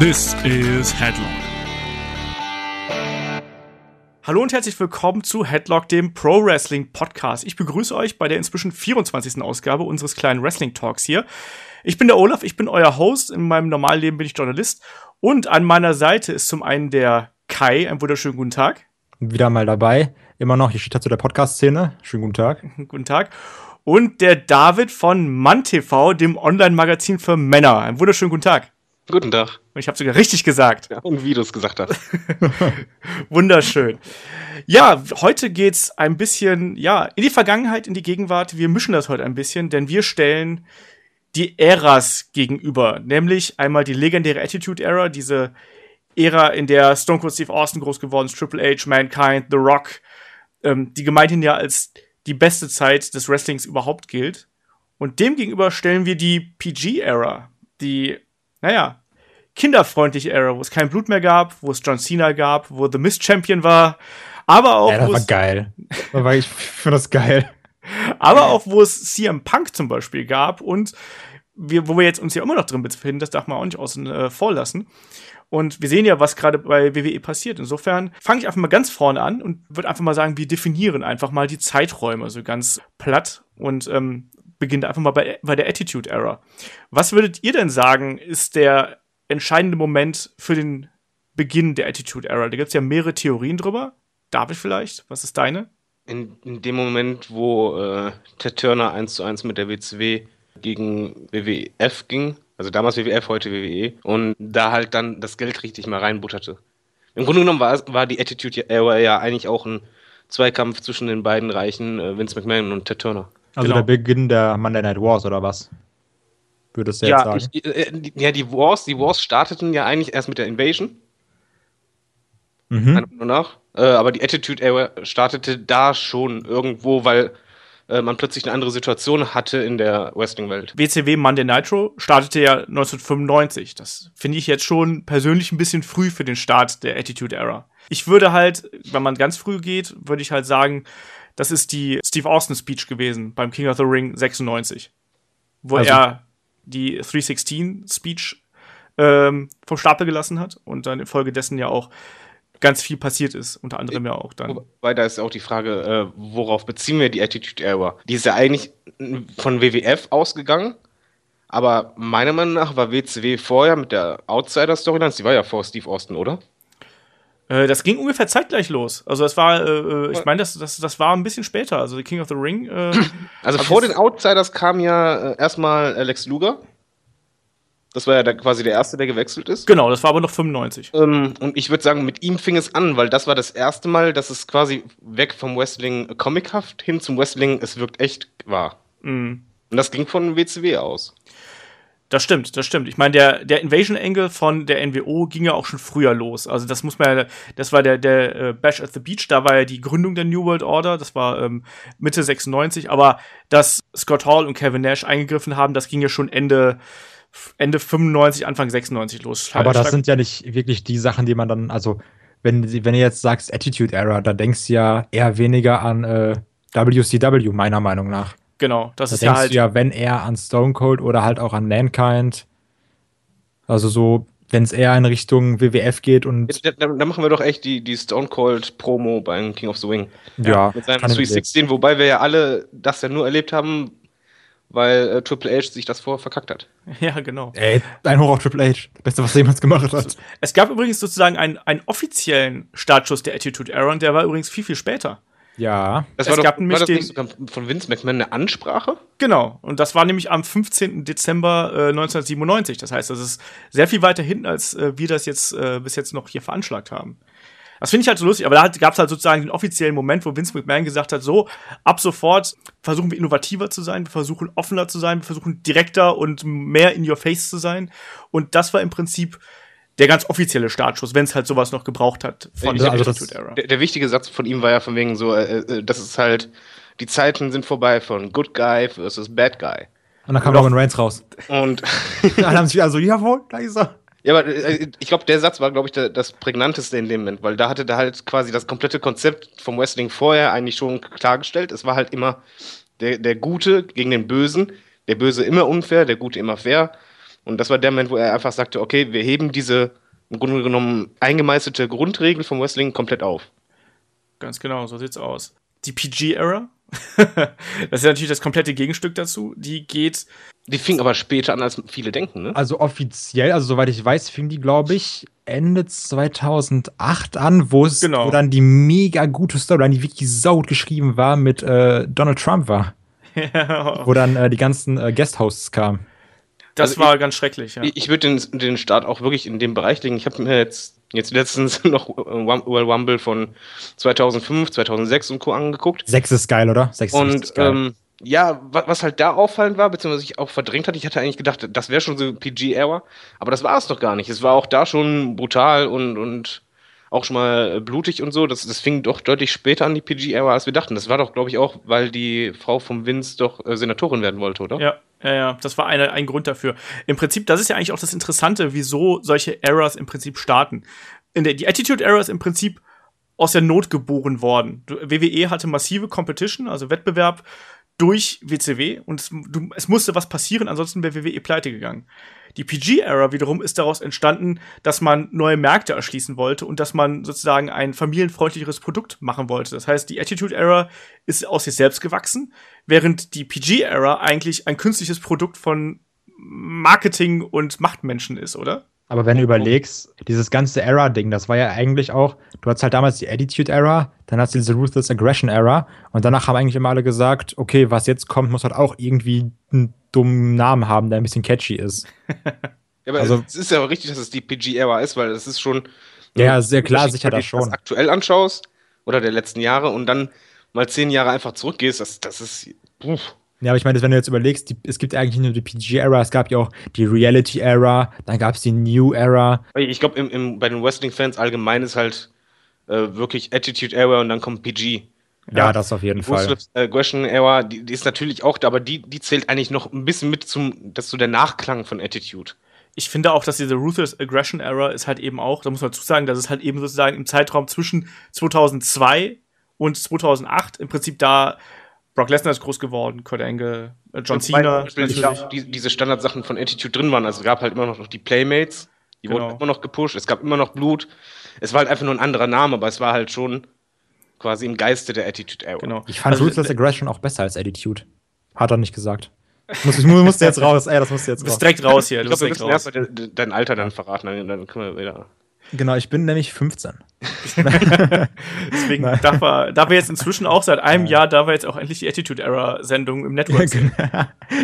This is Headlock. Hallo und herzlich willkommen zu Headlock, dem Pro Wrestling Podcast. Ich begrüße euch bei der inzwischen 24. Ausgabe unseres kleinen Wrestling Talks hier. Ich bin der Olaf, ich bin euer Host. In meinem normalen Leben bin ich Journalist. Und an meiner Seite ist zum einen der Kai. Einen wunderschönen guten Tag. Wieder mal dabei. Immer noch, hier steht dazu der Podcast-Szene. Schönen guten Tag. guten Tag. Und der David von MannTV, dem Online-Magazin für Männer. Einen wunderschönen guten Tag. Guten Tag. Und ich habe sogar richtig gesagt. Ja, und wie du es gesagt hast. Wunderschön. Ja, heute geht's ein bisschen, ja, in die Vergangenheit, in die Gegenwart. Wir mischen das heute ein bisschen, denn wir stellen die Äras gegenüber. Nämlich einmal die legendäre Attitude Era, diese Ära, in der Stone Cold Steve Austin groß geworden ist, Triple H, Mankind, The Rock, ähm, die gemeinhin ja als die beste Zeit des Wrestlings überhaupt gilt. Und dem gegenüber stellen wir die PG-Era, die, naja, kinderfreundliche Era, wo es kein Blut mehr gab, wo es John Cena gab, wo The Mist Champion war, aber auch. Ja, das war geil. War, ich finde das geil. Aber auch, wo es CM Punk zum Beispiel gab und wir, wo wir jetzt uns ja immer noch drin befinden, das darf man auch nicht außen äh, vor lassen. Und wir sehen ja, was gerade bei WWE passiert. Insofern fange ich einfach mal ganz vorne an und würde einfach mal sagen, wir definieren einfach mal die Zeiträume so ganz platt und ähm, beginnen einfach mal bei, bei der Attitude Era. Was würdet ihr denn sagen, ist der entscheidende Moment für den Beginn der Attitude Era? Da gibt es ja mehrere Theorien drüber. David vielleicht, was ist deine? In, in dem Moment, wo äh, Ted Turner 1 zu 1 mit der WCW gegen WWF ging, also damals WWF, heute WWE. Und da halt dann das Geld richtig mal reinbutterte. Im Grunde genommen war, war die Attitude Era ja eigentlich auch ein Zweikampf zwischen den beiden Reichen, äh, Vince McMahon und Ted Turner. Also genau. der Beginn der Monday Night Wars oder was? Würdest du ja, jetzt sagen? Ich, äh, ja, die Wars, die Wars starteten ja eigentlich erst mit der Invasion. Mhm. Nach. Äh, aber die Attitude Era startete da schon irgendwo, weil äh, man plötzlich eine andere Situation hatte in der Wrestling-Welt. WCW Monday Nitro startete ja 1995. Das finde ich jetzt schon persönlich ein bisschen früh für den Start der Attitude Era. Ich würde halt, wenn man ganz früh geht, würde ich halt sagen, das ist die Steve Austin Speech gewesen beim King of the Ring 96, wo also. er die 316 Speech ähm, vom Stapel gelassen hat und dann infolgedessen ja auch ganz viel passiert ist, unter anderem ja auch dann. Wobei da ist auch die Frage, äh, worauf beziehen wir die Attitude Era? Die ist ja eigentlich von WWF ausgegangen, aber meiner Meinung nach war WCW vorher mit der Outsider-Storyline, die war ja vor Steve Austin, oder? Äh, das ging ungefähr zeitgleich los. Also es war, äh, äh ich meine, das, das, das war ein bisschen später. Also The King of the Ring. Äh, also vor den Outsiders kam ja äh, erstmal Alex Luger. Das war ja der, quasi der erste, der gewechselt ist. Genau, das war aber noch 95. Ähm, und ich würde sagen, mit ihm fing es an, weil das war das erste Mal, dass es quasi weg vom Wrestling comichaft hin zum Wrestling, es wirkt echt war. Mhm. Und das ging von WCW aus. Das stimmt, das stimmt. Ich meine, der, der Invasion Angle von der NWO ging ja auch schon früher los. Also das muss man ja, das war der, der äh, Bash at the Beach, da war ja die Gründung der New World Order, das war ähm, Mitte 96, aber dass Scott Hall und Kevin Nash eingegriffen haben, das ging ja schon Ende Ende 95, Anfang 96 los. Aber das sind ja nicht wirklich die Sachen, die man dann, also wenn, wenn ihr jetzt sagst Attitude Era, da denkst du ja eher weniger an äh, WCW, meiner Meinung nach. Genau, das da ist ja halt. Du ja, wenn eher an Stone Cold oder halt auch an Mankind. Also so, wenn es eher in Richtung WWF geht und. Da, da, machen wir doch echt die, die Stone Cold Promo beim King of the Wing. Ja. ja mit seinem 316, wobei wir ja alle das ja nur erlebt haben, weil äh, Triple H sich das vorher verkackt hat. Ja, genau. Ey, ein Hoch auf Triple H. Das Beste, was er jemals gemacht hat. Es gab übrigens sozusagen einen, einen offiziellen Startschuss der Attitude Era und der war übrigens viel, viel später. Ja. Das es war gab doch, nämlich war das den, von Vince McMahon eine Ansprache? Genau. Und das war nämlich am 15. Dezember äh, 1997. Das heißt, das ist sehr viel weiter hinten, als äh, wir das jetzt äh, bis jetzt noch hier veranschlagt haben. Das finde ich halt so lustig, aber da gab es halt sozusagen den offiziellen Moment, wo Vince McMahon gesagt hat, so, ab sofort versuchen wir innovativer zu sein, wir versuchen offener zu sein, wir versuchen direkter und mehr in your face zu sein. Und das war im Prinzip der ganz offizielle Startschuss, wenn es halt sowas noch gebraucht hat von der also Attitude Era. Der, der, wichtige Satz von ihm war ja von wegen so, äh, äh, das ist halt, die Zeiten sind vorbei von Good Guy versus Bad Guy. Und dann kam Roman Reigns raus. Und dann haben sie wieder so, jawohl, da ist er. Ja, aber äh, ich glaube, der Satz war, glaube ich, der, das prägnanteste in dem Moment, weil da hatte der halt quasi das komplette Konzept vom Wrestling vorher eigentlich schon klargestellt. Es war halt immer der, der Gute gegen den Bösen, der Böse immer unfair, der Gute immer fair. Und das war der Moment, wo er einfach sagte, okay, wir heben diese im Grunde genommen eingemeißelte Grundregel vom Wrestling komplett auf. Ganz genau, so sieht's aus. Die PG-Era, das ist natürlich das komplette Gegenstück dazu, die geht. Die fing aber später an, als viele denken, ne? Also offiziell, also soweit ich weiß, fing die, glaube ich, Ende 2008 an, wo es Genau. wo dann die mega gute Storyline, die wirklich saugut geschrieben war, mit äh, Donald Trump war. Wo dann äh, die ganzen äh, Guest-Hosts kamen. Das Also war ganz schrecklich, ja. Ich, ich würde den, den Start auch wirklich in dem Bereich legen. Ich habe mir jetzt, jetzt letztens noch äh, Royal Rumble von 2005, 2006 und Co. angeguckt. Sechs ist geil, oder? Sechs ist Und richtig geil. ähm, ja, wa- was halt da auffallend war, beziehungsweise ich auch verdrängt hatte, ich hatte eigentlich gedacht, das wäre schon so PG-Era, aber das war es doch gar nicht. Es war auch da schon brutal und, und auch schon mal blutig und so. Das, das fing doch deutlich später an, die PG-Era, als wir dachten. Das war doch, glaube ich, auch, weil die Frau vom Vince doch äh, Senatorin werden wollte, oder? Ja, ja, ja, das war eine, ein Grund dafür. Im Prinzip, das ist ja eigentlich auch das Interessante, wieso solche Errors im Prinzip starten. In der, die Attitude Era ist im Prinzip aus der Not geboren worden. WWE hatte massive Competition, also Wettbewerb durch WCW und es, du, es musste was passieren, ansonsten wäre WWE pleite gegangen. Die PG-Era wiederum ist daraus entstanden, dass man neue Märkte erschließen wollte und dass man sozusagen ein familienfreundlicheres Produkt machen wollte. Das heißt, die Attitude-Era ist aus sich selbst gewachsen, während die PG-Era eigentlich ein künstliches Produkt von Marketing und Machtmenschen ist, oder? Aber wenn du überlegst, dieses ganze Era-Ding, das war ja eigentlich auch, du hattest halt damals die Attitude-Era, dann hast du diese Ruthless Aggression-Era und danach haben eigentlich immer alle gesagt, okay, was jetzt kommt, muss halt auch irgendwie einen dummen Namen haben, der ein bisschen catchy ist. Ja, aber Also- es ist ja auch richtig, dass es die PG-Era ist, weil das ist schon. Ja, ja, sehr klar, sicher wenn du das schon. aktuell anschaust oder der letzten Jahre und dann mal zehn Jahre einfach zurückgehst, das, das ist. Uff. Ja, aber ich meine, wenn du jetzt überlegst, die, es gibt eigentlich nicht nur die PG-Era, es gab ja auch die Reality-Era, dann gab es die New-Era. Ich glaube, bei den Wrestling-Fans allgemein ist halt äh, wirklich Attitude Era und dann kommt PG. Ja, Ja, das auf jeden Fall. Ruthless Aggression Era, die, die ist natürlich auch da, aber die, die zählt eigentlich noch ein bisschen mit zum, das ist so der Nachklang von Attitude. Ich finde auch, dass diese Ruthless Aggression Era ist halt eben auch, da muss man dazu sagen, dass es halt eben sozusagen im Zeitraum zwischen 2002 und 2008 im Prinzip da Brock Lesnar ist groß geworden, Kurt Angle, äh, John Cena. natürlich. die, diese Standardsachen von Attitude drin waren. Also es gab halt immer noch die Playmates, die Genau. wurden immer noch gepusht, es gab immer noch Blut. Es war halt einfach nur ein anderer Name, aber es war halt schon quasi im Geiste der Attitude Era. Genau. Ich fand Also, Ruthless Aggression auch besser als Attitude. Hat er nicht gesagt. Muss, ich mu- musste jetzt raus, ey, das musste jetzt Du bist raus. direkt raus hier. Ich Du glaube, wir müssen raus. dein Alter dann verraten, dann, dann können wir wieder. Genau, ich bin nämlich 15. Deswegen Nein. darf er, darf er jetzt inzwischen auch seit einem Jahr, darf er jetzt auch endlich die Attitude Era Sendung im Network sehen.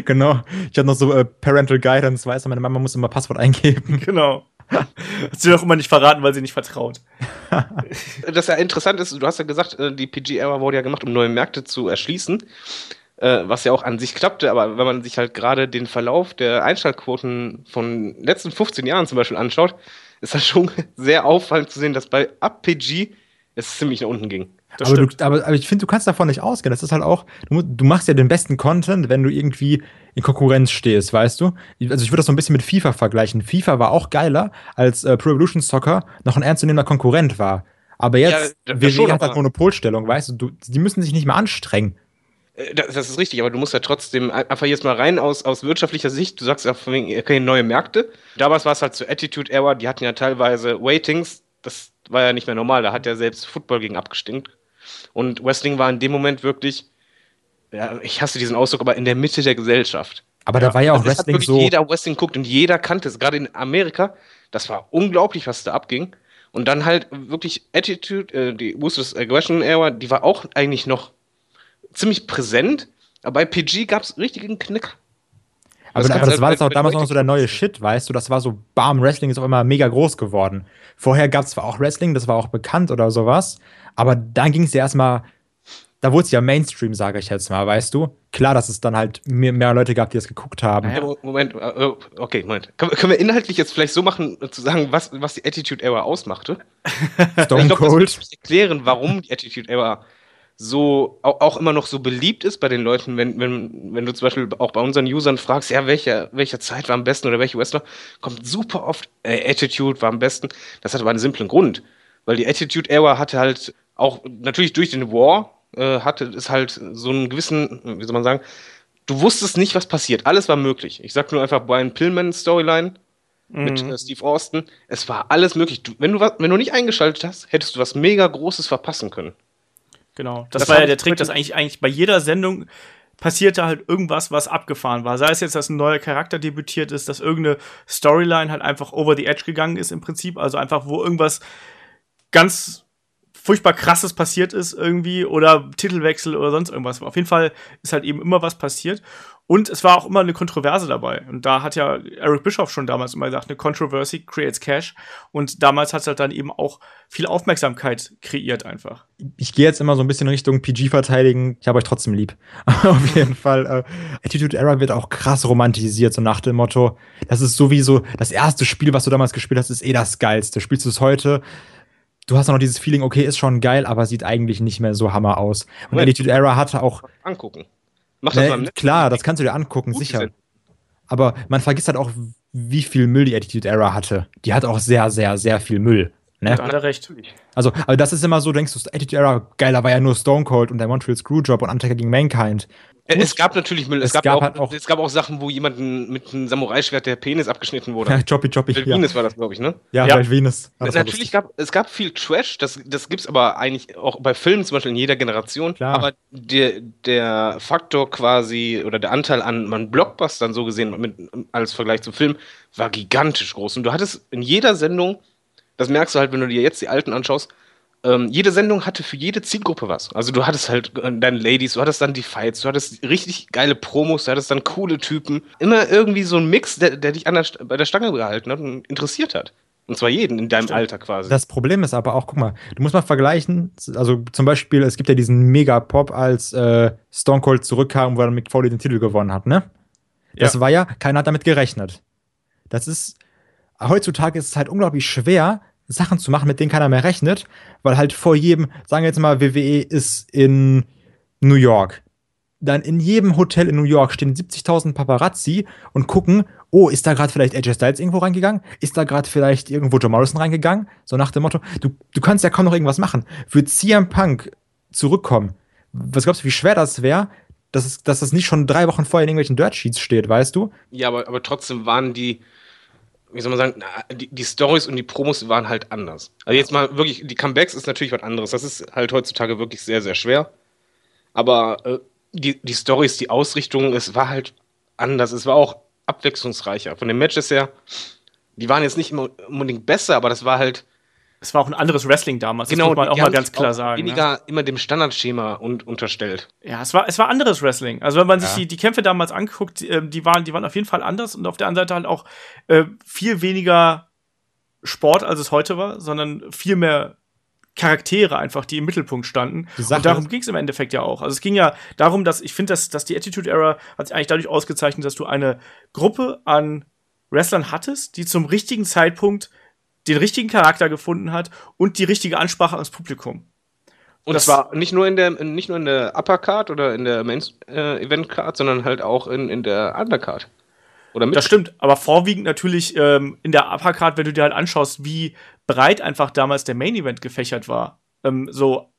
genau. Ich hatte noch so äh, Parental Guidance, weißt du, meine Mama muss immer Passwort eingeben. genau. Hat sie doch immer nicht verraten, weil sie nicht vertraut. Das ja interessant ist, du hast ja gesagt, äh, die PG-Era wurde ja gemacht, um neue Märkte zu erschließen. Äh, was ja auch an sich klappte, aber wenn man sich halt gerade den Verlauf der Einschaltquoten von den letzten 15 Jahren zum Beispiel anschaut, ist das schon sehr auffallend zu sehen, dass bei ab PG es ziemlich nach unten ging. Aber, du, aber, aber ich finde, du kannst davon nicht ausgehen. Das ist halt auch, du, du machst ja den besten Content, wenn du irgendwie in Konkurrenz stehst, weißt du? Also ich würde das so ein bisschen mit FIFA vergleichen. FIFA war auch geiler, als äh, Pro Evolution Soccer noch ein ernstzunehmender Konkurrent war. Aber jetzt, Ja, schon, hat halt Monopolstellung, weißt du? du? Die müssen sich nicht mehr anstrengen. Äh, Das, das ist richtig, aber du musst ja trotzdem ein- einfach jetzt mal rein aus, aus wirtschaftlicher Sicht, du sagst ja von wegen, okay, neue Märkte. Damals war es halt zur Attitude Era, die hatten ja teilweise Waitings, das war ja nicht mehr normal, da hat ja selbst Football gegen abgestinkt. Und Wrestling war in dem Moment wirklich, ja, ich hasse diesen Ausdruck, aber in der Mitte der Gesellschaft. Aber da war ja auch Also Wrestling so. jeder Wrestling guckt und jeder kannte es. Gerade in Amerika, das war unglaublich, was da abging. Und dann halt wirklich Attitude, äh, die Ruthless Aggression Era, die war auch eigentlich noch ziemlich präsent. Aber bei PG gab es richtigen Knick. Aber, Das aber kannst das war das auch damals noch so der neue Shit, weißt du? Das war so, bam, Wrestling ist auf einmal mega groß geworden. Vorher gab es zwar auch Wrestling, das war auch bekannt oder sowas, aber dann ging es ja erstmal, da wurde es ja Mainstream, sage ich jetzt mal, weißt du? Klar, dass es dann halt mehr, mehr Leute gab, die das geguckt haben. Ja, Mo- Moment, äh, okay, Moment. Können, wir- inhaltlich jetzt vielleicht so machen, äh, zu sagen, was, was die Attitude Era ausmachte? Stone ich glaub, das Cold. muss erklären, warum die Attitude Era so auch, immer noch so beliebt ist bei den Leuten, wenn, wenn, wenn du zum Beispiel auch bei unseren Usern fragst, ja, welche, welche Zeit war am besten oder welche Wrestler, kommt super oft, äh, Attitude war am besten. Das hat aber einen simplen Grund. Weil die Attitude Era hatte halt auch, natürlich durch den War, äh, hatte es halt so einen gewissen, wie soll man sagen, du wusstest nicht, was passiert. Alles war möglich. Ich sag nur einfach Brian Pillman Storyline mit Mhm. äh, Steve Austin. Es war alles möglich. Du, wenn, du was, wenn du nicht eingeschaltet hast, hättest du was mega Großes verpassen können. Genau. Das, Das war ja der Trick, dass eigentlich, eigentlich bei jeder Sendung passierte halt irgendwas, was abgefahren war. Sei es jetzt, dass ein neuer Charakter debütiert ist, dass irgendeine Storyline halt einfach over the edge gegangen ist im Prinzip. Also einfach, wo irgendwas ganz furchtbar krasses passiert ist irgendwie oder Titelwechsel oder sonst irgendwas. Auf jeden Fall ist halt eben immer was passiert. Und es war auch immer eine Kontroverse dabei. Und da hat ja Eric Bischoff schon damals immer gesagt, eine Controversy creates cash. Und damals hat es halt dann eben auch viel Aufmerksamkeit kreiert einfach. ich gehe jetzt immer so ein bisschen Richtung PG verteidigen. Ich habe euch trotzdem lieb. Auf jeden Fall. Äh, Attitude Era wird auch krass romantisiert, so nach dem Motto, das ist sowieso das erste Spiel, was du damals gespielt hast, ist eh das geilste. Spielst du es heute? Du hast noch dieses Feeling, okay, ist schon geil, aber sieht eigentlich nicht mehr so hammer aus. Und Moment. Attitude Era hatte auch, Angucken. Mach das mal ne, mit. klar, das kannst du dir angucken, Gut sicher. sind. Aber man vergisst halt auch, wie viel Müll die Attitude Era hatte. Die hat auch sehr, sehr, sehr viel Müll. Ne? Da hat er recht. Also, aber das ist immer so, denkst du, Attitude Era, geiler war ja nur Stone Cold und der Montreal Screwjob und Undertaker gegen Mankind. Äh, Es gab natürlich Müll. Es, Es gab, gab auch, halt auch- es gab auch Sachen, wo jemanden mit einem Samurai-Schwert der Penis abgeschnitten Ja, wurde. Choppy Choppy. Ja, Venus war das, glaube ich, ne? ja, Ja. ja. Venus. War Natürlich gab es gab viel Trash, das, das gibt es aber eigentlich auch bei Filmen, zum Beispiel in jeder Generation. Klar. Aber der, der Faktor quasi oder der Anteil an, an Blockbustern so gesehen mit, als Vergleich zum Film war gigantisch groß. Und du hattest in jeder Sendung, das merkst du halt, wenn du dir jetzt die alten anschaust, ähm, jede Sendung hatte für jede Zielgruppe was. Also du hattest halt äh, deine Ladies, du hattest dann die Fights, du hattest richtig geile Promos, du hattest dann coole Typen. Immer irgendwie so ein Mix, der, der dich an der, bei der Stange gehalten hat und interessiert hat. Und zwar jeden in deinem Stimmt. Alter quasi. Das Problem ist aber auch, guck mal, du musst mal vergleichen, also zum Beispiel, es gibt ja diesen Mega-Pop, als äh, Stone Cold zurückkam, wo dann Mick Foley den Titel gewonnen hat, ne? Das Ja. war ja, keiner hat damit gerechnet. Das ist, heutzutage ist es halt unglaublich schwer, Sachen zu machen, mit denen keiner mehr rechnet, weil halt vor jedem, sagen wir jetzt mal, WWE ist in New York. Dann in jedem Hotel in New York stehen 70.000 Paparazzi und gucken, oh, ist da gerade vielleicht AJ Styles irgendwo reingegangen? Ist da gerade vielleicht irgendwo Joe Morrison reingegangen? So nach dem Motto, du, du kannst ja kaum noch irgendwas machen. Würde CM Punk zurückkommen, was glaubst du, wie schwer das wäre, dass, dass das nicht schon drei Wochen vorher in irgendwelchen Dirt Sheets steht, weißt du? Ja, aber, aber trotzdem waren die, wie soll man sagen, die, die Stories und die Promos waren halt anders. Also jetzt mal wirklich, die Comebacks ist natürlich was anderes. Das ist halt heutzutage wirklich sehr, sehr schwer. Aber äh, die, die Stories, die Ausrichtung, es war halt anders. Es war auch abwechslungsreicher. Von den Matches her, die waren jetzt nicht unbedingt besser, aber das war halt Es war auch ein anderes Wrestling damals. das muss man Genau, die auch mal ganz sich klar auch sagen. Ne? Weniger immer dem Standardschema und unterstellt. Ja, es war, es war anderes Wrestling. Also wenn man sich Ja. die, die Kämpfe damals anguckt, die, ähm, die, waren, die waren auf jeden Fall anders und auf der anderen Seite halt auch äh, viel weniger Sport, als es heute war, sondern viel mehr Charaktere einfach, die im Mittelpunkt standen. Und darum ging es im Endeffekt ja auch. Also es ging ja darum, dass ich finde, dass, dass die Attitude Era hat sich eigentlich dadurch ausgezeichnet, dass du eine Gruppe an Wrestlern hattest, die zum richtigen Zeitpunkt den richtigen Charakter gefunden hat und die richtige Ansprache ans Publikum. Und Das- zwar nicht nur in der, nicht nur in der Upper-Card oder in der Main-Event-Card, sondern halt auch in, in der Undercard. Oder mit. Das stimmt, aber vorwiegend natürlich ähm, in der Uppercard, wenn du dir halt anschaust, wie breit einfach damals der Main Event gefächert war. Ähm, so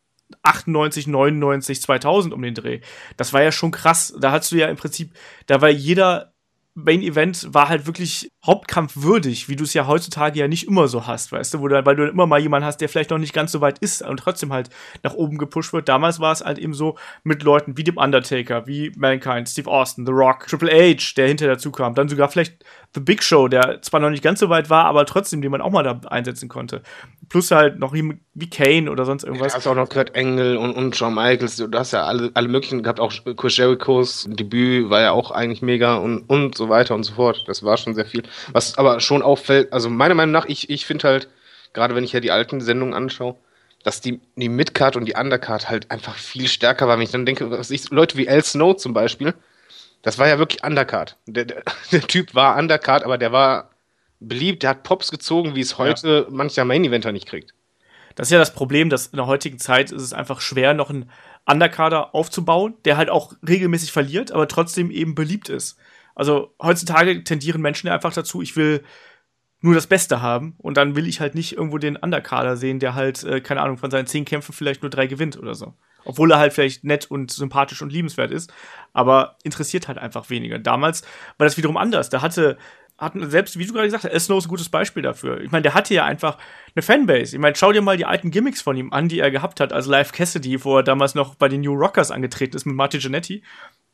98, 99, 2000 um den Dreh. Das war ja schon krass. Da hattest du ja im Prinzip, da war jeder Main Event war halt wirklich hauptkampfwürdig, wie du es ja heutzutage ja nicht immer so hast, weißt du, wo du, weil du immer mal jemanden hast, der vielleicht noch nicht ganz so weit ist und trotzdem halt nach oben gepusht wird. Damals war es halt eben so mit Leuten wie dem Undertaker, wie Mankind, Steve Austin, The Rock, Triple H, der hinter dazu kam, dann sogar vielleicht The Big Show, der zwar noch nicht ganz so weit war, aber trotzdem, den man auch mal da einsetzen konnte. Plus halt noch wie Kane oder sonst Du irgendwas. hast auch noch Kurt Engel und, und Shawn Michaels. Du hast ja alle, alle möglichen gehabt. Auch Chris Jerichos Debüt war ja auch eigentlich mega und, und so weiter und so fort. Das war schon sehr viel. Was aber schon auffällt, also meiner Meinung nach, ich, ich finde halt, gerade wenn ich ja die alten Sendungen anschaue, dass die, die Midcard und die Undercard halt einfach viel stärker waren. Wenn ich dann denke, was ich, Leute wie Al Snow zum Beispiel, das war ja wirklich Undercard. Der, der, der Typ war Undercard, aber der war beliebt, der hat Pops gezogen, wie es heute mancher Main-Eventer nicht kriegt. Das ist ja das Problem, dass in der heutigen Zeit ist es einfach schwer, noch einen Underkader aufzubauen, der halt auch regelmäßig verliert, aber trotzdem eben beliebt ist. Also heutzutage tendieren Menschen ja einfach dazu, ich will nur das Beste haben und dann will ich halt nicht irgendwo den Underkader sehen, der halt, äh, keine Ahnung, von seinen zehn Kämpfen vielleicht nur drei gewinnt oder so. Obwohl er halt vielleicht nett und sympathisch und liebenswert ist, aber interessiert halt einfach weniger. Damals war das wiederum anders. Da hatte hatten selbst, wie du gerade gesagt hast, Snow ist ein gutes Beispiel dafür. Ich meine, der hatte ja einfach eine Fanbase. Ich meine, schau dir mal die alten Gimmicks von ihm an, die er gehabt hat, also Live Cassidy, wo er damals noch bei den New Rockers angetreten ist mit Marty Jannetty.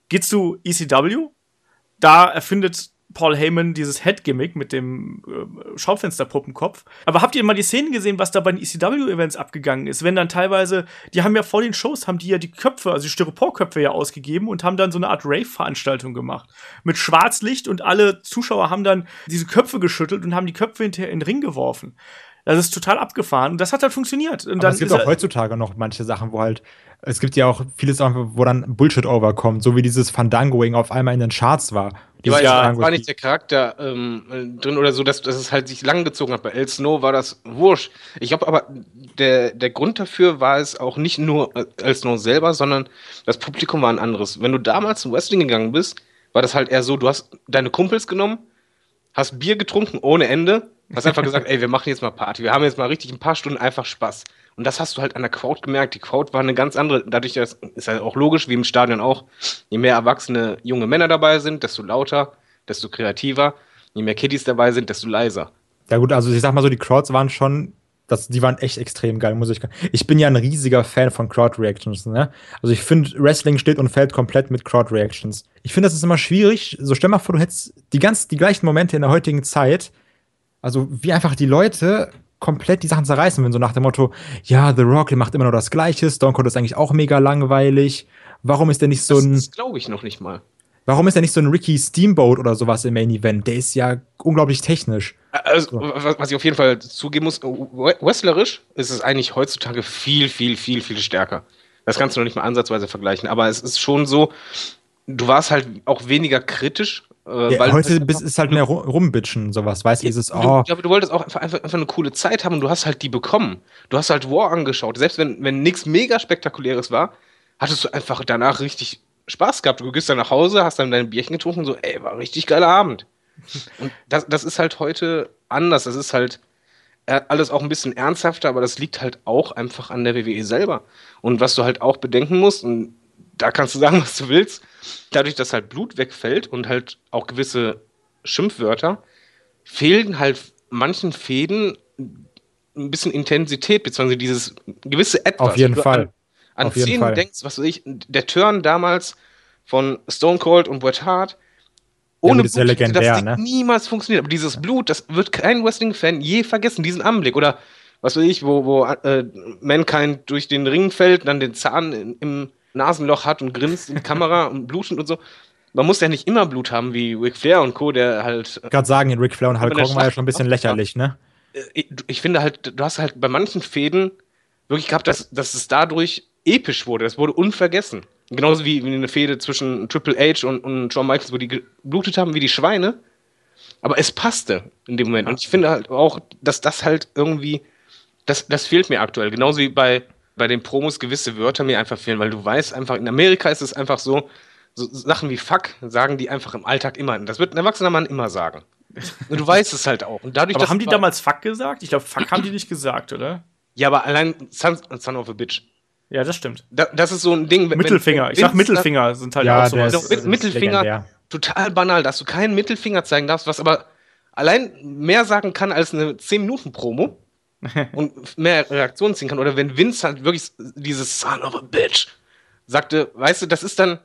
Geht's zu ECW? Da erfindet Paul Heyman dieses Head-Gimmick mit dem äh, Schaufensterpuppenkopf. Aber habt ihr mal die Szenen gesehen, was da bei den ECW-Events abgegangen ist? Wenn dann teilweise, die haben ja vor den Shows, haben die ja die Köpfe, also die Styroporköpfe ja ausgegeben und haben dann so eine Art Rave-Veranstaltung gemacht. Mit Schwarzlicht und alle Zuschauer haben dann diese Köpfe geschüttelt und haben die Köpfe hinterher in den Ring geworfen. Das ist total abgefahren und das hat halt funktioniert. Und Aber es gibt auch heutzutage noch manche Sachen, wo halt, es gibt ja auch viele Sachen, wo dann Bullshit overkommt, so wie dieses Fandangoing auf einmal in den Charts war. Ja, ja war nicht der Charakter ähm, drin oder so, dass, dass es halt sich langgezogen hat. Bei El Snow war das wurscht. Ich glaube aber, der, der Grund dafür war es auch nicht nur äh, El Snow selber, sondern das Publikum war ein anderes. Wenn du damals zum Wrestling gegangen bist, war das halt eher so, du hast deine Kumpels genommen, hast Bier getrunken ohne Ende Hast einfach gesagt, ey, wir machen jetzt mal Party. Wir haben jetzt mal richtig ein paar Stunden einfach Spaß. Und das hast du halt an der Crowd gemerkt. Die Crowd war eine ganz andere. Dadurch das ist halt auch logisch, wie im Stadion auch. Je mehr erwachsene junge Männer dabei sind, desto lauter, desto kreativer. Je mehr Kiddies dabei sind, desto leiser. Ja gut, also ich sag mal so, die Crowds waren schon, das, die waren echt extrem geil, muss ich. Ich bin ja ein riesiger Fan von Crowd Reactions. Ne? Also ich finde, Wrestling steht und fällt komplett mit Crowd Reactions. Ich finde, das ist immer schwierig. So stell mal vor, du hättest die ganz die gleichen Momente in der heutigen Zeit also wie einfach die Leute komplett die Sachen zerreißen, wenn so nach dem Motto, ja, The Rock, der macht immer nur das Gleiche, Stone Cold ist eigentlich auch mega langweilig. Warum ist der nicht so ein. Das glaube ich noch nicht mal. Warum ist der nicht so ein Ricky Steamboat oder sowas im Main Event? Der ist ja unglaublich technisch. Also, so. was ich auf jeden Fall zugeben muss, wrestlerisch ist es eigentlich heutzutage viel, viel, viel, viel stärker. Das kannst du noch nicht mal ansatzweise vergleichen. Aber es ist schon so, du warst halt auch weniger kritisch äh, ja, heute halt ist halt mehr rumbitchen, sowas, weißt du, dieses, oh. Du, aber du wolltest auch einfach, einfach, einfach, eine coole Zeit haben und du hast halt die bekommen. Du hast halt War angeschaut. Selbst wenn, wenn nichts mega spektakuläres war, hattest du einfach danach richtig Spaß gehabt. Du gehst dann nach Hause, hast dann dein Bierchen getrunken und so, ey, war ein richtig geiler Abend. und das, das ist halt heute anders. Das ist halt äh, alles auch ein bisschen ernsthafter, aber das liegt halt auch einfach an der WWE selber. Und was du halt auch bedenken musst, und da kannst du sagen, was du willst, dadurch, dass halt Blut wegfällt und halt auch gewisse Schimpfwörter, fehlen halt manchen Fäden ein bisschen Intensität, beziehungsweise dieses gewisse Etwas. Auf jeden Fall. An, an Auf Szenen denkst, was weiß ich, der Turn damals von Stone Cold und Bret Hart, ohne ja, Blut, das ne? niemals funktioniert. Aber dieses Blut, das wird kein Wrestling-Fan je vergessen, diesen Anblick. Oder was weiß ich, wo, wo äh, Mankind durch den Ring fällt, dann den Zahn in, im Nasenloch hat und grinst in die Kamera und blutend und so. Man muss ja nicht immer Blut haben, wie Ric Flair und Co., der halt. Ich gerade sagen, Ric Flair und Hulk Hogan war ja schon ein bisschen lächerlich, ne? Äh, ich, ich, finde halt, du hast halt bei manchen Fäden wirklich gehabt, dass, dass es dadurch episch wurde. Das wurde unvergessen. Genauso wie, eine Fehde zwischen Triple H und, und Shawn Michaels, wo die geblutet haben wie die Schweine. Aber es passte in dem Moment. Und ich finde halt auch, dass das halt irgendwie, das, das fehlt mir aktuell. Genauso wie bei bei den Promos gewisse Wörter mir einfach fehlen, weil du weißt einfach, in Amerika ist es einfach so, so Sachen wie Fuck sagen die einfach im Alltag immer. Das wird ein erwachsener Mann immer sagen. Und du weißt es halt auch. Und dadurch, aber haben die damals Fuck gesagt? Ich glaube, Fuck haben die nicht gesagt, oder? Ja, aber allein Son, son of a Bitch. Ja, das stimmt. Da, das ist so ein Ding. Wenn, Mittelfinger. Wenn ich sag Mittelfinger sind halt ja, auch sowas. Ist, ist Mittelfinger, legendär. total banal, dass du keinen Mittelfinger zeigen darfst, was aber allein mehr sagen kann als eine 10-Minuten-Promo. und mehr Reaktionen ziehen kann. Oder wenn Vince halt wirklich dieses Son of a Bitch sagte, weißt du, das ist dann.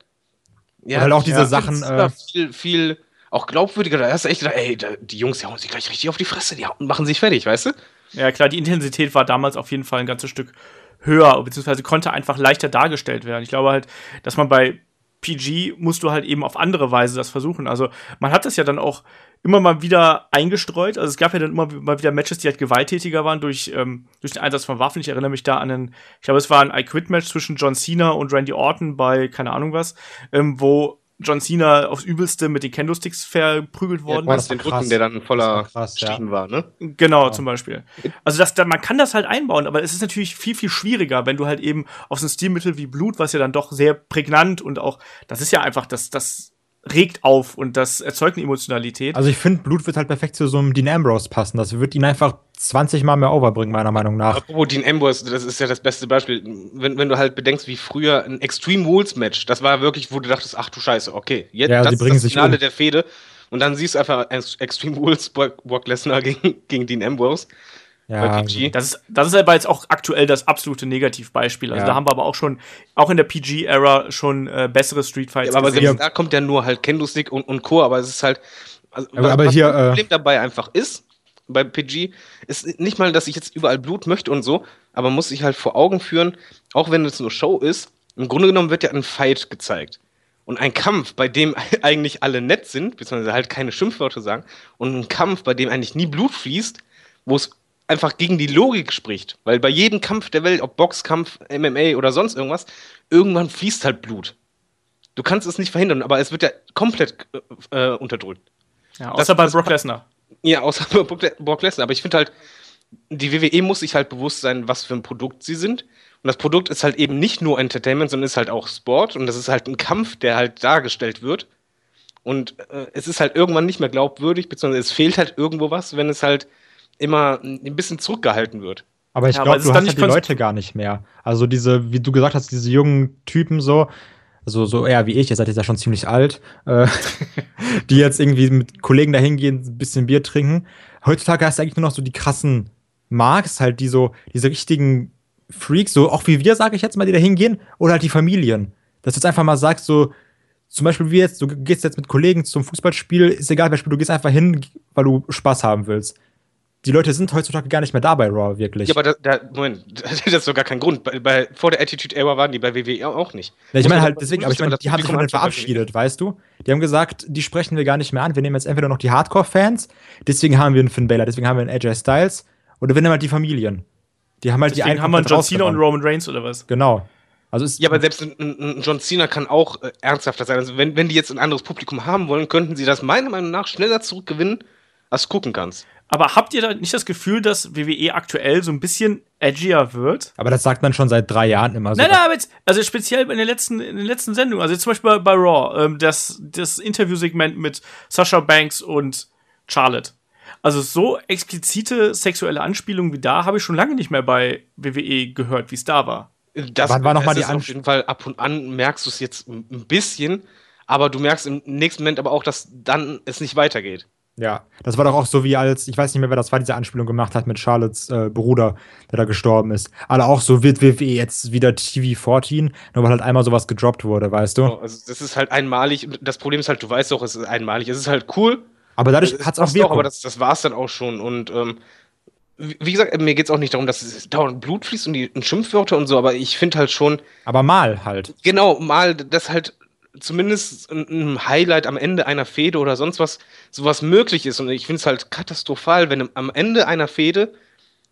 Ja, halt auch diese ja, Sachen. Äh, viel, viel auch glaubwürdiger. Da hast du echt gedacht, ey, die Jungs, die hauen sich gleich richtig auf die Fresse, die machen sich fertig, weißt du? Ja, klar, die Intensität war damals auf jeden Fall ein ganzes Stück höher, beziehungsweise konnte einfach leichter dargestellt werden. Ich glaube halt, dass man bei PG musst du halt eben auf andere Weise das versuchen. Also man hat das ja dann auch immer mal wieder eingestreut. Also es gab ja dann immer mal wieder Matches, die halt gewalttätiger waren durch, ähm, durch den Einsatz von Waffen. Ich erinnere mich da an einen, ich glaube, es war ein I-Quit-Match zwischen John Cena und Randy Orton bei keine Ahnung was, ähm, wo John Cena aufs Übelste mit den Kendo-Sticks verprügelt worden ja, ist. den Rücken, der dann voller krass, ja. war, ne? Genau, ja. zum Beispiel. Also das, man kann das halt einbauen, aber es ist natürlich viel, viel schwieriger, wenn du halt eben auf so ein Stilmittel wie Blut, was ja dann doch sehr prägnant und auch, das ist ja einfach das, das regt auf und das erzeugt eine Emotionalität. Also ich finde, Blut wird halt perfekt zu so einem Dean Ambrose passen. Das wird ihn einfach 20 Mal mehr overbringen, meiner Meinung nach. Apropos Dean Ambrose, das ist ja das beste Beispiel. Wenn, wenn du halt bedenkst, wie früher ein Extreme Rules Match, das war wirklich, wo du dachtest, ach du Scheiße, okay, jetzt Ja, das sie ist bringen das sich Finale um. der Fehde und dann siehst du einfach Ex- Extreme Rules Brock Lesnar gegen, gegen Dean Ambrose Ja, PG. Das ist, das ist aber jetzt auch aktuell das absolute Negativbeispiel. Also Ja. da haben wir aber auch schon, auch in der PG-Ära schon äh, bessere Street Fights Ja, aber gesehen. selbst da kommt ja nur halt Kendo-Stick und, und Co., aber es ist halt. Also, Aber- aber hier, das äh, Problem dabei einfach ist, bei PG, ist nicht mal, dass ich jetzt überall Blut möchte und so, aber muss sich halt vor Augen führen, auch wenn es nur Show ist, im Grunde genommen wird ja ein Fight gezeigt. Und ein Kampf, bei dem eigentlich alle nett sind, beziehungsweise halt keine Schimpfwörter sagen, und ein Kampf, bei dem eigentlich nie Blut fließt, wo es einfach gegen die Logik spricht. Weil bei jedem Kampf der Welt, ob Boxkampf, MMA oder sonst irgendwas, irgendwann fließt halt Blut. Du kannst es nicht verhindern, aber es wird ja komplett äh, unterdrückt. ja, das- außer bei das- Brock Lesnar. Ja, außer bei Brock Brock Lesnar. Aber ich finde halt, die WWE muss sich halt bewusst sein, was für ein Produkt sie sind. Und das Produkt ist halt eben nicht nur Entertainment, sondern ist halt auch Sport. Und das ist halt ein Kampf, der halt dargestellt wird. Und äh, es ist halt irgendwann nicht mehr glaubwürdig, beziehungsweise es fehlt halt irgendwo was, wenn es halt immer ein bisschen zurückgehalten wird. Aber ich Ja, glaube, es du ist hast halt die Leute gar nicht mehr. Also diese, wie du gesagt hast, diese jungen Typen so, also so eher wie ich, ihr seid jetzt ja schon ziemlich alt, äh, die jetzt irgendwie mit Kollegen dahin gehen, ein bisschen Bier trinken. Heutzutage hast du eigentlich nur noch so die krassen Marks, halt die so, diese richtigen Freaks, so auch wie wir, sage ich jetzt mal, die da hingehen, oder halt die Familien. Dass du jetzt einfach mal sagst, so, zum Beispiel wie jetzt, du gehst jetzt mit Kollegen zum Fußballspiel, ist egal, wer spielt, du gehst einfach hin, weil du Spaß haben willst. Die Leute sind heutzutage gar nicht mehr da bei Raw, wirklich. Ja, aber da, da, Moment, das ist doch gar kein Grund. Bei, bei, vor der Attitude Era waren die bei WWE auch nicht. Ja, ich meine halt deswegen, aber ich meine, das die haben sich halt verabschiedet, weißt du? Die haben gesagt, die sprechen wir gar nicht mehr an. Wir nehmen jetzt entweder noch die Hardcore-Fans, deswegen haben wir einen Finn Balor, deswegen haben wir einen AJ Styles, oder wir nehmen halt die Familien. Die haben halt die Deswegen einen haben wir einen John Cena und. Roman Reigns oder was? Genau. Also ist, Ja, aber selbst ein, ein, ein John Cena kann auch äh, ernsthafter sein. Also wenn, wenn die jetzt ein anderes Publikum haben wollen, könnten sie das meiner Meinung nach schneller zurückgewinnen, als du gucken kannst. Aber habt ihr da nicht das Gefühl, dass WWE aktuell so ein bisschen edgier wird? aber das sagt man schon seit drei Jahren immer so. Nein, nein, aber jetzt, also speziell in den letzten, in den letzten Sendungen, also jetzt zum Beispiel bei, bei Raw, ähm, das, das Interviewsegment mit Sasha Banks und Charlotte. Also so explizite sexuelle Anspielungen wie da habe ich schon lange nicht mehr bei WWE gehört, wie es da war. Das, Wann war noch mal es die auf jeden Fall ab und an merkst du es jetzt ein bisschen, aber du merkst im nächsten Moment aber auch, dass dann es nicht weitergeht. Ja, das war doch auch so wie als, ich weiß nicht mehr, wer das war, diese Anspielung gemacht hat mit Charlottes äh, Bruder, der da gestorben ist. Alle auch so wird WWE jetzt wieder TV14, nur weil halt einmal sowas gedroppt wurde, weißt du? So, Also das ist halt einmalig. Und Das Problem ist halt, du weißt doch, es ist einmalig. Es ist halt cool. Aber dadurch hat es auch Wirkung. aber das, das war es dann auch schon. Und ähm, wie wie gesagt, mir geht es auch nicht darum, dass es dauernd Blut fließt und, die, und Schimpfwörter und so, aber ich finde halt schon, aber mal halt. genau, mal, dass halt zumindest ein, Highlight am Ende einer Fehde oder sonst was, sowas möglich ist. Und ich finde es halt katastrophal, wenn am Ende einer Fehde,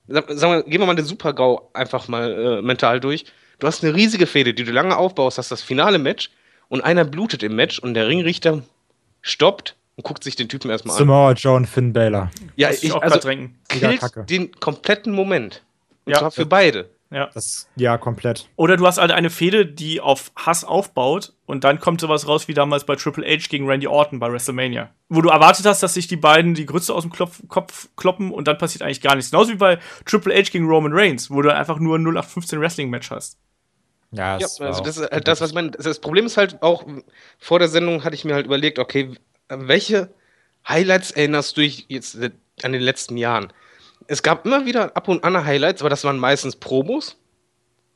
sag- sagen wir, gehen wir mal den Super-GAU einfach mal äh, mental durch. Du hast eine riesige Fehde, die du lange aufbaust, hast das finale Match und einer blutet im Match und der Ringrichter stoppt und guckt sich den Typen erstmal an. Samoa Joe und Finn Balor. Ja, ich ich, auch also killt Kacke. den kompletten Moment. Und Ja. zwar für beide. Ja. Das, ja, komplett. Oder du hast halt eine Fehde, die auf Hass aufbaut und dann kommt sowas raus wie damals bei Triple H gegen Randy Orton bei WrestleMania. Wo du erwartet hast, dass sich die beiden die Grütze aus dem Klopf, Kopf kloppen und dann passiert eigentlich gar nichts. Genauso wie bei Triple H gegen Roman Reigns, wo du einfach nur ein 0815 Wrestling-Match hast. Ja, Ja, das war also das ist halt das, was ich meine. Das Problem ist halt auch, vor der Sendung hatte ich mir halt überlegt, okay, welche Highlights erinnerst du dich jetzt an den letzten Jahren? Es gab immer wieder ab und an Highlights, aber das waren meistens Promos.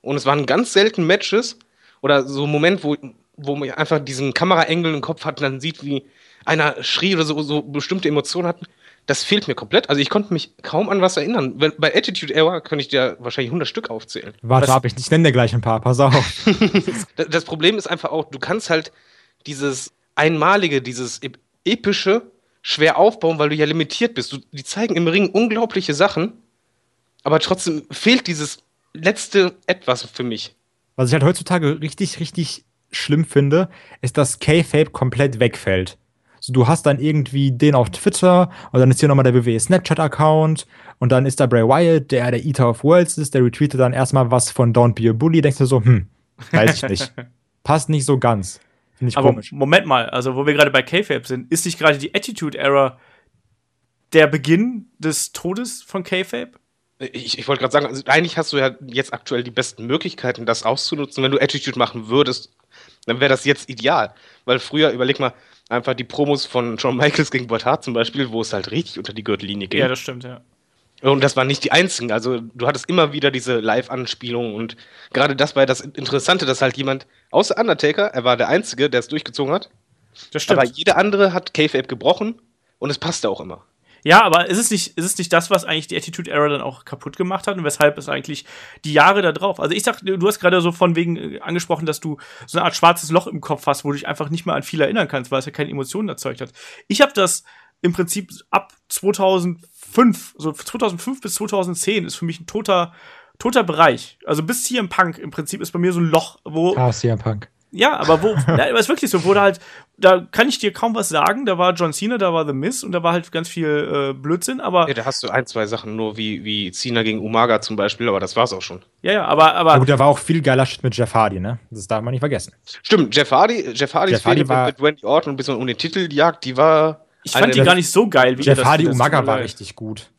Und es waren ganz selten Matches. Oder so ein Moment, wo, wo man einfach diesen Kameraengel im Kopf hat und dann sieht, wie einer schrie oder so, so bestimmte Emotionen hatten. Das fehlt mir komplett. Also ich konnte mich kaum an was erinnern. Bei Attitude Era könnte ich dir wahrscheinlich 100 Stück aufzählen. Warte Was- ab, ich, ich nenne dir gleich ein paar, pass auf. Da- Das Problem ist einfach auch, du kannst halt dieses Einmalige, dieses ep- Epische schwer aufbauen, weil du ja limitiert bist. Du, die zeigen im Ring unglaubliche Sachen, aber trotzdem fehlt dieses letzte Etwas für mich. Was ich halt heutzutage richtig, richtig schlimm finde, ist, dass K-Fape komplett wegfällt. So, du hast dann irgendwie den auf Twitter und dann ist hier nochmal der WWE Snapchat-Account und dann ist da Bray Wyatt, der der Eater of Worlds ist, der retweetet dann erstmal was von Don't Be a Bully, denkst du so, hm, weiß ich nicht. Passt nicht so ganz. Finde ich Aber komisch. Moment mal, also wo wir gerade bei K-Fape sind, ist nicht gerade die Attitude Era der Beginn des Todes von K-Fape? Ich, ich wollte gerade sagen, also eigentlich hast du ja jetzt aktuell die besten Möglichkeiten, das auszunutzen. Wenn du Attitude machen würdest, dann wäre das jetzt ideal. Weil früher, überleg mal, einfach die Promos von Shawn Michaels gegen Bret Hart zum Beispiel, wo es halt richtig unter die Gürtellinie ging. Ja, das stimmt, ja. Und das waren nicht die einzigen. Also du hattest immer wieder diese Live-Anspielungen und gerade das war das Interessante, dass halt jemand, außer Undertaker, er war der Einzige, der es durchgezogen hat, Das stimmt. aber jeder andere hat K-Fape gebrochen und es passte auch immer. Ja, aber ist es nicht, ist es nicht das, was eigentlich die Attitude Era dann auch kaputt gemacht hat und weshalb es eigentlich die Jahre da drauf? Also ich sag, du hast gerade so von wegen äh, angesprochen, dass du so eine Art schwarzes Loch im Kopf hast, wo du dich einfach nicht mehr an viel erinnern kannst, weil es ja keine Emotionen erzeugt hat. Ich habe das im Prinzip ab 2005, so 2005 bis 2010 ist für mich ein toter, toter Bereich. Also bis hier im Punk im Prinzip ist bei mir so ein Loch, wo Chaos CM Punk. ja, aber wo, ja, aber ist wirklich so, wo da halt, da kann ich dir kaum was sagen. Da war John Cena, da war The Miz und da war halt ganz viel äh, Blödsinn, aber Ja, da hast du ein, zwei Sachen nur wie, wie Cena gegen Umaga zum Beispiel, aber das war's auch schon. ja, ja, aber, aber Aber gut, da war auch viel geiler Shit mit Jeff Hardy, ne? Das darf man nicht vergessen. Stimmt, Jeff Hardy, Jeff Hardys Jeff Hardy Fehde war- mit Randy Orton bis man um den Titel jagt, die war. Ich fand eine die gar nicht so geil, wie Jeff das Hardy das Umaga war richtig gut.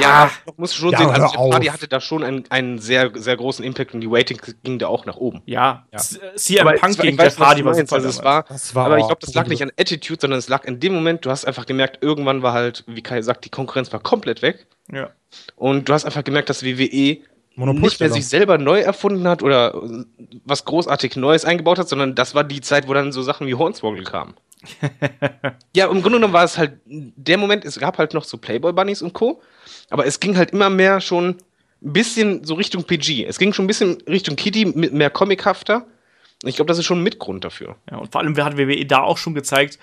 Ja, muss schon Ja, sehen. Also Jeff Hardy hatte da schon einen, einen sehr, sehr großen Impact und die Rating ging da auch nach oben. Ja, Ja. C- CM Aber Punk gegen weiß, Jeff was Hardy war super also es damals. war, Das war aber ich glaube, das lag nicht an Attitude, sondern es lag in dem Moment, du hast einfach gemerkt, irgendwann war halt, wie Kai sagt, die Konkurrenz war komplett weg. Ja. Und du hast einfach gemerkt, dass WWE nicht mehr sich selber neu erfunden hat oder was großartig Neues eingebaut hat, sondern das war die Zeit, wo dann so Sachen wie Hornswoggle kamen. ja, im Grunde genommen war es halt der Moment, es gab halt noch so Playboy Bunnies und Co., aber es ging halt immer mehr schon ein bisschen so Richtung PG. Es ging schon ein bisschen Richtung Kitty, mit mehr comichafter. Und ich glaube, das ist schon ein Mitgrund dafür. ja, und vor allem hat WWE da auch schon gezeigt,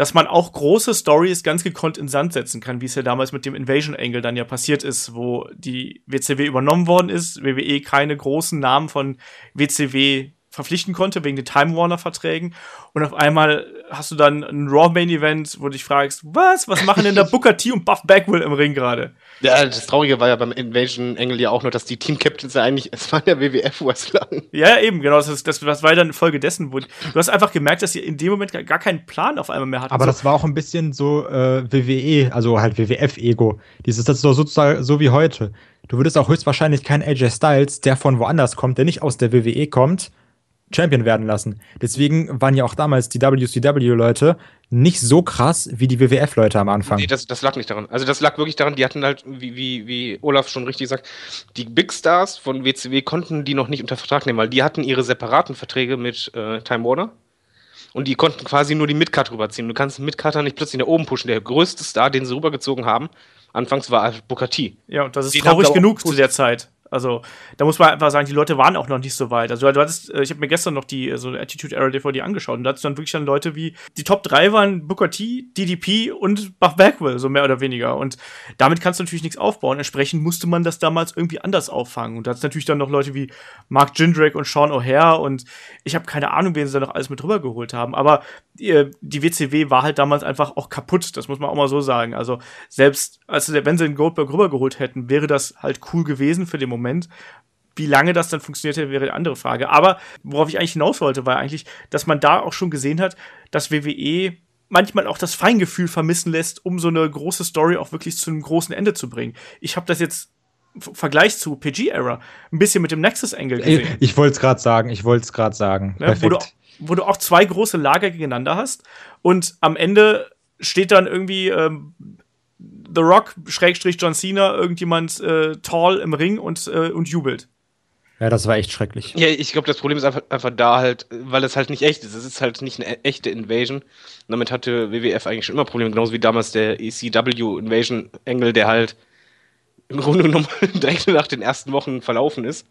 dass man auch große Stories ganz gekonnt in Sand setzen kann, wie es ja damals mit dem Invasion Angle dann ja passiert ist, wo die WCW übernommen worden ist, WWE keine großen Namen von WCW verpflichten konnte wegen den Time Warner Verträgen und auf einmal hast du dann ein Raw Main Event, wo du dich fragst, was, was machen denn da Booker T und Buff Bagwell im Ring gerade? Ja, das Traurige war ja beim Invasion Angle ja auch nur, dass die Team Captains ja eigentlich, es waren ja WWF-Wrestler. Ja, eben, genau. Das, ist- das, das war dann Folge dessen, wo du hast einfach gemerkt, dass sie in dem Moment gar, keinen Plan auf einmal mehr hatten. Aber so, das war auch ein bisschen so äh, WWE, also halt WWF-Ego. Dieses, das ist doch sozusagen so wie heute. Du würdest auch höchstwahrscheinlich keinen AJ Styles, der von woanders kommt, der nicht aus der WWE kommt, Champion werden lassen. Deswegen waren ja auch damals die WCW-Leute nicht so krass wie die WWF-Leute am Anfang. Nee, das, das lag nicht daran. Also das lag wirklich daran, die hatten halt, wie, wie, wie Olaf schon richtig sagt, die Big Stars von WCW konnten die noch nicht unter Vertrag nehmen, weil die hatten ihre separaten Verträge mit äh, Time Warner. Und die konnten quasi nur die Midcard rüberziehen. Du kannst einen Midcarter nicht plötzlich nach oben pushen. Der größte Star, den sie rübergezogen haben, anfangs war Booker T. ja, und das ist den traurig genug zu der Zeit. Also, da muss man einfach sagen, die Leute waren auch noch nicht so weit. Also, du hattest, äh, ich habe mir gestern noch die äh, so Attitude Era DVD angeschaut und da hattest dann wirklich dann Leute wie, die Top 3 waren Booker T, DDP und Buff Bagwell, so mehr oder weniger. Und damit kannst du natürlich nichts aufbauen. Entsprechend musste man das damals irgendwie anders auffangen. Und da hat's natürlich dann noch Leute wie Mark Jindrak und Sean O'Hare und ich habe keine Ahnung, wen sie da noch alles mit rübergeholt haben. Aber die WCW war halt damals einfach auch kaputt, das muss man auch mal so sagen. Also selbst, als wenn sie den Goldberg rübergeholt hätten, wäre das halt cool gewesen für den Moment. Wie lange das dann funktioniert hätte, wäre eine andere Frage. Aber worauf ich eigentlich hinaus wollte, war eigentlich, dass man da auch schon gesehen hat, dass WWE manchmal auch das Feingefühl vermissen lässt, um so eine große Story auch wirklich zu einem großen Ende zu bringen. Ich habe das jetzt im Vergleich zu PG-Era ein bisschen mit dem Nexus-Angle gesehen. Ich, ich wollte es gerade sagen, ich wollte es gerade sagen. Ne, wo, du, Perfekt. Wo du auch zwei große Lager gegeneinander hast und am Ende steht dann irgendwie ähm, The Rock, Schrägstrich John Cena, irgendjemand äh, tall im Ring und, äh, und jubelt. Ja, das war echt schrecklich. Ja, ich glaube, das Problem ist einfach, einfach da halt, weil es halt nicht echt ist. Es ist halt nicht eine e- echte Invasion. Und damit hatte WWF eigentlich schon immer Probleme, genauso wie damals der ECW Invasion Angle, der halt im Grunde genommen direkt nach den ersten Wochen verlaufen ist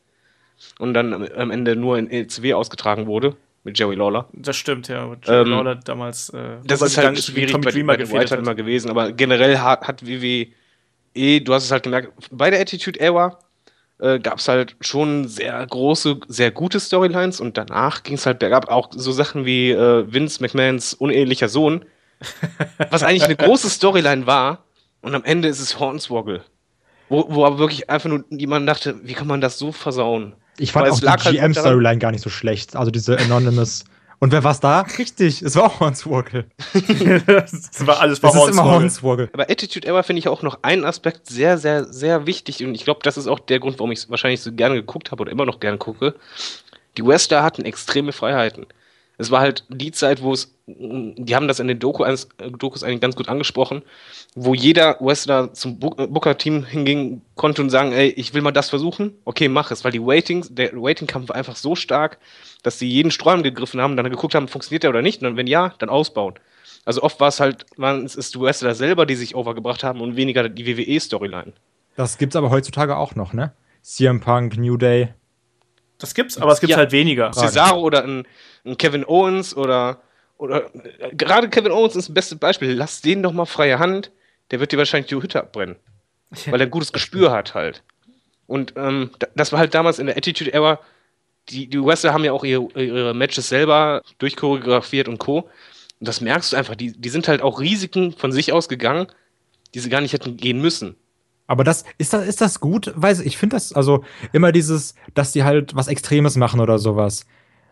und dann am- am Ende nur in ECW ausgetragen wurde mit Jerry Lawler. Das stimmt, ja. Und Jerry Ähm, Lawler damals äh, Das ist halt schwierig Tommy bei, Dreamer bei White halt immer gewesen, aber generell hat, hat WWE, du hast es halt gemerkt, bei der Attitude Era äh, gab es halt schon sehr große, sehr gute Storylines und danach ging es halt bergab. Auch so Sachen wie äh, Vince McMahons unehelicher Sohn, was eigentlich eine große Storyline war und am Ende ist es Hornswoggle. Wo, wo aber wirklich einfach nur jemand dachte, wie kann man das so versauen? Ich fand auch es lag die halt GM-Storyline gar nicht so schlecht. Also diese Anonymous Und wer war's da? Richtig, es war auch Hornswoggle. das war alles war Es ist immer Hornswoggle. Aber Attitude Era finde ich auch noch einen Aspekt sehr, sehr, sehr wichtig und ich glaube, das ist auch der Grund, warum ich es wahrscheinlich so gerne geguckt habe oder immer noch gerne gucke. Die Wrestler hatten extreme Freiheiten. Es war halt die Zeit, wo es, die haben das in den Doku, äh, Dokus eigentlich ganz gut angesprochen, wo jeder Wrestler zum äh, Booker-Team hingehen konnte und sagen, ey, ich will mal das versuchen, okay, mach es, weil die Ratings, der Ratingkampf war einfach so stark, dass sie jeden Sträum gegriffen haben, dann geguckt haben, funktioniert der oder nicht, und dann, wenn ja, dann ausbauen. Also oft war es halt, waren es ist die Wrestler selber, die sich overgebracht haben und weniger die WWE-Storyline. Das gibt's aber heutzutage auch noch, ne? CM Punk, New Day. Das gibt's, aber es gibt's Ja. halt weniger. Cesaro oder ein, ein Kevin Owens oder, oder äh, gerade Kevin Owens ist das beste Beispiel. Lass den doch mal freie Hand, der wird dir wahrscheinlich die Hütte abbrennen. weil er ein gutes Gespür hat halt. Und ähm, da- das war halt damals in der Attitude Era. Die, die Wrestler haben ja auch ihre, ihre Matches selber durchchoreografiert und Co. Und das merkst du einfach. Die, die sind halt auch Risiken von sich aus gegangen, die sie gar nicht hätten gehen müssen. Aber das ist das ist das gut? Weiß ich finde das also immer dieses, dass die halt was Extremes machen oder sowas.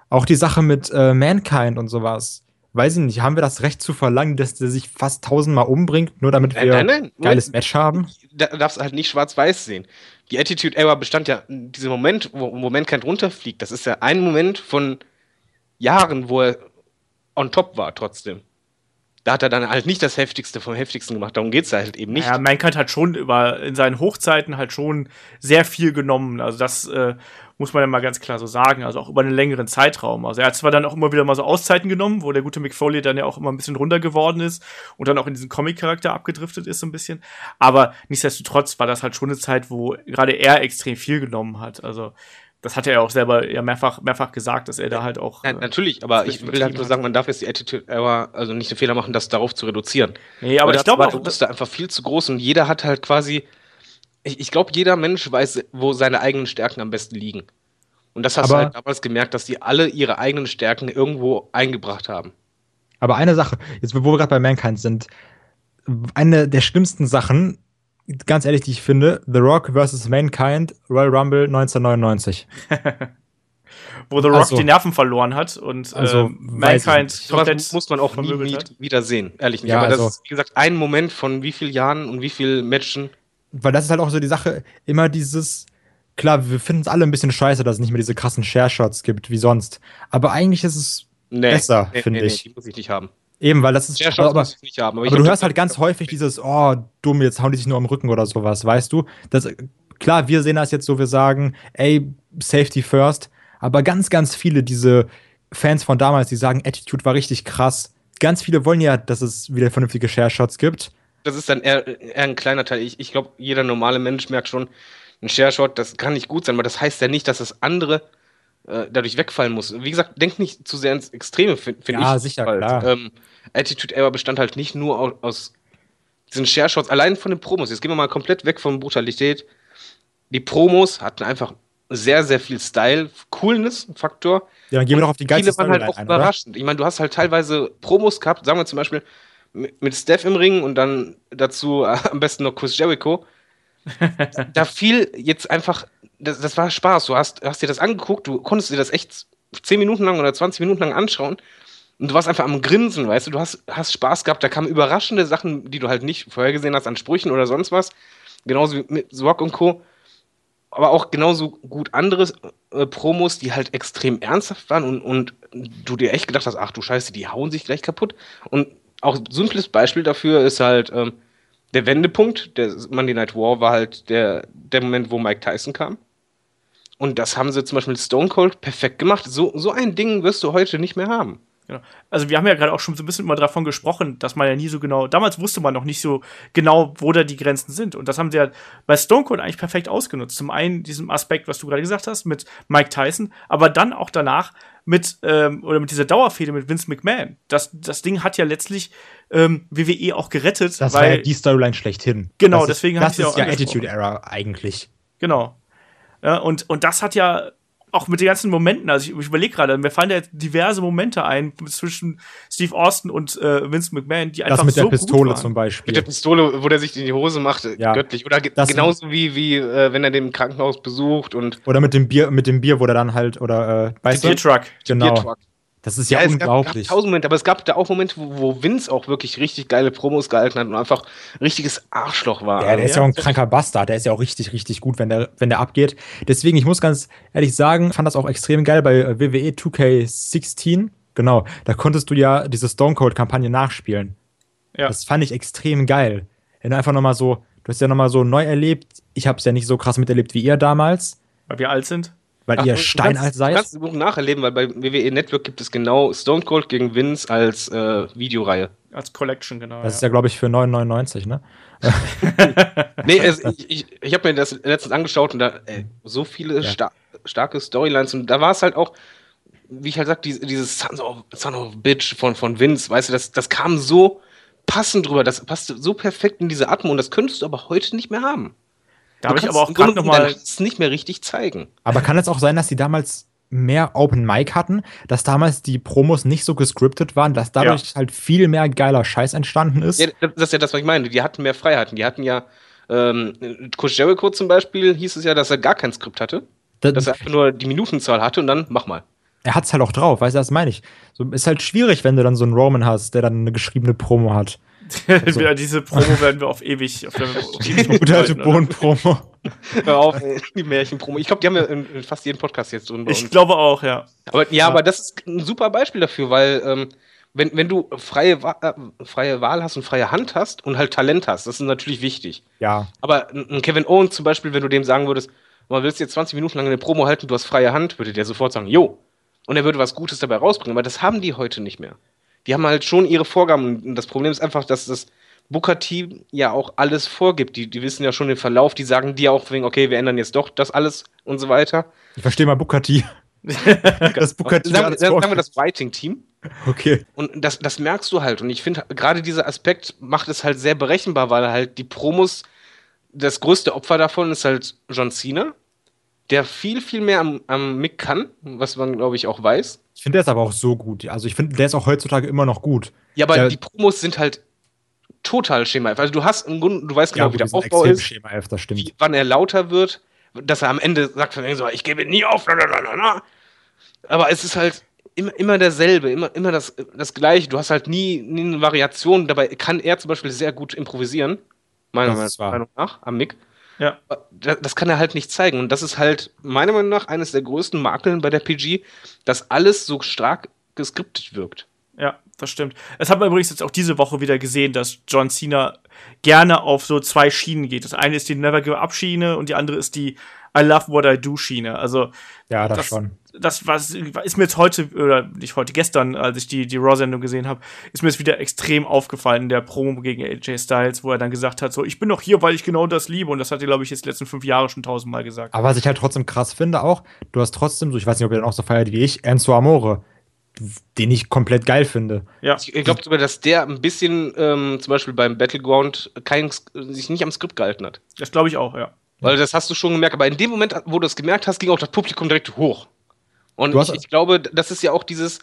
Auch die Sache mit äh, Mankind und sowas. Weiß ich nicht, haben wir das Recht zu verlangen, dass der sich fast tausendmal umbringt, nur damit wir Nein, nein, nein. geiles Match haben? Da darfst du halt nicht schwarz-weiß sehen. Die Attitude Era bestand ja in diesem Moment, wo, wo Mankind runterfliegt. Das ist ja ein Moment von Jahren, wo er on top war trotzdem. Da hat er dann halt nicht das Heftigste vom Heftigsten gemacht. Darum geht's da halt eben nicht. Ja, Mankind hat schon über in seinen Hochzeiten halt schon sehr viel genommen. Also das äh, muss man ja mal ganz klar so sagen. Also auch über einen längeren Zeitraum. Also er hat zwar dann auch immer wieder mal so Auszeiten genommen, wo der gute Mick Foley dann ja auch immer ein bisschen runter geworden ist und dann auch in diesen Comic-Charakter abgedriftet ist so ein bisschen. Aber nichtsdestotrotz war das halt schon eine Zeit, wo gerade er extrem viel genommen hat. Also das hat er ja auch selber ja mehrfach mehrfach gesagt, dass er da halt auch. Ja, äh, natürlich, aber ich will halt nur sagen, man darf jetzt die Attitude Era, also nicht den Fehler machen, das darauf zu reduzieren. nee, aber Weil ich glaube das auch, war da einfach viel zu groß und jeder hat halt quasi, ich, ich glaube, jeder Mensch weiß, wo seine eigenen Stärken am besten liegen. Und das hast du Aber- halt damals gemerkt, dass die alle ihre eigenen Stärken irgendwo eingebracht haben. Aber eine Sache, jetzt wo wir gerade bei Mankind sind, eine der schlimmsten Sachen, ganz ehrlich, die ich finde, The Rock vs. Mankind, Royal Rumble 1999. wo The Rock also- die Nerven verloren hat und Also, äh, weiß ich Mankind komplett muss man auch nie, wieder sehen, ehrlich nicht. Ja, Aber das also- ist, wie gesagt, ein Moment von wie vielen Jahren und wie vielen Matchen. Weil das ist halt auch so die Sache, immer dieses, klar, wir finden es alle ein bisschen scheiße, dass es nicht mehr diese krassen Share-Shots gibt wie sonst. Aber eigentlich ist es Nee, Besser, finde ich. die muss ich nicht haben. eben, weil das ist. Der aber, aber, muss ich nicht haben. ich aber du hörst halt ganz häufig dieses, oh, dumm, jetzt hauen die sich nur am Rücken oder sowas, weißt du? Das, klar, wir sehen das jetzt so, wir sagen, ey, Safety first. Aber ganz, ganz viele, diese Fans von damals, die sagen, Attitude war richtig krass. Ganz viele wollen ja, dass es wieder vernünftige Share-Shots gibt. Das ist dann eher, eher ein kleiner Teil. Ich, ich glaube, jeder normale Mensch merkt schon, ein Share-Shot, das kann nicht gut sein, aber das heißt ja nicht, dass das andere äh, dadurch wegfallen muss. Wie gesagt, denk nicht zu sehr ins Extreme, finde find Ja, ich. sicher, halt. klar. Ähm, Attitude Era bestand halt nicht nur aus, aus diesen Share-Shots, allein von den Promos. Jetzt gehen wir mal komplett weg von Brutalität. Die Promos hatten einfach sehr, sehr viel Style, Coolness-Faktor. Ja, dann gehen wir doch auf die geilste Viele waren halt auch ein, oder? überraschend. Ich meine, du hast halt teilweise Promos gehabt, sagen wir zum Beispiel mit, Steph im Ring und dann dazu äh, am besten noch Chris Jericho. da, da fiel jetzt einfach, das, das war Spaß. Du hast, hast dir das angeguckt, du konntest dir das echt 10 Minuten lang oder 20 Minuten lang anschauen und du warst einfach am Grinsen, weißt du, du hast, hast Spaß gehabt. Da kamen überraschende Sachen, die du halt nicht vorhergesehen hast an Sprüchen oder sonst was. Genauso wie mit Rock und Co aber auch genauso gut andere äh, Promos, die halt extrem ernsthaft waren und, und du dir echt gedacht hast, ach du Scheiße, die hauen sich gleich kaputt. Und auch simples Beispiel dafür ist halt ähm, der Wendepunkt, der Monday Night War war halt der, der Moment, wo Mike Tyson kam. Und das haben sie zum Beispiel mit Stone Cold perfekt gemacht. So, so ein Ding wirst du heute nicht mehr haben. Genau. Also wir haben ja gerade auch schon so ein bisschen immer davon gesprochen, dass man ja nie so genau, damals wusste man noch nicht so genau, wo da die Grenzen sind. Und das haben sie ja bei Stone Cold eigentlich perfekt ausgenutzt. Zum einen diesem Aspekt, was du gerade gesagt hast, mit Mike Tyson, aber dann auch danach mit, ähm, oder mit dieser Dauerfehde mit Vince McMahon. Das, das Ding hat ja letztlich ähm, WWE auch gerettet, Das war weil, ja die Storyline schlechthin. Genau, das deswegen ist, hab Das ich sie ist auch ja angesprochen. Attitude Era eigentlich. Genau. Ja, und, und das hat ja auch mit den ganzen Momenten, also ich, ich überlege gerade, mir fallen da jetzt diverse Momente ein zwischen Steve Austin und äh, Vince McMahon, die einfach Das mit so der Pistole zum Beispiel. Mit der Pistole, wo der sich in die Hose macht, äh, Ja. göttlich. Oder ge Das- genauso wie, wie äh, wenn er den im Krankenhaus besucht und Oder mit dem Bier, mit dem Bier, wo der dann halt, oder, äh, weißt Beer du? Truck. Genau. Biertruck. Das ist ja, ja unglaublich. Es gab tausend Momente, aber es gab da auch Momente, wo, wo Vince auch wirklich richtig geile Promos gehalten hat und einfach richtiges Arschloch war. Ja, der ist ja auch ein kranker Bastard. Der ist ja auch richtig, richtig gut, wenn der, wenn der abgeht. Deswegen, ich muss ganz ehrlich sagen, fand das auch extrem geil bei äh, WWE 2K16. Genau, da konntest du ja diese Stone Cold-Kampagne nachspielen. Ja. Das fand ich extrem geil. Wenn du einfach nochmal so, du hast ja nochmal so neu erlebt. Ich habe es ja nicht so krass miterlebt wie ihr damals. Weil wir alt sind? Weil Ach, ihr steinalt seid? Du kannst das Buch nacherleben, weil bei WWE Network gibt es genau Stone Cold gegen Vince als äh, Videoreihe. Als Collection, genau. Das ja. ist ja, glaube ich, für 9,99, ne? nee, es, ich, ich, ich habe mir das letztens angeschaut und da ey, so viele ja. star starke Storylines und da war es halt auch, wie ich halt sag, dieses, dieses Son, of, Son of Bitch von, von Vince, weißt du, das, das kam so passend drüber, das passte so perfekt in diese Atmung und das könntest du aber heute nicht mehr haben. Da habe ich aber auch gerade nochmal. es nicht mehr richtig zeigen. Aber kann es auch sein, dass die damals mehr Open Mic hatten, dass damals die Promos nicht so gescriptet waren, dass dadurch ja. halt viel mehr geiler Scheiß entstanden ist? Ja, das ist ja das, was ich meine. Die hatten mehr Freiheiten. Die hatten ja, ähm, Coach Jericho zum Beispiel hieß es ja, dass er gar kein Skript hatte. Das, dass er einfach nur die Minutenzahl hatte und dann mach mal. Er hat es halt auch drauf, weißt du, das meine ich. So, ist halt schwierig, wenn du dann so einen Roman hast, der dann eine geschriebene Promo hat. Also. diese Promo werden wir auf ewig auf der Gute alte Bohnen-Promo. Hör auf, die Märchen-Promo. Ich glaube, die haben wir in fast jedem Podcast jetzt drin. Ich glaube auch, ja. Aber, ja, ja, aber das ist ein super Beispiel dafür, weil ähm, wenn, wenn du freie, äh, freie Wahl hast und freie Hand hast und halt Talent hast, das ist natürlich wichtig. Ja. Aber ein Kevin Owens zum Beispiel, wenn du dem sagen würdest, man willst jetzt 20 Minuten lang eine Promo halten, du hast freie Hand, würde der sofort sagen, jo. Und er würde was Gutes dabei rausbringen. Aber das haben die heute nicht mehr die haben halt schon ihre Vorgaben. Und das Problem ist einfach, dass das Booker T ja auch alles vorgibt. Die, die wissen ja schon den Verlauf, die sagen dir auch wegen, okay, wir ändern jetzt doch das alles und so weiter. Ich verstehe mal Booker T. das Booker T. Sagen, sagen wir das Writing-Team. Okay. Und das, das merkst du halt. Und ich finde, gerade dieser Aspekt macht es halt sehr berechenbar, weil halt die Promos, das größte Opfer davon ist halt John Cena, der viel, viel mehr am, am Mick kann, was man, glaube ich, auch weiß. Ich finde, der ist aber auch so gut. Also ich finde, der ist auch heutzutage immer noch gut. Ja, aber der, die Promos sind halt total Schema Also du hast im Grunde, du weißt genau, ja, wie der Aufbau ist, Schema F, das stimmt. Wie, wann er lauter wird, dass er am Ende sagt von so, ich gebe nie auf. Aber es ist halt immer, immer derselbe, immer, immer das, das Gleiche. Du hast halt nie, nie eine Variation. Dabei kann er zum Beispiel sehr gut improvisieren, meiner Meinung nach, am Mick. Ja. Das kann er halt nicht zeigen. Und das ist halt meiner Meinung nach eines der größten Makeln bei der PG, dass alles so stark geskriptet wirkt. Ja, das stimmt. Es hat man übrigens jetzt auch diese Woche wieder gesehen, dass John Cena gerne auf so zwei Schienen geht. Das eine ist die Never Give Up Schiene und die andere ist die I Love What I Do Schiene. Also ja, das, das schon. Das was ist mir jetzt heute oder nicht heute gestern, als ich die die Raw Sendung gesehen habe, ist mir jetzt wieder extrem aufgefallen in der Promo gegen AJ Styles, wo er dann gesagt hat, so ich bin doch hier, weil ich genau das liebe und das hat er glaube ich jetzt die letzten fünf Jahre schon tausendmal gesagt. Aber was ich halt trotzdem krass finde auch, du hast trotzdem so, ich weiß nicht, ob ihr dann auch so feiert wie ich, Enzo Amore den ich komplett geil finde. Ja. Ich glaube sogar, dass der ein bisschen ähm, zum Beispiel beim Battleground kein, sich nicht am Skript gehalten hat. Das glaube ich auch, ja. Weil das hast du schon gemerkt, aber in dem Moment, wo du es gemerkt hast, ging auch das Publikum direkt hoch. Und ich, ich, glaube, das ist ja auch dieses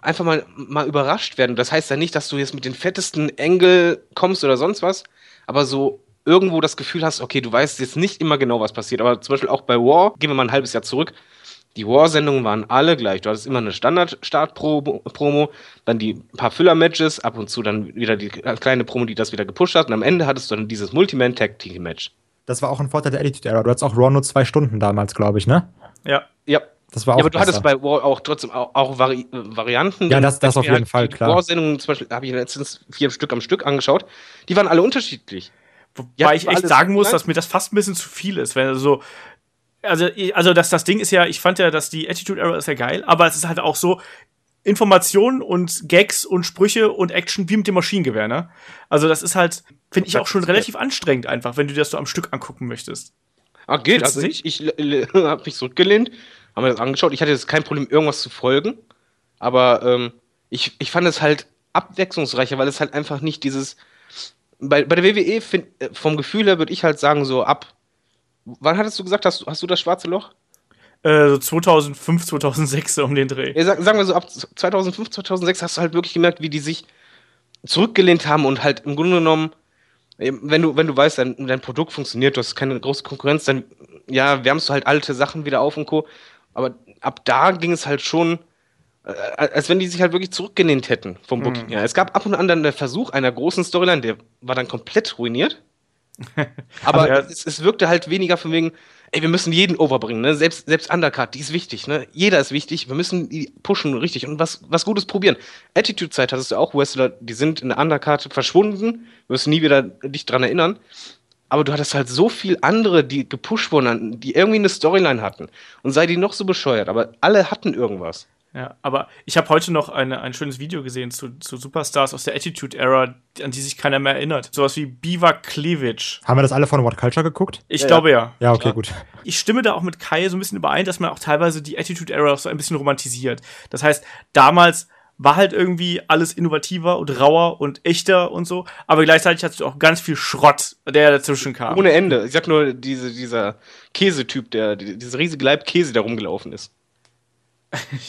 einfach mal, mal überrascht werden. Das heißt ja nicht, dass du jetzt mit den fettesten Engel kommst oder sonst was, aber so irgendwo das Gefühl hast, okay, du weißt jetzt nicht immer genau, was passiert. Aber zum Beispiel auch bei War, gehen wir mal ein halbes Jahr zurück, die War-Sendungen waren alle gleich. Du hattest immer eine Standard-Start-Promo, dann die paar Füller-Matches, ab und zu dann wieder die kleine Promo, die das wieder gepusht hat. Und am Ende hattest du dann dieses Multiman-Tag-Team-Match. Das war auch ein Vorteil der Attitude Era. Du hattest auch Raw nur zwei Stunden damals, glaube ich, ne? Ja. Ja. Das war auch ja, aber du hattest bei War auch trotzdem auch, auch Vari Varianten. Ja, das, das auf jeden Fall, klar. War-Sendungen zum Beispiel, habe ich letztens vier Stück am Stück angeschaut. Die waren alle unterschiedlich. Wobei ja, ich echt sagen muss, dass mir das fast ein bisschen zu viel ist. Wenn so, also, also das, das Ding ist ja, ich fand ja, dass die Attitude Era ist ja geil, aber es ist halt auch so, Informationen und Gags und Sprüche und Action wie mit dem Maschinengewehr, ne? Also das ist halt, finde ich auch schon relativ anstrengend einfach, wenn du dir das so am Stück angucken möchtest. Ah, geht. Also ich, ich habe mich zurückgelehnt, habe mir das angeschaut. Ich hatte jetzt kein Problem, irgendwas zu folgen. Aber ähm, ich, ich fand es halt abwechslungsreicher, weil es halt einfach nicht dieses. Bei, bei der WWE, find, äh, vom Gefühl her würde ich halt sagen, so ab. Wann hattest du gesagt, hast, hast du das schwarze Loch? Äh, so 2005, 2006 um den Dreh. Ja, sagen wir so, ab 2005, 2006 hast du halt wirklich gemerkt, wie die sich zurückgelehnt haben und halt im Grunde genommen, wenn du, wenn du weißt, dein, dein Produkt funktioniert, du hast keine große Konkurrenz, dann ja, wärmst du halt alte Sachen wieder auf und Co. Aber ab da ging es halt schon Äh, als wenn die sich halt wirklich zurückgelehnt hätten vom Mhm. Booking her. Es gab ab und an dann den Versuch einer großen Storyline, der war dann komplett ruiniert. Aber Ja. es, es wirkte halt weniger von wegen, ey, wir müssen jeden overbringen, ne? Selbst, selbst Undercard, die ist wichtig, ne? Jeder ist wichtig, wir müssen die pushen richtig und was, was Gutes probieren. Attitude-Zeit hattest du auch, Wrestler, die sind in der Undercard verschwunden, wirst nie wieder dich dran erinnern. Aber du hattest halt so viel andere, die gepusht wurden, die irgendwie eine Storyline hatten. Und sei die noch so bescheuert, aber alle hatten irgendwas. Ja, aber ich habe heute noch eine, ein schönes Video gesehen zu, zu Superstars aus der Attitude Era, an die sich keiner mehr erinnert. Sowas wie Biva Cleavage. Haben wir das alle von What Culture geguckt? Ich Ja, glaube ja. Ja, okay, Klar. gut. Ich stimme da auch mit Kai so ein bisschen überein, dass man auch teilweise die Attitude Era so ein bisschen romantisiert. Das heißt, damals war halt irgendwie alles innovativer und rauer und echter und so, aber gleichzeitig hattest du auch ganz viel Schrott, der dazwischen kam. Ohne Ende. Ich sag nur, diese, dieser Käsetyp, der, die- diese riesige Leib Käse, der rumgelaufen ist.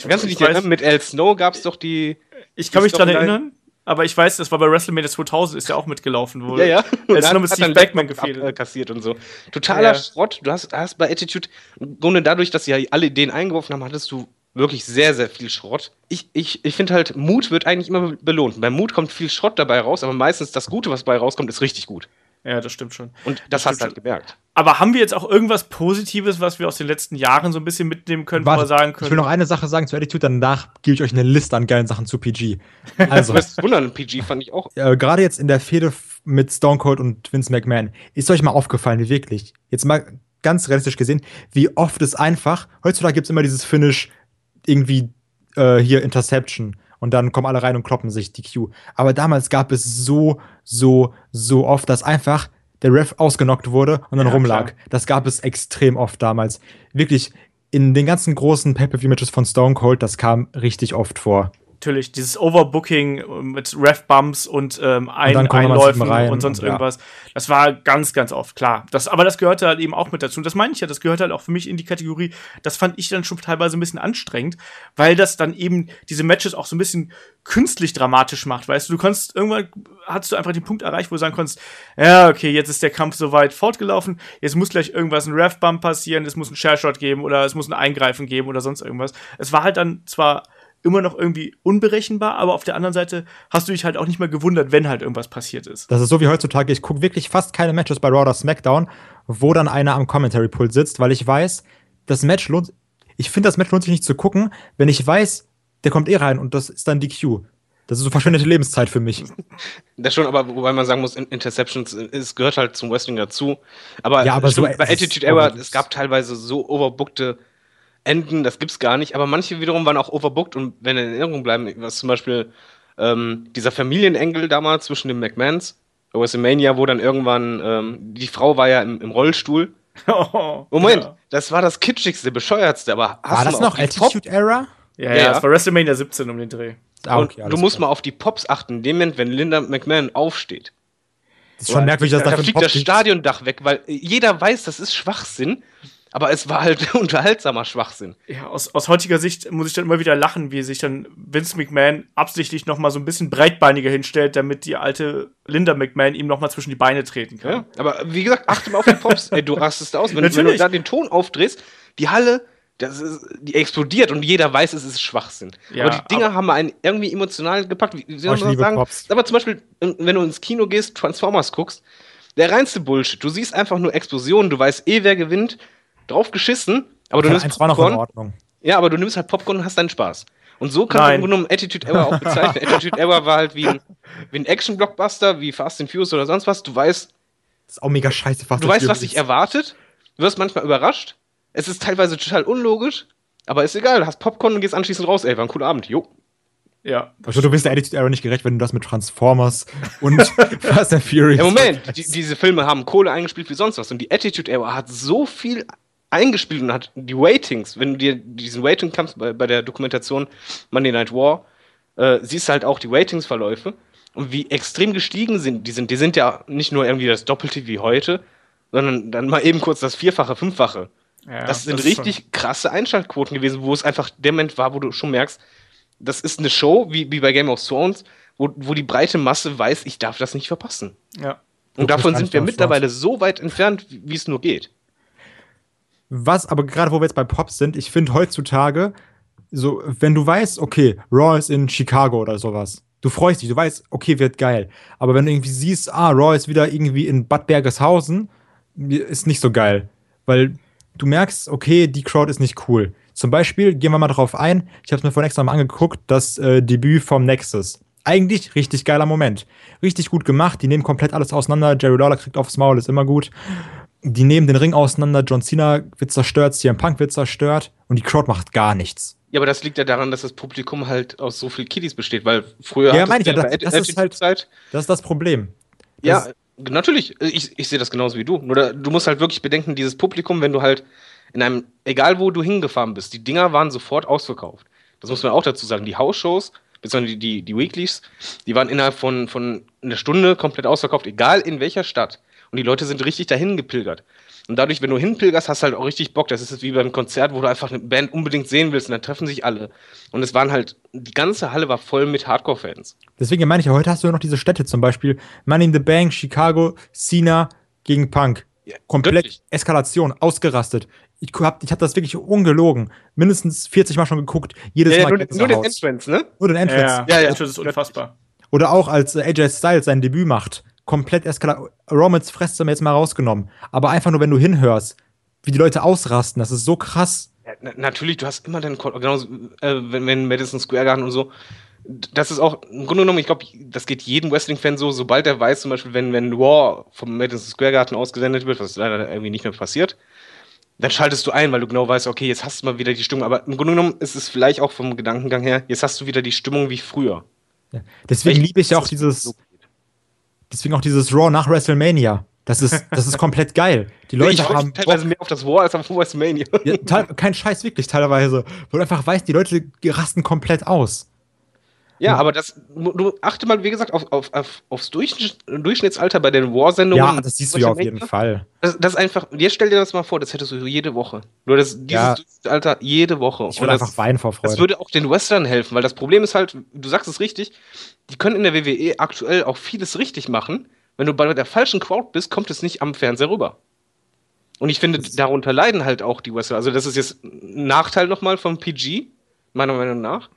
Kannst du dich ich weiß- erinnern? Mit Al Snow gab es doch die. Ich kann die mich dran erinnern, aber ich weiß, das war bei WrestleMania 2000, ist ja auch mitgelaufen. Wo Ja, ja. Ist dann nur mit Steve Backman gefehlt. kassiert und so. Totaler Ja. Schrott. Du hast, hast bei Attitude, im Grunde dadurch, dass sie ja alle Ideen eingeworfen haben, hattest du wirklich sehr, sehr viel Schrott. Ich, ich, ich finde halt, Mut wird eigentlich immer belohnt. Beim Mut kommt viel Schrott dabei raus, aber meistens das Gute, was dabei rauskommt, ist richtig gut. Ja, das stimmt schon. Und das, Das hast du halt gemerkt. Aber haben wir jetzt auch irgendwas Positives, was wir aus den letzten Jahren so ein bisschen mitnehmen können, wo wir Warte, sagen ich will können? noch eine Sache sagen zu Attitude, danach gebe ich euch eine Liste an geilen Sachen zu PG. Also, wirst wundern, PG fand ich auch. äh, gerade jetzt in der Fehde mit Stone Cold und Vince McMahon, ist euch mal aufgefallen, wie wirklich, jetzt mal ganz realistisch gesehen, wie oft es einfach, heutzutage gibt es immer dieses Finish, irgendwie äh, hier Interception und dann kommen alle rein und kloppen sich die Q. Aber damals gab es so, so, so oft, dass einfach der Ref ausgenockt wurde und dann Ja, rumlag. klar. Das gab es extrem oft damals. Wirklich, in den ganzen großen Pay-Per-View-Matches von Stone Cold, das kam richtig oft vor. Natürlich, dieses Overbooking äh, mit Ref-Bumps und ähm, Ein nochmal Einläufen und sonst und ja. irgendwas. Das war ganz, ganz oft, klar. Das, aber das gehörte halt eben auch mit dazu. Und das meine ich ja, das gehört halt auch für mich in die Kategorie, das fand ich dann schon teilweise ein bisschen anstrengend, weil das dann eben diese Matches auch so ein bisschen künstlich dramatisch macht, weißt du, du konntest, irgendwann hattest du einfach den Punkt erreicht, wo du sagen konntest, ja, okay, jetzt ist der Kampf soweit fortgelaufen, jetzt muss gleich irgendwas, ein Ref-Bump passieren, es muss ein Share-Shot geben oder es muss ein Eingreifen geben oder sonst irgendwas. Es war halt dann zwar immer noch irgendwie unberechenbar, aber auf der anderen Seite hast du dich halt auch nicht mehr gewundert, wenn halt irgendwas passiert ist. Das ist so wie heutzutage, ich gucke wirklich fast keine Matches bei Raw oder SmackDown, wo dann einer am Commentary-Pult sitzt, weil ich weiß, das Match lohnt, ich finde, das Match lohnt sich nicht zu gucken, wenn ich weiß, der kommt eh rein und das ist dann die Q. Das ist so verschwendete Lebenszeit für mich. Das schon, aber wobei man sagen muss, In- Interceptions, äh, es gehört halt zum Wrestling dazu. Aber, Ja, aber so- bei Attitude Era, overbooked. es gab teilweise so overbookte Enden, das gibt's gar nicht. Aber manche wiederum waren auch overbooked und wenn in Erinnerung bleiben, was zum Beispiel ähm, dieser Familienengel damals zwischen den McMahons, WrestleMania, wo dann irgendwann, ähm, die Frau war ja im, im Rollstuhl. Moment, Ja, das war das kitschigste, bescheuertste, aber hast War du das noch Attitude Era? ja, ja, Ja. es war WrestleMania 17 um den Dreh. Ah, und alles du musst klar. mal auf die Pops achten, in dem Moment, wenn Linda McMahon aufsteht. Das ist schon merkwürdig, dass da, da fliegt das Stadiondach weg, weil jeder weiß, das ist Schwachsinn, aber es war halt unterhaltsamer Schwachsinn. Ja, aus, aus heutiger Sicht muss ich dann immer wieder lachen, wie sich dann Vince McMahon absichtlich noch mal so ein bisschen breitbeiniger hinstellt, damit die alte Linda McMahon ihm noch mal zwischen die Beine treten kann. Ja, aber wie gesagt, achte mal auf die Pops. Ey, du rastest aus. Wenn, wenn du da den Ton aufdrehst, die Halle, das ist, die explodiert und jeder weiß, es ist Schwachsinn. Ja, aber die Dinger aber- haben einen irgendwie emotional gepackt. Wie, wie soll Oh, man sagen? Pops. Aber zum Beispiel, wenn du ins Kino gehst, Transformers guckst, der reinste Bullshit. Du siehst einfach nur Explosionen, du weißt eh, wer gewinnt, drauf geschissen, aber du Ja, nimmst war noch in Popcorn. Ordnung. Ja, aber du nimmst halt Popcorn und hast deinen Spaß. Und so kannst Nein. du im Grunde genommen Attitude Era auch bezeichnen. Attitude Era war halt wie ein, wie ein Action-Blockbuster, wie Fast and Furious oder sonst was. Du weißt, Das ist auch mega scheiße. Fast du weißt, was dich erwartet. Du wirst manchmal überrascht. Es ist teilweise total unlogisch, aber ist egal. Du hast Popcorn und gehst anschließend raus. Ey, war ein cooler Abend. Jo. Ja. Also, du bist der Attitude Era nicht gerecht, wenn du das mit Transformers und Fast and Furious. Ja, Moment. Die, diese Filme haben Kohle eingespielt wie sonst was. Und die Attitude Era hat so viel eingespielt und hat die Waitings, wenn du dir diesen Waiting-Kampf bei, bei der Dokumentation Monday Night War, äh, siehst du halt auch die Watingsverläufe und wie extrem gestiegen sind. Die sind, die sind ja nicht nur irgendwie das Doppelte wie heute, sondern dann mal eben kurz das Vierfache, Fünffache. ja das sind ist richtig krasse Einschaltquoten gewesen, wo es einfach der Moment war, wo du schon merkst, das ist eine Show, wie, wie bei Game of Thrones, wo, wo die breite Masse weiß, ich darf das nicht verpassen. Ja. Und davon sind wir mittlerweile so weit entfernt, wie es nur geht. Was aber gerade, wo wir jetzt bei Pops sind, ich finde heutzutage so, wenn du weißt, okay, Raw ist in Chicago oder sowas, du freust dich, du weißt, okay, wird geil. Aber wenn du irgendwie siehst, ah, Raw ist wieder irgendwie in Bad Bergeshausen, ist nicht so geil. Weil du merkst, okay, die Crowd ist nicht cool. Zum Beispiel, gehen wir mal drauf ein, ich habe es mir vorhin extra mal angeguckt, das äh, Debüt vom Nexus. Eigentlich richtig geiler Moment. Richtig gut gemacht, die nehmen komplett alles auseinander, Jerry Lawler kriegt aufs Maul, ist immer gut. Die nehmen den Ring auseinander, John Cena wird zerstört, CM Punk wird zerstört und die Crowd macht gar nichts. Ja, aber das liegt ja daran, dass das Publikum halt aus so viel Kiddies besteht, weil früher. Ja, meine ich ja, das, das ist halt. Zeit, das ist das Problem. Das ja, natürlich. Ich, ich sehe das genauso wie du. Nur da, du musst halt wirklich bedenken, dieses Publikum, wenn du halt in einem, egal wo du hingefahren bist, die Dinger waren sofort ausverkauft. Das muss man auch dazu sagen. Die Hausshows, beziehungsweise die, die, die Weeklies, die waren innerhalb von, von einer Stunde komplett ausverkauft, egal in welcher Stadt. Und die Leute sind richtig dahin gepilgert. Und dadurch, wenn du hinpilgerst, hast du halt auch richtig Bock. Das ist wie beim Konzert, wo du einfach eine Band unbedingt sehen willst und dann treffen sich alle. Und es waren halt, die ganze Halle war voll mit Hardcore-Fans. Deswegen meine ich ja, heute hast du ja noch diese Städte zum Beispiel. Money in the Bank, Chicago, Cena gegen Punk. Ja, Komplett wirklich? Eskalation, ausgerastet. Ich hab, ich hab das wirklich ungelogen. Mindestens 40 Mal schon geguckt. Jedes ja, Mal. Nur, nur den Entrance, ne? Nur den Entrance. Ja, ja, ja, das ist unfassbar. Oder auch als AJ Styles sein Debüt macht komplett eskaliert. Romans Fresse haben wir jetzt mal rausgenommen. Aber einfach nur, wenn du hinhörst, wie die Leute ausrasten, das ist so krass. Ja, natürlich, du hast immer den, genau, äh, wenn, wenn Madison Square Garden und so, das ist auch, im Grunde genommen, ich glaube, das geht jedem Wrestling-Fan so, sobald er weiß, zum Beispiel, wenn, wenn War vom Madison Square Garden ausgesendet wird, was leider irgendwie nicht mehr passiert, dann schaltest du ein, weil du genau weißt, okay, jetzt hast du mal wieder die Stimmung. Aber im Grunde genommen ist es vielleicht auch vom Gedankengang her, jetzt hast du wieder die Stimmung wie früher. Ja. Deswegen liebe ich ja auch dieses, Deswegen auch dieses Raw nach WrestleMania. Das ist, das ist komplett geil. Die Leute ich haben teilweise mehr auf das Raw als auf WrestleMania. Ja, kein Scheiß, wirklich, teilweise. Wo du einfach weißt, die Leute rasten komplett aus. Ja, aber das, du achte mal, wie gesagt, auf, auf, auf, aufs Durchschnitt, Durchschnittsalter bei den War-Sendungen. Ja, das siehst du ja auf jeden Fall. Das, das ist einfach, jetzt stell dir das mal vor, das hättest du jede Woche. Nur das, dieses ja. Durchschnittsalter jede Woche. Ich würde einfach weinen vor Freude. Das würde auch den Western helfen, weil das Problem ist halt, du sagst es richtig, die können in der WWE aktuell auch vieles richtig machen. Wenn du bei der falschen Crowd bist, kommt es nicht am Fernseher rüber. Und ich finde, darunter leiden halt auch die Wrestler. Also, das ist jetzt ein Nachteil nochmal vom PG, meiner Meinung nach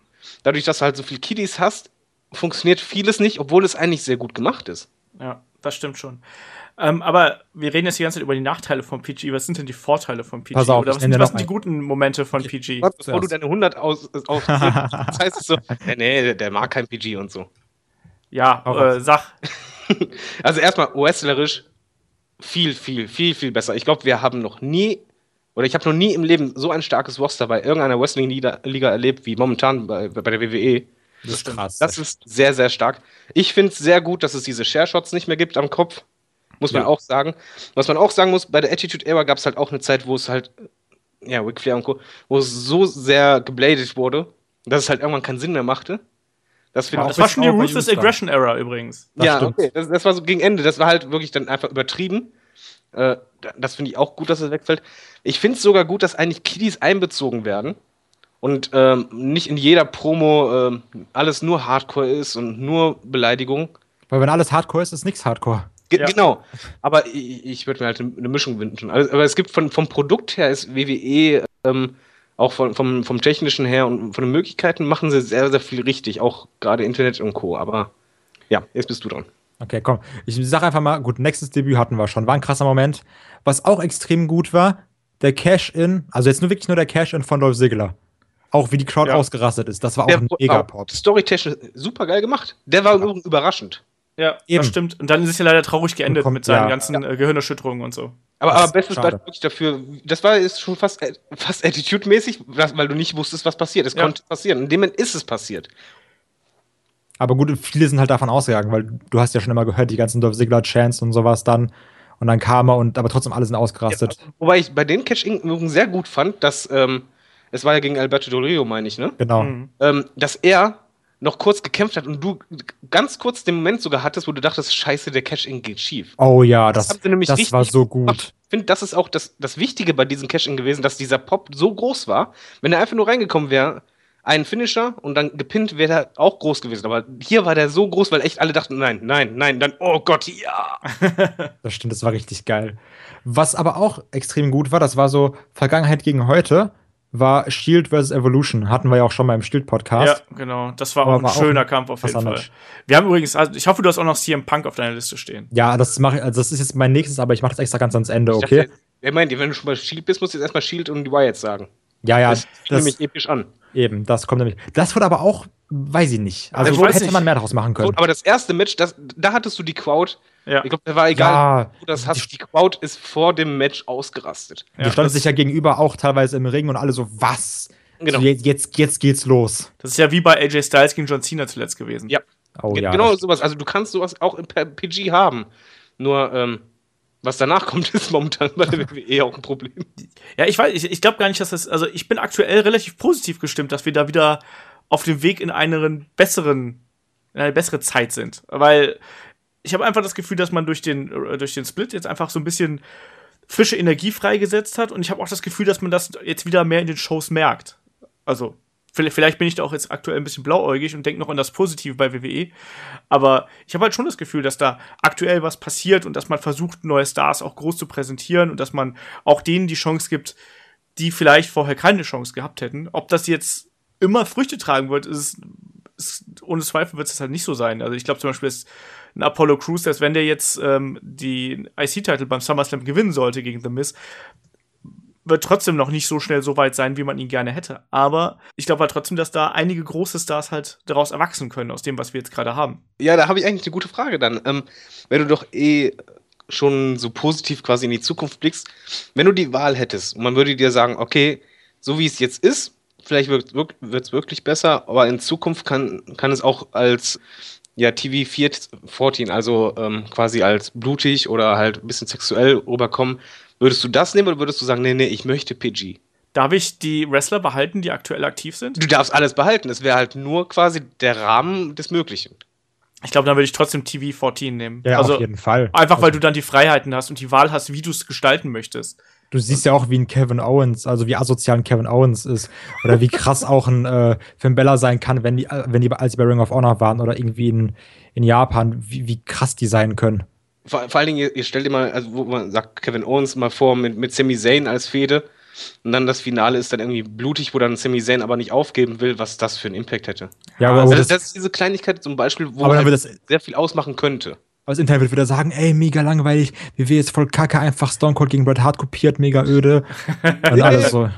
dadurch, dass du halt so viele Kiddies hast, funktioniert vieles nicht, obwohl es eigentlich sehr gut gemacht ist. Ja, das stimmt schon. Ähm, aber wir reden jetzt die ganze Zeit über die Nachteile von PG. Was sind denn die Vorteile von PG? Pass auf, Oder was sind, was sind die guten Momente von PG? Bevor du deine 100 aus, aus das heißt es so, nee, nee, der mag kein PG und so. Ja, äh, sag. also erstmal wrestlerisch viel, viel, viel, viel besser. Ich glaube, wir haben noch nie oder ich habe noch nie im Leben so ein starkes Roster bei irgendeiner Wrestling-Liga erlebt wie momentan bei, bei der WWE. Das ist krass. Das ist sehr, sehr stark. Ich finde es sehr gut, dass es diese Share-Shots nicht mehr gibt am Kopf. Muss man ja. auch sagen. Was man auch sagen muss, bei der Attitude Era gab es halt auch eine Zeit, wo es halt, ja, Ric Flair und Co., wo es so sehr gebladet wurde, dass es halt irgendwann keinen Sinn mehr machte. Das, ja, das war schon die Ruthless Aggression Era übrigens. Das ja, stimmt. okay. Das, das, war so gegen Ende. Das war halt wirklich dann einfach übertrieben. Äh, das finde ich auch gut, dass es wegfällt. Ich finde es sogar gut, dass eigentlich Kiddies einbezogen werden und ähm, nicht in jeder Promo ähm, alles nur Hardcore ist und nur Beleidigung. Weil wenn alles Hardcore ist, ist nichts Hardcore. Ge ja. Genau. Aber ich, ich würde mir halt eine Mischung wünschen. Also, aber es gibt von, vom Produkt her ist WWE ähm, auch von, vom, vom technischen her und von den Möglichkeiten machen sie sehr, sehr viel richtig. Auch gerade Internet und Co. Aber ja, jetzt bist du dran. Okay, komm. Ich sag einfach mal, gut, nächstes Debüt hatten wir schon. War ein krasser Moment. Was auch extrem gut war, der Cash-In, also jetzt nur wirklich nur der Cash-In von Dolph Ziggler. Auch wie die Crowd ja. ausgerastet ist. Das war auch der, ein Mega-Pop. Storytechnisch super geil gemacht. Der war ja. überraschend. Ja, Eben. das stimmt. Und dann ist es ja leider traurig geendet kommt, mit seinen ja. ganzen äh, Gehirnerschütterungen und so. Aber, aber bestes Beispiel wirklich dafür, das war ist schon fast, äh, fast Attitude-mäßig, weil du nicht wusstest, was passiert. Es konnte passieren. In dem Moment ist es passiert. Aber gut, viele sind halt davon ausgegangen, weil du hast ja schon immer gehört, die ganzen Dolph Ziggler Chance und sowas dann. Und dann kam er und aber trotzdem alle sind ausgerastet. Ja, wobei ich bei den Catch Inc. sehr gut fand, dass ähm, es war ja gegen Alberto Del Rio, meine ich, ne? Genau. Mhm. Ähm, dass er noch kurz gekämpft hat und du ganz kurz den Moment sogar hattest, wo du dachtest, scheiße, der Cash-In geht schief. Oh ja, das, das, das war so gut. Gemacht. Ich finde, das ist auch das, das Wichtige bei diesem Cash-In gewesen, dass dieser Pop so groß war. Wenn er einfach nur reingekommen wäre, einen Finisher und dann gepinnt wäre er auch groß gewesen. Aber hier war der so groß, weil echt alle dachten, nein, nein, nein, dann, oh Gott, ja. das stimmt, das war richtig geil. Was aber auch extrem gut war, das war so Vergangenheit gegen heute, war Shield vs. Evolution. Hatten wir ja auch schon mal im Shield-Podcast. Ja, genau. Das war Aber auch ein war schöner auch Kampf auf jeden Fall. Wir haben übrigens, also ich hoffe, du hast auch noch CM Punk auf deiner Liste stehen. Ja, das mache also das ist jetzt mein nächstes, aber ich mache das extra ganz ans Ende, okay? Ich, dachte, ich meine, wenn du schon mal Shield bist, musst du jetzt erstmal Shield und die Wyatts sagen. Ja, ja. Das fühlt nämlich episch an. Eben, das kommt nämlich. Das wurde aber auch, weiß ich nicht. Also, also hätte nicht. man mehr daraus machen können. Aber das erste Match, das, da hattest du die Crowd. Ja. Ich glaube, da war egal, ja, wo das hast. Die Crowd ist vor dem Match ausgerastet. Die ja, standen sich ja gegenüber auch teilweise im Ring und alle so, was? Genau. So, jetzt, jetzt geht's los. Das ist ja wie bei AJ Styles gegen John Cena zuletzt gewesen. Ja. Oh, ja genau sowas. Also du kannst sowas auch im PG haben. Nur, ähm, was danach kommt, ist momentan bei der WWE auch ein Problem. Ja, ich weiß, ich, ich glaube gar nicht, dass das, also ich bin aktuell relativ positiv gestimmt, dass wir da wieder auf dem Weg in einen besseren, in eine bessere Zeit sind. Weil ich habe einfach das Gefühl, dass man durch den, durch den Split jetzt einfach so ein bisschen frische Energie freigesetzt hat und ich habe auch das Gefühl, dass man das jetzt wieder mehr in den Shows merkt. Also, Vielleicht bin ich da auch jetzt aktuell ein bisschen blauäugig und denke noch an das Positive bei WWE. Aber ich habe halt schon das Gefühl, dass da aktuell was passiert und dass man versucht, neue Stars auch groß zu präsentieren und dass man auch denen die Chance gibt, die vielleicht vorher keine Chance gehabt hätten. Ob das jetzt immer Früchte tragen wird, ist, ist ohne Zweifel wird es halt nicht so sein. Also ich glaube zum Beispiel, dass ein Apollo Crews, dass wenn der jetzt ähm, die IC-Titel beim SummerSlam gewinnen sollte gegen The Miz, wird trotzdem noch nicht so schnell so weit sein, wie man ihn gerne hätte. Aber ich glaube halt trotzdem, dass da einige große Stars halt daraus erwachsen können, aus dem, was wir jetzt gerade haben. Ja, da habe ich eigentlich eine gute Frage dann. Ähm, wenn du doch eh schon so positiv quasi in die Zukunft blickst, wenn du die Wahl hättest und man würde dir sagen, okay, so wie es jetzt ist, vielleicht wird es wirklich besser, aber in Zukunft kann, kann es auch als ja, TV 14, also ähm, quasi als blutig oder halt ein bisschen sexuell rüberkommen. Würdest du das nehmen oder würdest du sagen, nee, nee, ich möchte PG? Darf ich die Wrestler behalten, die aktuell aktiv sind? Du darfst alles behalten. Es wäre halt nur quasi der Rahmen des Möglichen. Ich glaube, dann würde ich trotzdem TV 14 nehmen. Ja, also, auf jeden Fall. Einfach, weil also du dann die Freiheiten hast und die Wahl hast, wie du es gestalten möchtest. Du siehst ja auch, wie ein Kevin Owens, also wie asozial ein Kevin Owens ist. Oder wie krass auch ein äh, Finn Bella sein kann, wenn die, wenn die als bei Ring of Honor waren oder irgendwie in, in Japan, wie, wie krass die sein können vor, vor allen Dingen, ihr, ihr stellt immer, also wo man sagt Kevin Owens mal vor mit, mit Sami Zayn als Fehde und dann das Finale ist dann irgendwie blutig, wo dann Sami Zayn aber nicht aufgeben will, was das für einen Impact hätte. Ja, aber also das, das, ist diese Kleinigkeit zum Beispiel, wo man halt sehr viel ausmachen könnte. Aber das Internet wird wieder sagen, ey, mega langweilig, wie wir jetzt voll kacke, einfach Stone Cold gegen Bret Hart kopiert, mega öde. und alles so.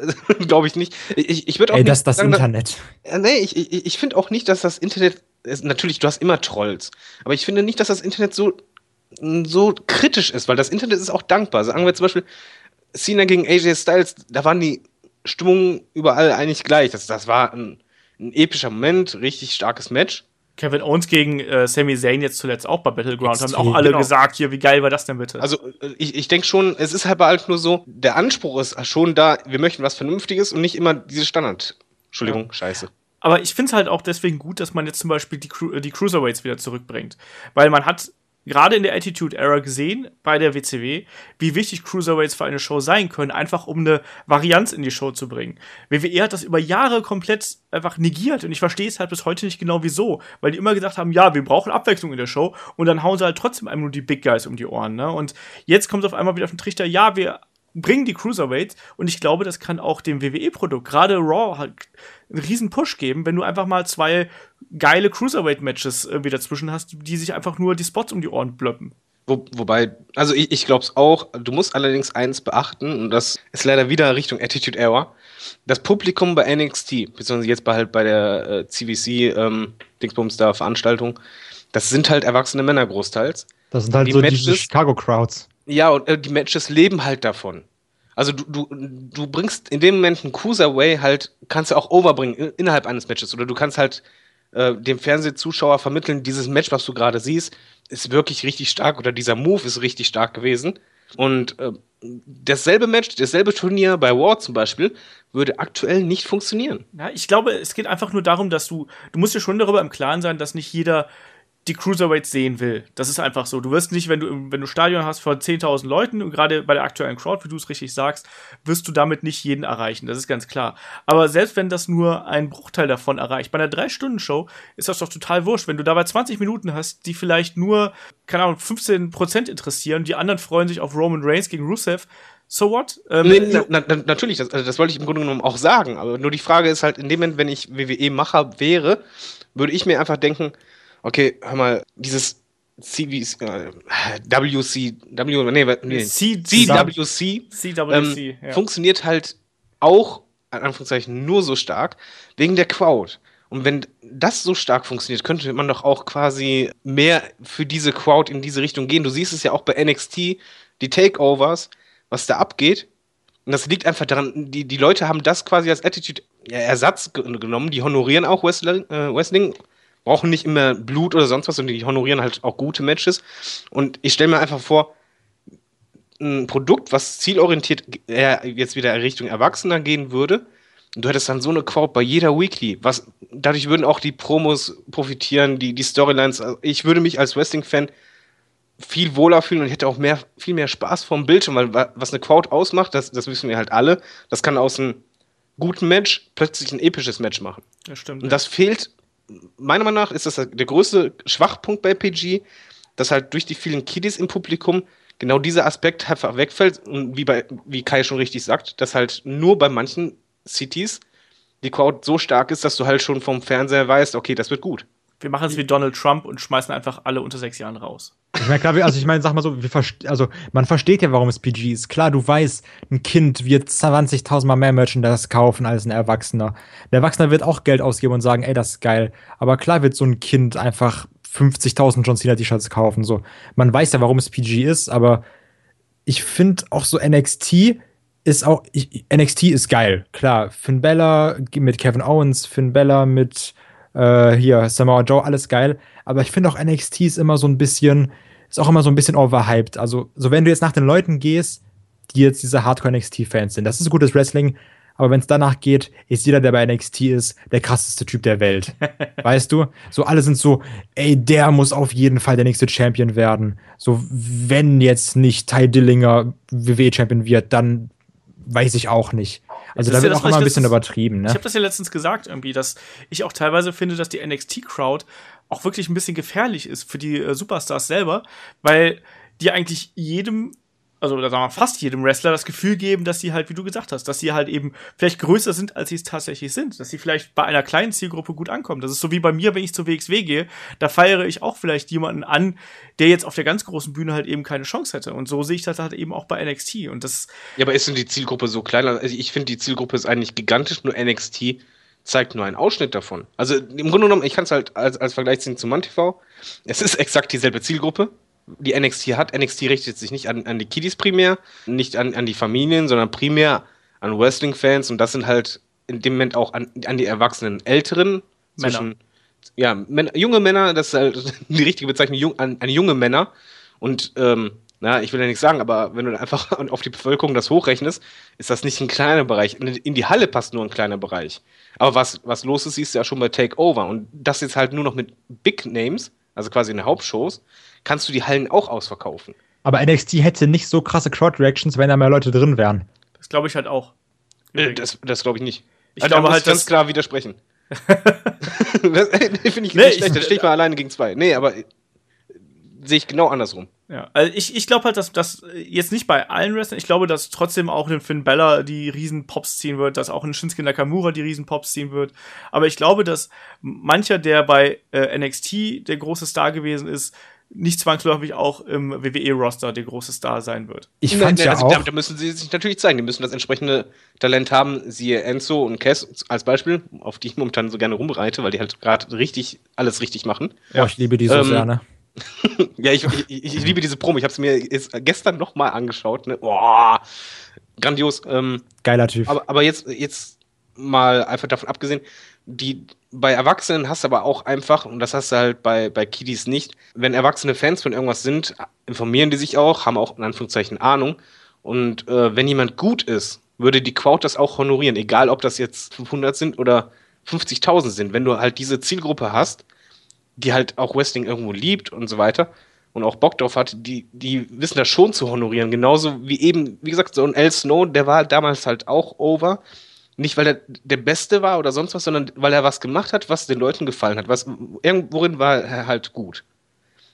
Glaube ich nicht. Ich, ich würde auch Ey, das, das sagen, Internet. Dass, nee, ich, ich, ich finde auch nicht, dass das Internet. Ist, natürlich, du hast immer Trolls. Aber ich finde nicht, dass das Internet so so kritisch ist, weil das Internet ist auch dankbar. Sagen wir zum Beispiel Cena gegen AJ Styles, da waren die Stimmungen überall eigentlich gleich. Das, das war ein, ein epischer Moment, richtig starkes Match. Kevin Owens gegen äh, Sami Zayn jetzt zuletzt auch bei Battleground Extrem, haben auch alle genau. gesagt, hier, wie geil war das denn bitte? Also äh, ich, ich denke schon, es ist halt bald nur so, der Anspruch ist schon da, wir möchten was Vernünftiges und nicht immer diese Standard. Entschuldigung, ja. scheiße. Aber ich finde es halt auch deswegen gut, dass man jetzt zum Beispiel die, Cru die Cruiserweights wieder zurückbringt. Weil man hat gerade in der Attitude Era gesehen bei der WCW, wie wichtig Cruiserweights für eine Show sein können, einfach um eine Varianz in die Show zu bringen. WWE hat das über Jahre komplett einfach negiert und ich verstehe es halt bis heute nicht genau wieso, weil die immer gesagt haben, ja, wir brauchen Abwechslung in der Show und dann hauen sie halt trotzdem einfach nur die Big Guys um die Ohren, ne? Und jetzt kommt es auf einmal wieder auf den Trichter, ja, wir bringen die Cruiserweights und ich glaube, das kann auch dem WWE-Produkt, gerade Raw, halt einen riesen Push geben, wenn du einfach mal zwei geile Cruiserweight-Matches irgendwie dazwischen hast, die sich einfach nur die Spots um die Ohren blöppen. Wo, wobei, also ich, ich glaube es auch, du musst allerdings eins beachten, und das ist leider wieder Richtung Attitude Era. Das Publikum bei NXT, beziehungsweise jetzt bei, halt bei der äh, CVC ähm, Dingsbums da Veranstaltung, das sind halt erwachsene Männer großteils. Das sind halt die so Matches, diese Chicago-Crowds. Ja, und äh, die Matches leben halt davon. Also du, du, du bringst in dem Moment einen Cruiserway halt, kannst du auch overbringen innerhalb eines Matches. Oder du kannst halt äh, dem Fernsehzuschauer vermitteln, dieses Match, was du gerade siehst, ist wirklich richtig stark oder dieser Move ist richtig stark gewesen. Und äh, dasselbe Match, dasselbe Turnier bei War zum Beispiel, würde aktuell nicht funktionieren. Ja, ich glaube, es geht einfach nur darum, dass du, du musst dir schon darüber im Klaren sein, dass nicht jeder die Cruiserweights sehen will. Das ist einfach so. Du wirst nicht, wenn du, wenn du Stadion hast von 10.000 Leuten und gerade bei der aktuellen Crowd, wie du es richtig sagst, wirst du damit nicht jeden erreichen. Das ist ganz klar. Aber selbst wenn das nur ein Bruchteil davon erreicht, bei einer 3-Stunden-Show ist das doch total wurscht. Wenn du dabei 20 Minuten hast, die vielleicht nur, keine Ahnung, 15% interessieren, die anderen freuen sich auf Roman Reigns gegen Rusev, so what? Ähm, nee, na, na, na, natürlich, das, also das wollte ich im Grunde genommen auch sagen. Aber nur die Frage ist halt, in dem Moment, wenn ich WWE-Macher wäre, würde ich mir einfach denken, okay, hör mal, dieses CVC, äh, WC, W, nee, nee, C- CWC CWC, ähm, ja. funktioniert halt auch, in Anführungszeichen, nur so stark wegen der Crowd. Und wenn das so stark funktioniert, könnte man doch auch quasi mehr für diese Crowd in diese Richtung gehen. Du siehst es ja auch bei NXT, die Takeovers, was da abgeht. Und das liegt einfach daran, die, die Leute haben das quasi als Attitude-Ersatz ge genommen. Die honorieren auch Wrestling, äh, Wrestling, brauchen nicht immer Blut oder sonst was, sondern die honorieren halt auch gute Matches. Und ich stelle mir einfach vor, ein Produkt, was zielorientiert eher jetzt wieder Richtung Erwachsener gehen würde, und du hättest dann so eine Crowd bei jeder Weekly. Was, dadurch würden auch die Promos profitieren, die, die Storylines. Also Ich würde mich als Wrestling-Fan viel wohler fühlen und hätte auch mehr, viel mehr Spaß vom Bildschirm, weil wa- was eine Crowd ausmacht, das, das wissen wir halt alle, das kann aus einem guten Match plötzlich ein episches Match machen. Das stimmt. Und das fehlt, meiner Meinung nach, ist das der größte Schwachpunkt bei PG, dass halt durch die vielen Kiddies im Publikum genau dieser Aspekt einfach wegfällt. Und wie, bei, wie Kai schon richtig sagt, dass halt nur bei manchen Cities die Crowd so stark ist, dass du halt schon vom Fernseher weißt, okay, das wird gut. Wir machen es wie Donald Trump und schmeißen einfach alle unter sechs Jahren raus. Ich meine, klar, also ich meine, sag mal so, also man versteht ja, warum es PG ist. Klar, du weißt, ein Kind wird 20.000 Mal mehr Merchandise kaufen als ein Erwachsener. Der Erwachsene wird auch Geld ausgeben und sagen, ey, das ist geil. Aber klar wird so ein Kind einfach 50.000 John Cena T-Shirts kaufen. So, man weiß ja, warum es PG ist, aber ich finde auch so NXT ist auch, ich, NXT ist geil. Klar, Finn Bella mit Kevin Owens, Finn Bella mit äh, hier Samoa Joe, alles geil. Aber ich finde auch NXT ist immer so ein bisschen, ist auch immer so ein bisschen overhyped. Also, so wenn du jetzt nach den Leuten gehst, die jetzt diese Hardcore NXT-Fans sind, das ist gutes Wrestling, aber wenn es danach geht, ist jeder, der bei NXT ist, der krasseste Typ der Welt. weißt du? So alle sind so, ey, der muss auf jeden Fall der nächste Champion werden. So, wenn jetzt nicht Ty Dillinger WWE-Champion wird, dann weiß ich auch nicht. Also da ja wird das, auch immer ich ein bisschen letztens- übertrieben, Ich ne? habe das ja letztens gesagt irgendwie, dass ich auch teilweise finde, dass die NXT-Crowd auch wirklich ein bisschen gefährlich ist für die äh, Superstars selber, weil die eigentlich jedem, also oder sagen wir fast jedem Wrestler das Gefühl geben, dass sie halt, wie du gesagt hast, dass sie halt eben vielleicht größer sind, als sie es tatsächlich sind, dass sie vielleicht bei einer kleinen Zielgruppe gut ankommen. Das ist so wie bei mir, wenn ich zur WXW gehe, da feiere ich auch vielleicht jemanden an, der jetzt auf der ganz großen Bühne halt eben keine Chance hätte. Und so sehe ich das halt eben auch bei NXT. Und das Ja, aber ist denn die Zielgruppe so klein? Also ich finde, die Zielgruppe ist eigentlich gigantisch, nur NXT zeigt nur einen Ausschnitt davon. Also im Grunde genommen, ich kann es halt als, als Vergleich ziehen zu ManTV. Es ist exakt dieselbe Zielgruppe, die NXT hat. NXT richtet sich nicht an, an die Kiddies primär, nicht an, an die Familien, sondern primär an Wrestling-Fans und das sind halt in dem Moment auch an, an die erwachsenen Älteren. Männer. Zwischen, ja, Män junge Männer, das ist halt die richtige Bezeichnung, jung, an, an junge Männer. Und ähm, na, ich will ja nichts sagen, aber wenn du einfach auf die Bevölkerung das hochrechnest, ist das nicht ein kleiner Bereich. In in die Halle passt nur ein kleiner Bereich. Aber was, was los ist, siehst du ja schon bei Takeover. Und das jetzt halt nur noch mit Big Names, also quasi in den Hauptshows, kannst du die Hallen auch ausverkaufen. Aber NXT hätte nicht so krasse Crowd-Reactions, wenn da mehr Leute drin wären. Das glaube ich halt auch. Äh, das das glaube ich nicht. Ich Also, da glaube muss halt, ich ganz klar widersprechen. das äh, finde ich Nee, nicht ich- schlecht. Da stehe ich mal alleine gegen zwei. Nee, aber äh, sehe ich genau andersrum. Ja, also ich, ich glaube halt, dass das jetzt nicht bei allen Wrestlern, ich glaube, dass trotzdem auch ein Finn Bella die riesen Pops ziehen wird, dass auch ein Shinsuke Nakamura die riesen Pops ziehen wird. Aber ich glaube, dass mancher, der bei äh, NXT der große Star gewesen ist, nicht zwangsläufig auch im WWE-Roster der große Star sein wird. Ich fand nee, ja also, auch. Da, da müssen sie sich natürlich zeigen. Die müssen das entsprechende Talent haben. Siehe Enzo und Cass als Beispiel, auf die ich momentan so gerne rumreite, weil die halt gerade richtig alles richtig machen. Boah, ich liebe die so Ähm, sehr, ne? Ja, ich, ich, ich liebe diese Promo. Ich habe es mir jetzt gestern noch mal angeschaut. Ne? Boah, grandios. Ähm, Geiler Typ. aber, aber jetzt, jetzt mal einfach davon abgesehen, die bei Erwachsenen hast du aber auch einfach, und das hast du halt bei, bei Kiddies nicht, wenn erwachsene Fans von irgendwas sind, informieren die sich auch, haben auch in Anführungszeichen Ahnung. Und äh, wenn jemand gut ist, würde die Crowd das auch honorieren, egal ob das jetzt 500 sind oder 50.000 sind. Wenn du halt diese Zielgruppe hast, die halt auch Wrestling irgendwo liebt und so weiter und auch Bock drauf hat, die, die wissen das schon zu honorieren. Genauso wie eben, wie gesagt, so ein Al Snow, der war damals halt auch over. Nicht, weil er der Beste war oder sonst was, sondern weil er was gemacht hat, was den Leuten gefallen hat. Was, irgendworin war er halt gut.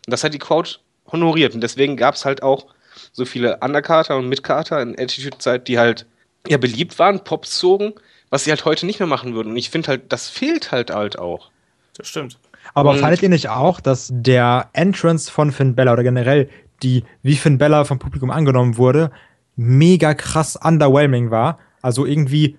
Und das hat die Crowd honoriert. Und deswegen gab es halt auch so viele Undercarter und Midcarter in Attitude-Zeit, die halt ja beliebt waren, Pops zogen, was sie halt heute nicht mehr machen würden. Und ich finde halt, das fehlt halt halt auch. Das stimmt. Aber Und- fandet ihr nicht auch, dass der Entrance von Finn Bella oder generell die, wie Finn Bella vom Publikum angenommen wurde, mega krass underwhelming war? Also irgendwie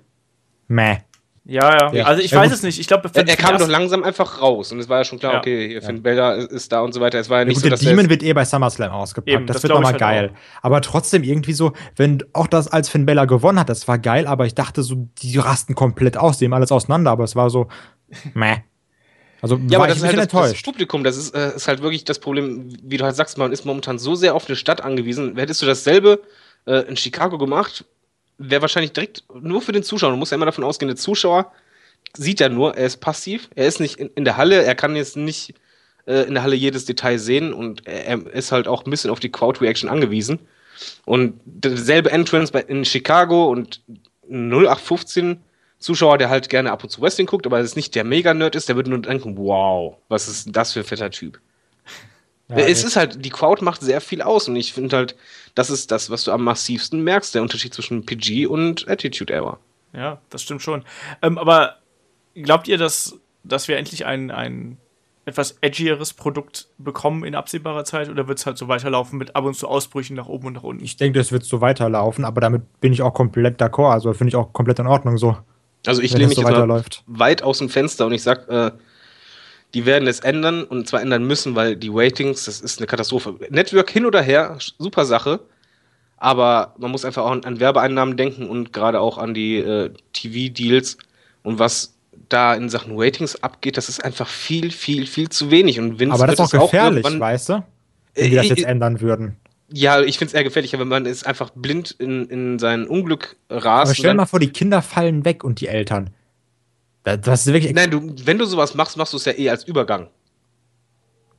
meh. Ja, ja. Ja. Also ich Ja, weiß gut. es nicht. Ich glaube, Er, er kam doch langsam einfach raus und es war ja schon klar, Ja. okay, hier Finn Bella ist da und so weiter. Es war ja Ja, nicht gut, so, der dass er Demon wird eh bei SummerSlam ausgepackt. Eben, das, das wird nochmal halt geil. Aber trotzdem irgendwie so, wenn auch das als Finn Bella gewonnen hat, das war geil, aber ich dachte so, die rasten komplett aus, die nehmen alles auseinander, aber es war so meh. Also Ja, aber ich das ein ist bisschen halt das, das. Publikum, das ist, äh, ist halt wirklich das Problem, wie du halt sagst, man ist momentan so sehr auf eine Stadt angewiesen. Hättest du dasselbe äh, in Chicago gemacht, wäre wahrscheinlich direkt nur für den Zuschauer. Du musst ja immer davon ausgehen, der Zuschauer sieht ja nur, er ist passiv, er ist nicht in, in der Halle, er kann jetzt nicht äh, in der Halle jedes Detail sehen und er, er ist halt auch ein bisschen auf die Crowd-Reaction angewiesen. Und derselbe Entrance bei, in Chicago und 0815 Zuschauer, der halt gerne ab und zu Wrestling guckt, aber es nicht der Mega-Nerd ist, der würde nur denken, wow, was ist das für ein fetter Typ. Ja, es ey. ist halt, die Crowd macht sehr viel aus und ich finde halt, das ist das, was du am massivsten merkst, der Unterschied zwischen PG und Attitude Era. Ja, das stimmt schon. Ähm, aber glaubt ihr, dass, dass wir endlich ein, ein etwas edgieres Produkt bekommen in absehbarer Zeit oder wird es halt so weiterlaufen mit ab und zu Ausbrüchen nach oben und nach unten? Ich denke, das wird so weiterlaufen, aber damit bin ich auch komplett d'accord. Also finde ich auch komplett in Ordnung so, Also ich lehne mich so weiterläuft. weit aus dem Fenster und ich sag, äh, die werden es ändern und zwar ändern müssen, weil die Ratings, das ist eine Katastrophe. Network hin oder her, super Sache, aber man muss einfach auch an, Werbeeinnahmen denken und gerade auch an die äh, TV-Deals und was da in Sachen Ratings abgeht, das ist einfach viel, viel, viel zu wenig. Und Vince Aber das ist auch es gefährlich, irgendwann- weißt du? Wenn die das Äh, jetzt äh, ändern würden. Ja, ich finde es eher gefährlicher, wenn man ist einfach blind in, in sein Unglück rast. Aber stell dir mal vor, die Kinder fallen weg und die Eltern. Das, ist wirklich. Nein, du, wenn du sowas machst, machst du es ja eh als Übergang.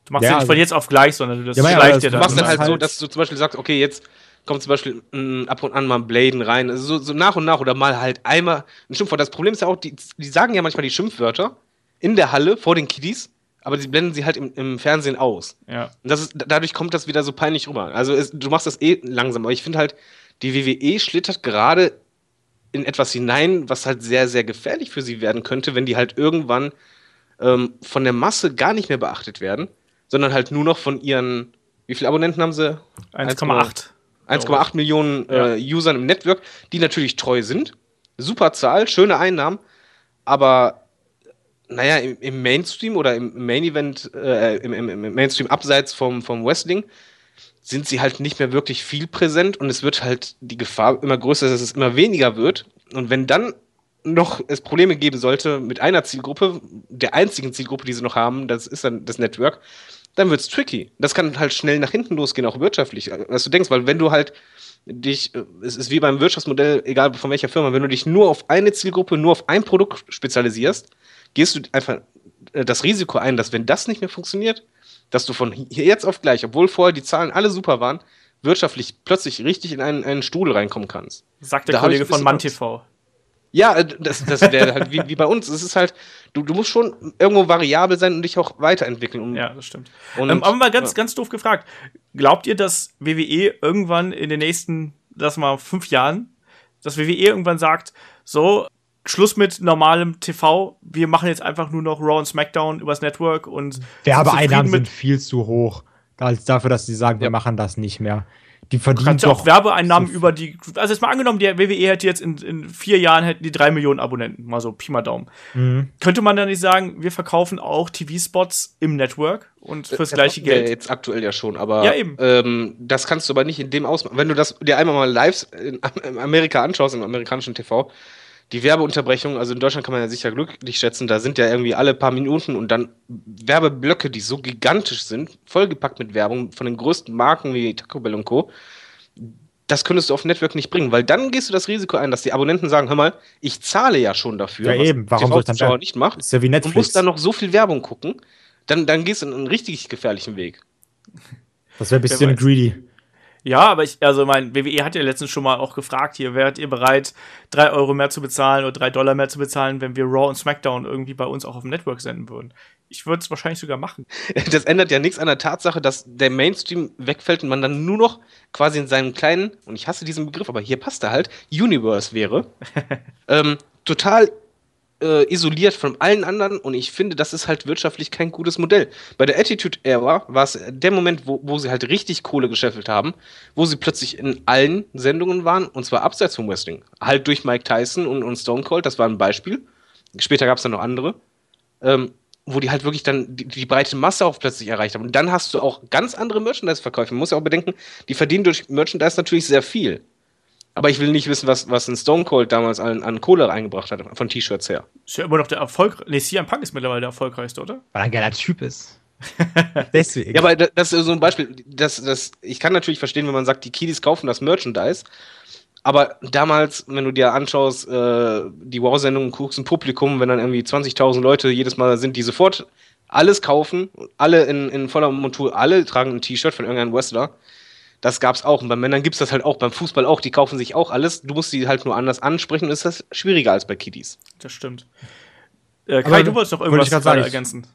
Du machst Ja, ja, nicht also- von jetzt auf gleich, sondern du das Ja, schleicht das- dir Du dann. machst dann halt so, halt- dass du zum Beispiel sagst, okay, jetzt kommt zum Beispiel mm, ab und an mal ein Bladen rein. Also so, so nach und nach oder mal halt einmal ein Schimpfwort. Das Problem ist ja auch, die, die sagen ja manchmal die Schimpfwörter in der Halle vor den Kiddies, aber sie blenden sie halt im, im Fernsehen aus. ja. Und das ist, dadurch kommt das wieder so peinlich rüber. Also es, du machst das eh langsam, aber ich finde halt, die WWE schlittert gerade in etwas hinein, was halt sehr, sehr gefährlich für sie werden könnte, wenn die halt irgendwann ähm, von der Masse gar nicht mehr beachtet werden, sondern halt nur noch von ihren, wie viele Abonnenten haben sie? 1,8. 1,8 Millionen äh, Usern im Network, die natürlich treu sind. Super Zahl, schöne Einnahmen, aber naja, im, im Mainstream oder im Main Event, äh, im, im, im Mainstream abseits vom, vom Wrestling, sind sie halt nicht mehr wirklich viel präsent und es wird halt die Gefahr immer größer, dass es immer weniger wird. Und wenn dann noch es Probleme geben sollte mit einer Zielgruppe, der einzigen Zielgruppe, die sie noch haben, das ist dann das Network, dann wird's tricky. Das kann halt schnell nach hinten losgehen, auch wirtschaftlich. Was du denkst, weil wenn du halt dich, es ist wie beim Wirtschaftsmodell, egal von welcher Firma, wenn du dich nur auf eine Zielgruppe, nur auf ein Produkt spezialisierst, gehst du einfach äh, das Risiko ein, dass wenn das nicht mehr funktioniert, dass du von hier jetzt auf gleich, obwohl vorher die Zahlen alle super waren, wirtschaftlich plötzlich richtig in einen, einen Stuhl reinkommen kannst. Sagt der Da Kollege von MannTV. Ja, äh, das, das wäre halt wie, wie bei uns. Es ist halt, du, du musst schon irgendwo variabel sein und dich auch weiterentwickeln. Und, Ja, das stimmt. Und- ähm, aber mal ganz, ja. ganz doof gefragt. Glaubt ihr, dass WWE irgendwann in den nächsten, lass mal, fünf Jahren, dass WWE irgendwann sagt, so, Schluss mit normalem TV, wir machen jetzt einfach nur noch Raw und SmackDown übers Network und Werbeeinnahmen sind viel zu hoch, als dafür, dass sie sagen, wir Ja. machen das nicht mehr. Die verdienen Kannst ja doch auch Werbeeinnahmen so- über die. Also jetzt mal angenommen, die WWE hätte jetzt in, in vier Jahren hätten die drei Millionen Abonnenten, mal so Pi mal Daumen. Mhm. Könnte man dann nicht sagen, wir verkaufen auch TV-Spots im Network und fürs Das gleiche machen wir Geld? Jetzt aktuell ja schon, aber Ja, eben. Ähm, das kannst du aber nicht in dem Ausmaß. Wenn du das dir einmal mal live in Amerika anschaust, im amerikanischen TV, die Werbeunterbrechung, also in Deutschland kann man ja sicher glücklich schätzen, da sind ja irgendwie alle paar Minuten und dann Werbeblöcke, die so gigantisch sind, vollgepackt mit Werbung von den größten Marken wie Taco Bell und Co. Das könntest du auf Network nicht bringen, weil dann gehst du das Risiko ein, dass die Abonnenten sagen, hör mal, ich zahle ja schon dafür, Ja, eben. Warum soll ich dann nicht macht Ist ja wie und Netflix. musst dann noch so viel Werbung gucken, dann, dann gehst du in einen richtig gefährlichen Weg. das wäre ein bisschen greedy. Ja, aber ich, also mein WWE hat ja letztens schon mal auch gefragt hier, wärt ihr bereit, drei Euro mehr zu bezahlen oder drei Dollar mehr zu bezahlen, wenn wir Raw und SmackDown irgendwie bei uns auch auf dem Network senden würden? Ich würde es wahrscheinlich sogar machen. Das ändert ja nichts an der Tatsache, dass der Mainstream wegfällt und man dann nur noch quasi in seinem kleinen, und ich hasse diesen Begriff, aber hier passt er halt, Universe wäre. ähm, total äh, isoliert von allen anderen und ich finde, das ist halt wirtschaftlich kein gutes Modell. Bei der Attitude-Era war es der Moment, wo, wo sie halt richtig Kohle gescheffelt haben, wo sie plötzlich in allen Sendungen waren und zwar abseits vom Wrestling. Halt durch Mike Tyson und, und Stone Cold, das war ein Beispiel. Später gab es dann noch andere. Ähm, wo die halt wirklich dann die, die, breite Masse auch plötzlich erreicht haben. Und dann hast du auch ganz andere Merchandise-Verkäufe. Man muss ja auch bedenken, die verdienen durch Merchandise natürlich sehr viel. Aber ich will nicht wissen, was, was ein Stone Cold damals an, an Kohle eingebracht hat, von T-Shirts her. Ist ja immer noch der Erfolg. Nee, CM Punk ist mittlerweile der erfolgreichste, oder? Weil er ein geiler Typ ist. Deswegen. Ja, aber das ist so ein Beispiel. Das, das, ich kann natürlich verstehen, wenn man sagt, die Kiddies kaufen das Merchandise. Aber damals, wenn du dir anschaust, äh, die Wow-Sendung, guckst ein Publikum, wenn dann irgendwie 20.000 Leute jedes Mal sind, die sofort alles kaufen, alle in, in voller Montur, alle tragen ein T-Shirt von irgendeinem Wrestler. Das gab's auch. Und bei Männern gibt's das halt auch, beim Fußball auch, die kaufen sich auch alles. Du musst sie halt nur anders ansprechen und ist das schwieriger als bei Kiddies. Das stimmt. Äh, Kai, aber, du wolltest noch irgendwas wollte sagen, ergänzen.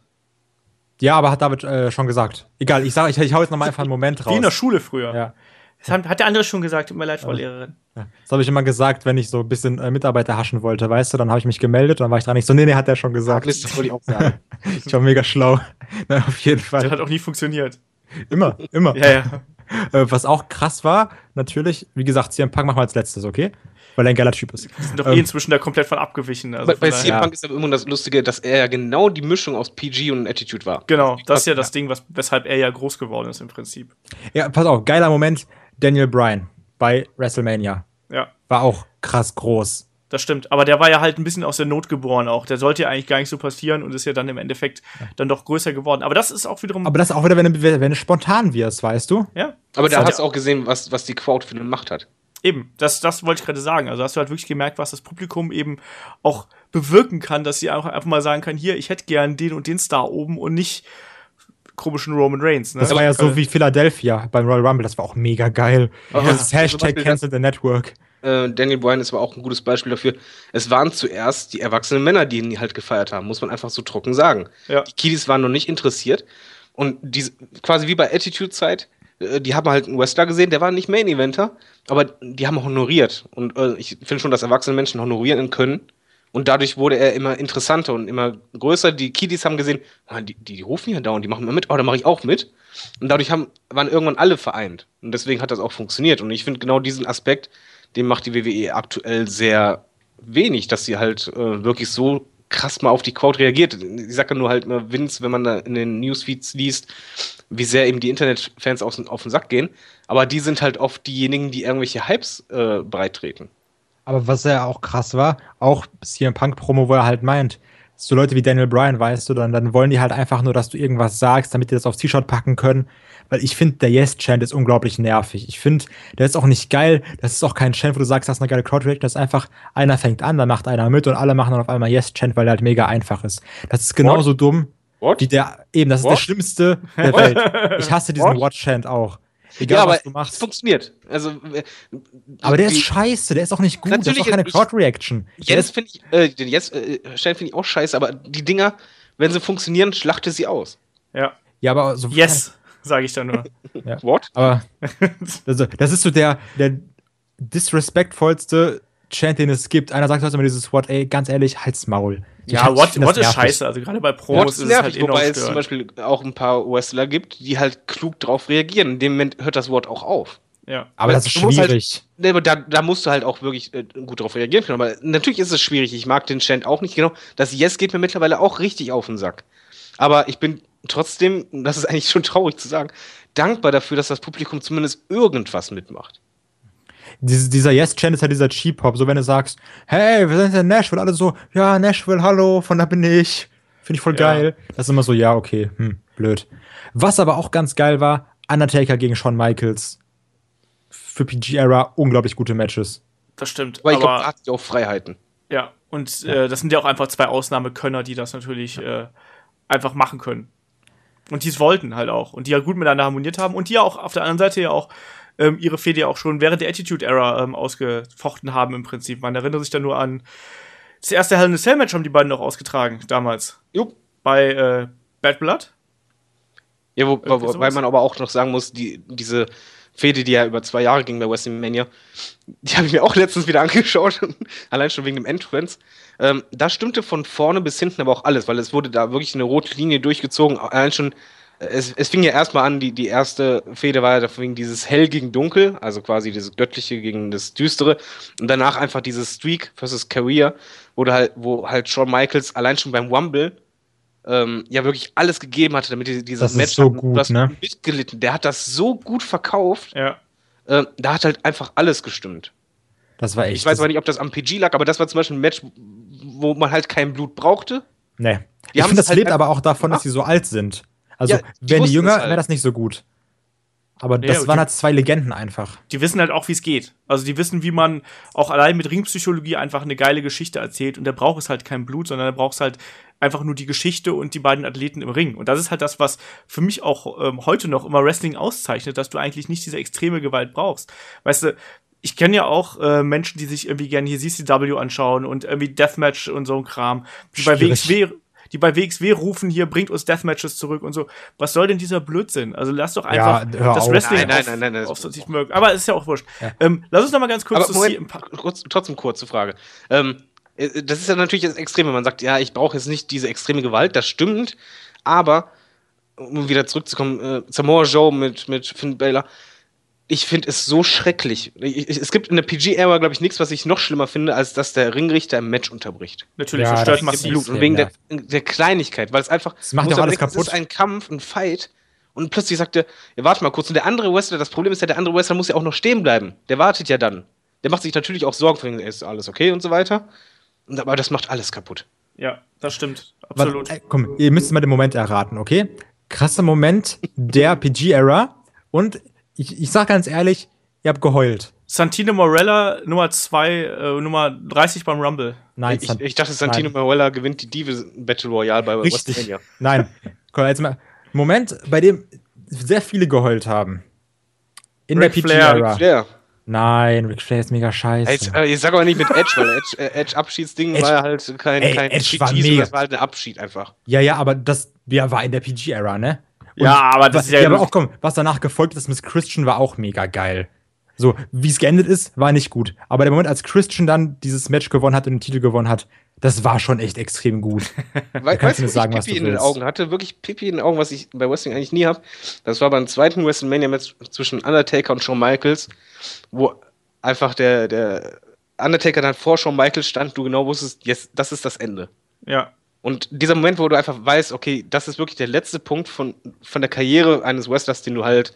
Ja, aber hat David äh, schon gesagt. Egal, ich sage, ich, ich hau jetzt noch mal einfach einen Moment raus. Wie in der Schule früher. Ja. Das hat der andere schon gesagt, tut mir leid, Frau ja. Lehrerin. Das habe ich immer gesagt, wenn ich so ein bisschen äh, Mitarbeiter haschen wollte, weißt du, dann habe ich mich gemeldet und dann war ich dran nicht so, nee, nee, hat er schon gesagt. das wollte ich auch sagen. ich war mega schlau. Na, auf jeden Fall. Das hat auch nie funktioniert. Immer, immer. ja, ja. Äh, was auch krass war, natürlich, wie gesagt, CM Punk machen wir als letztes, okay? Weil er ein geiler Typ ist. Die sind doch eh ähm, eh inzwischen da komplett von abgewichen. Also bei, bei CM Punk ist aber immer das Lustige, dass er ja genau die Mischung aus PG und Attitude war. Genau, das ist ja das Ding, was, weshalb er ja groß geworden ist im Prinzip. Ja, pass auf, geiler Moment, Daniel Bryan bei WrestleMania. Ja. War auch krass groß. Das stimmt, aber der war ja halt ein bisschen aus der Not geboren auch. Der sollte ja eigentlich gar nicht so passieren und ist ja dann im Endeffekt dann doch größer geworden. Aber das ist auch wiederum. Aber das ist auch wieder, wenn du, wenn du spontan wirst, weißt du? Ja. Aber da hast du auch gesehen, was, was die Crowd für eine Macht hat. Eben, das, das wollte ich gerade sagen. Also hast du halt wirklich gemerkt, was das Publikum eben auch bewirken kann, dass sie auch einfach mal sagen kann, hier, ich hätte gern den und den Star oben und nicht komischen Roman Reigns. Ne? Das war ja so wie Philadelphia beim Royal Rumble, das war auch mega geil. Ja, das Hashtag Cancel the Network. Äh, Daniel Bryan ist aber auch ein gutes Beispiel dafür. Es waren zuerst die erwachsenen Männer, die ihn halt gefeiert haben, muss man einfach so trocken sagen. Ja. Die Kiddies waren noch nicht interessiert. Und diese, quasi wie bei Attitude-Zeit, äh, die haben halt einen Wrestler gesehen, der war nicht Main-Eventer, aber die haben honoriert. Und äh, ich finde schon, dass erwachsene Menschen honorieren können. Und dadurch wurde er immer interessanter und immer größer. Die Kiddies haben gesehen, ah, die, die, die rufen ja da und die machen immer mit, oh, da mache ich auch mit. Und dadurch haben, waren irgendwann alle vereint. Und deswegen hat das auch funktioniert. Und ich finde genau diesen Aspekt, den macht die WWE aktuell sehr wenig, dass sie halt äh, wirklich so krass mal auf die Crowd reagiert. Ich sage nur halt mal Vince, wenn man da in den Newsfeeds liest, wie sehr eben die Internetfans auf, auf den Sack gehen. Aber die sind halt oft diejenigen, die irgendwelche Hypes äh, breittreten. Aber was ja auch krass war, auch hier im Punk-Promo, wo er halt meint, so Leute wie Daniel Bryan, weißt du, dann, dann wollen die halt einfach nur, dass du irgendwas sagst, damit die das aufs T-Shirt packen können. Weil ich finde, der Yes-Chant ist unglaublich nervig. Ich finde, der ist auch nicht geil. Das ist auch kein Chant, wo du sagst, das ist eine geile Crowd-Reaction. Das ist einfach, einer fängt an, dann macht einer mit und alle machen dann auf einmal Yes-Chant, weil der halt mega einfach ist. Das ist genauso What? dumm. What? Wie der, eben, das What? ist der schlimmste der Welt. Ich hasse diesen What-Chant auch. Egal, ja, aber was du machst. Es funktioniert. Also, äh, aber der ist scheiße, der ist auch nicht gut, Natürlich das ist auch keine Crowd-Reaction. Jetzt finde ich, äh, den jetzt äh, finde ich auch scheiße, aber die Dinger, wenn sie funktionieren, schlachte sie aus. Ja. Ja, aber so. Yes, sage ich dann nur. ja. What? Aber also, das ist so der, der disrespektvollste Chant, den es gibt. Einer sagt halt immer dieses What, ey, ganz ehrlich, halt's Maul. Ja, What, what ist scheiße. Also gerade bei Promos ist es halt enorm Wobei es zum Beispiel auch ein paar Wrestler gibt, die halt klug drauf reagieren. In dem Moment hört das Wort auch auf. Ja. Aber das ist halt schwierig. Halt, ne, da, da musst du halt auch wirklich äh, gut drauf reagieren können. Aber natürlich ist es schwierig. Ich mag den Chant auch nicht genau. Das Yes geht mir mittlerweile auch richtig auf den Sack. Aber ich bin trotzdem, das ist eigentlich schon traurig zu sagen, dankbar dafür, dass das Publikum zumindest irgendwas mitmacht diese, dieser Yes-Chant ist halt dieser Cheap-Hop. So, wenn du sagst, hey, wir sind in Nashville, alle so, ja, Nashville, hallo, von da bin ich. Finde ich voll ja. geil. Das ist immer so, ja, okay, hm, blöd. Was aber auch ganz geil war, Undertaker gegen Shawn Michaels. Für PG-Era unglaublich gute Matches. Das stimmt. Aber ich glaube, da hat sie auch Freiheiten. Ja, und äh, das sind ja auch einfach zwei Ausnahmekönner, die das natürlich äh, einfach machen können. Und die es wollten halt auch. Und die ja gut miteinander harmoniert haben. Und die ja auch auf der anderen Seite ja auch ähm, ihre Fehde ja auch schon während der Attitude Era ähm, ausgefochten haben im Prinzip. Man erinnert sich da nur an das erste Hell in a Cell Match haben die beiden noch ausgetragen damals. Jupp. Bei äh, Bad Blood. Ja, wo, wo, weil sowas. man aber auch noch sagen muss, die, diese Fehde, die ja über zwei Jahre ging bei WrestleMania, die habe ich mir auch letztens wieder angeschaut, allein schon wegen dem Entrance. Ähm, da stimmte von vorne bis hinten aber auch alles, weil es wurde da wirklich eine rote Linie durchgezogen. Allein schon, äh, es, es fing ja erstmal an, die, die erste Fehde war ja wegen dieses Hell gegen Dunkel, also quasi dieses Göttliche gegen das Düstere. Und danach einfach dieses Streak versus Career, wo, halt, wo halt Shawn Michaels allein schon beim Rumble ähm, ja wirklich alles gegeben hatte, damit die- dieses Das ist Match so hatten. gut, ne? mitgelitten. Der hat das so gut verkauft. Ja. Ähm, da hat halt einfach alles gestimmt. Das war echt. Ich weiß aber nicht, ob das am PG lag, aber das war zum Beispiel ein Match, wo man halt kein Blut brauchte. Nee. Die Ich haben finde, das halt lebt aber auch davon, dass gemacht. sie so alt sind. Also, Ja, die wären die jünger, halt. wäre das nicht so gut. Aber das und waren halt zwei Legenden einfach. die wissen halt auch, wie es geht. Also die wissen, wie man auch allein mit Ringpsychologie einfach eine geile Geschichte erzählt. Und da braucht es halt kein Blut, sondern da braucht es halt einfach nur die Geschichte und die beiden Athleten im Ring. Und das ist halt das, was für mich auch ähm, heute noch immer Wrestling auszeichnet, dass du eigentlich nicht diese extreme Gewalt brauchst. Weißt du, ich kenne ja auch äh, Menschen, die sich irgendwie gerne hier CCW anschauen und irgendwie Deathmatch und so ein Kram, die bei Schwierig. WXW die bei WXW rufen, hier bringt uns Deathmatches zurück und so. Was soll denn dieser Blödsinn? Also lass doch einfach hör das auf. Wrestling Nein, nein, auf, nein, nein, das- auf sich mögen. Aber es ist ja auch wurscht. Ähm, lass uns noch mal ganz kurz Aber zu Moment, kurz, trotzdem kurze Frage. Ähm, äh, das ist ja natürlich das Extreme. Man sagt, ja, ich brauche jetzt nicht diese extreme Gewalt, das stimmt. Aber, um wieder zurückzukommen, äh, Samoa Joe mit, mit Finn Balor, ich finde es so schrecklich. Ich, ich, es gibt in der PG-Ära, glaube ich, nichts, was ich noch schlimmer finde, als dass der Ringrichter im Match unterbricht. Natürlich, Ja, das das stört ist massiv. Blut. Und wegen der, der Kleinigkeit, weil es einfach. Das macht doch alles denken, kaputt. Es ist ein Kampf, ein Fight. Und plötzlich sagt er, ja, warte mal kurz. Und der andere Wrestler, das Problem ist ja, der andere Wrestler muss ja auch noch stehen bleiben. Der wartet ja dann. Der macht sich natürlich auch Sorgen, von wegen, ist alles okay und so weiter. Aber das macht alles kaputt. Ja, das stimmt. Warte, Absolut. äh, komm, ihr müsst mal den Moment erraten, okay? Krasser Moment der PG-Era. Und ich, ich sag ganz ehrlich, ihr habt geheult. Santino Morella, Nummer 2, äh, Nummer 30 beim Rumble. Nein, ich, ich dachte, Santino nein. Marella gewinnt die Divis Battle Royale bei Richtig. WrestleMania. Nein. Komm, jetzt mal. Moment, bei dem sehr viele geheult haben. In Ric der Flair, PG-Era. Flair. Nein, Ric Flair ist mega scheiße. Jetzt, äh, ich sag aber nicht mit Edge, weil Edge, äh, Edge Abschiedsding Edge- war ja halt kein, Ey, kein Edge war mega. das war halt ein Abschied einfach. Ja, ja, aber das ja, war in der PG-Era, ne? Und Ja, aber das was, ist ja ja, aber auch komm, was danach gefolgt ist mit Christian war auch mega geil. So, wie es geendet ist, war nicht gut. Aber der Moment, als Christian dann dieses Match gewonnen hat und den Titel gewonnen hat, das war schon echt extrem gut. We kannst weißt du mir sagen, ich was Pipi du in den. Augen hatte? Wirklich Pipi in den Augen, was ich bei Wrestling eigentlich nie habe. Das war beim zweiten WrestleMania-Match zwischen Undertaker und Shawn Michaels, wo einfach der, der Undertaker dann vor Shawn Michaels stand, du genau wusstest, yes, das ist das Ende. Ja. Und dieser Moment, wo du einfach weißt, okay, das ist wirklich der letzte Punkt von, von der Karriere eines Wrestlers, den du halt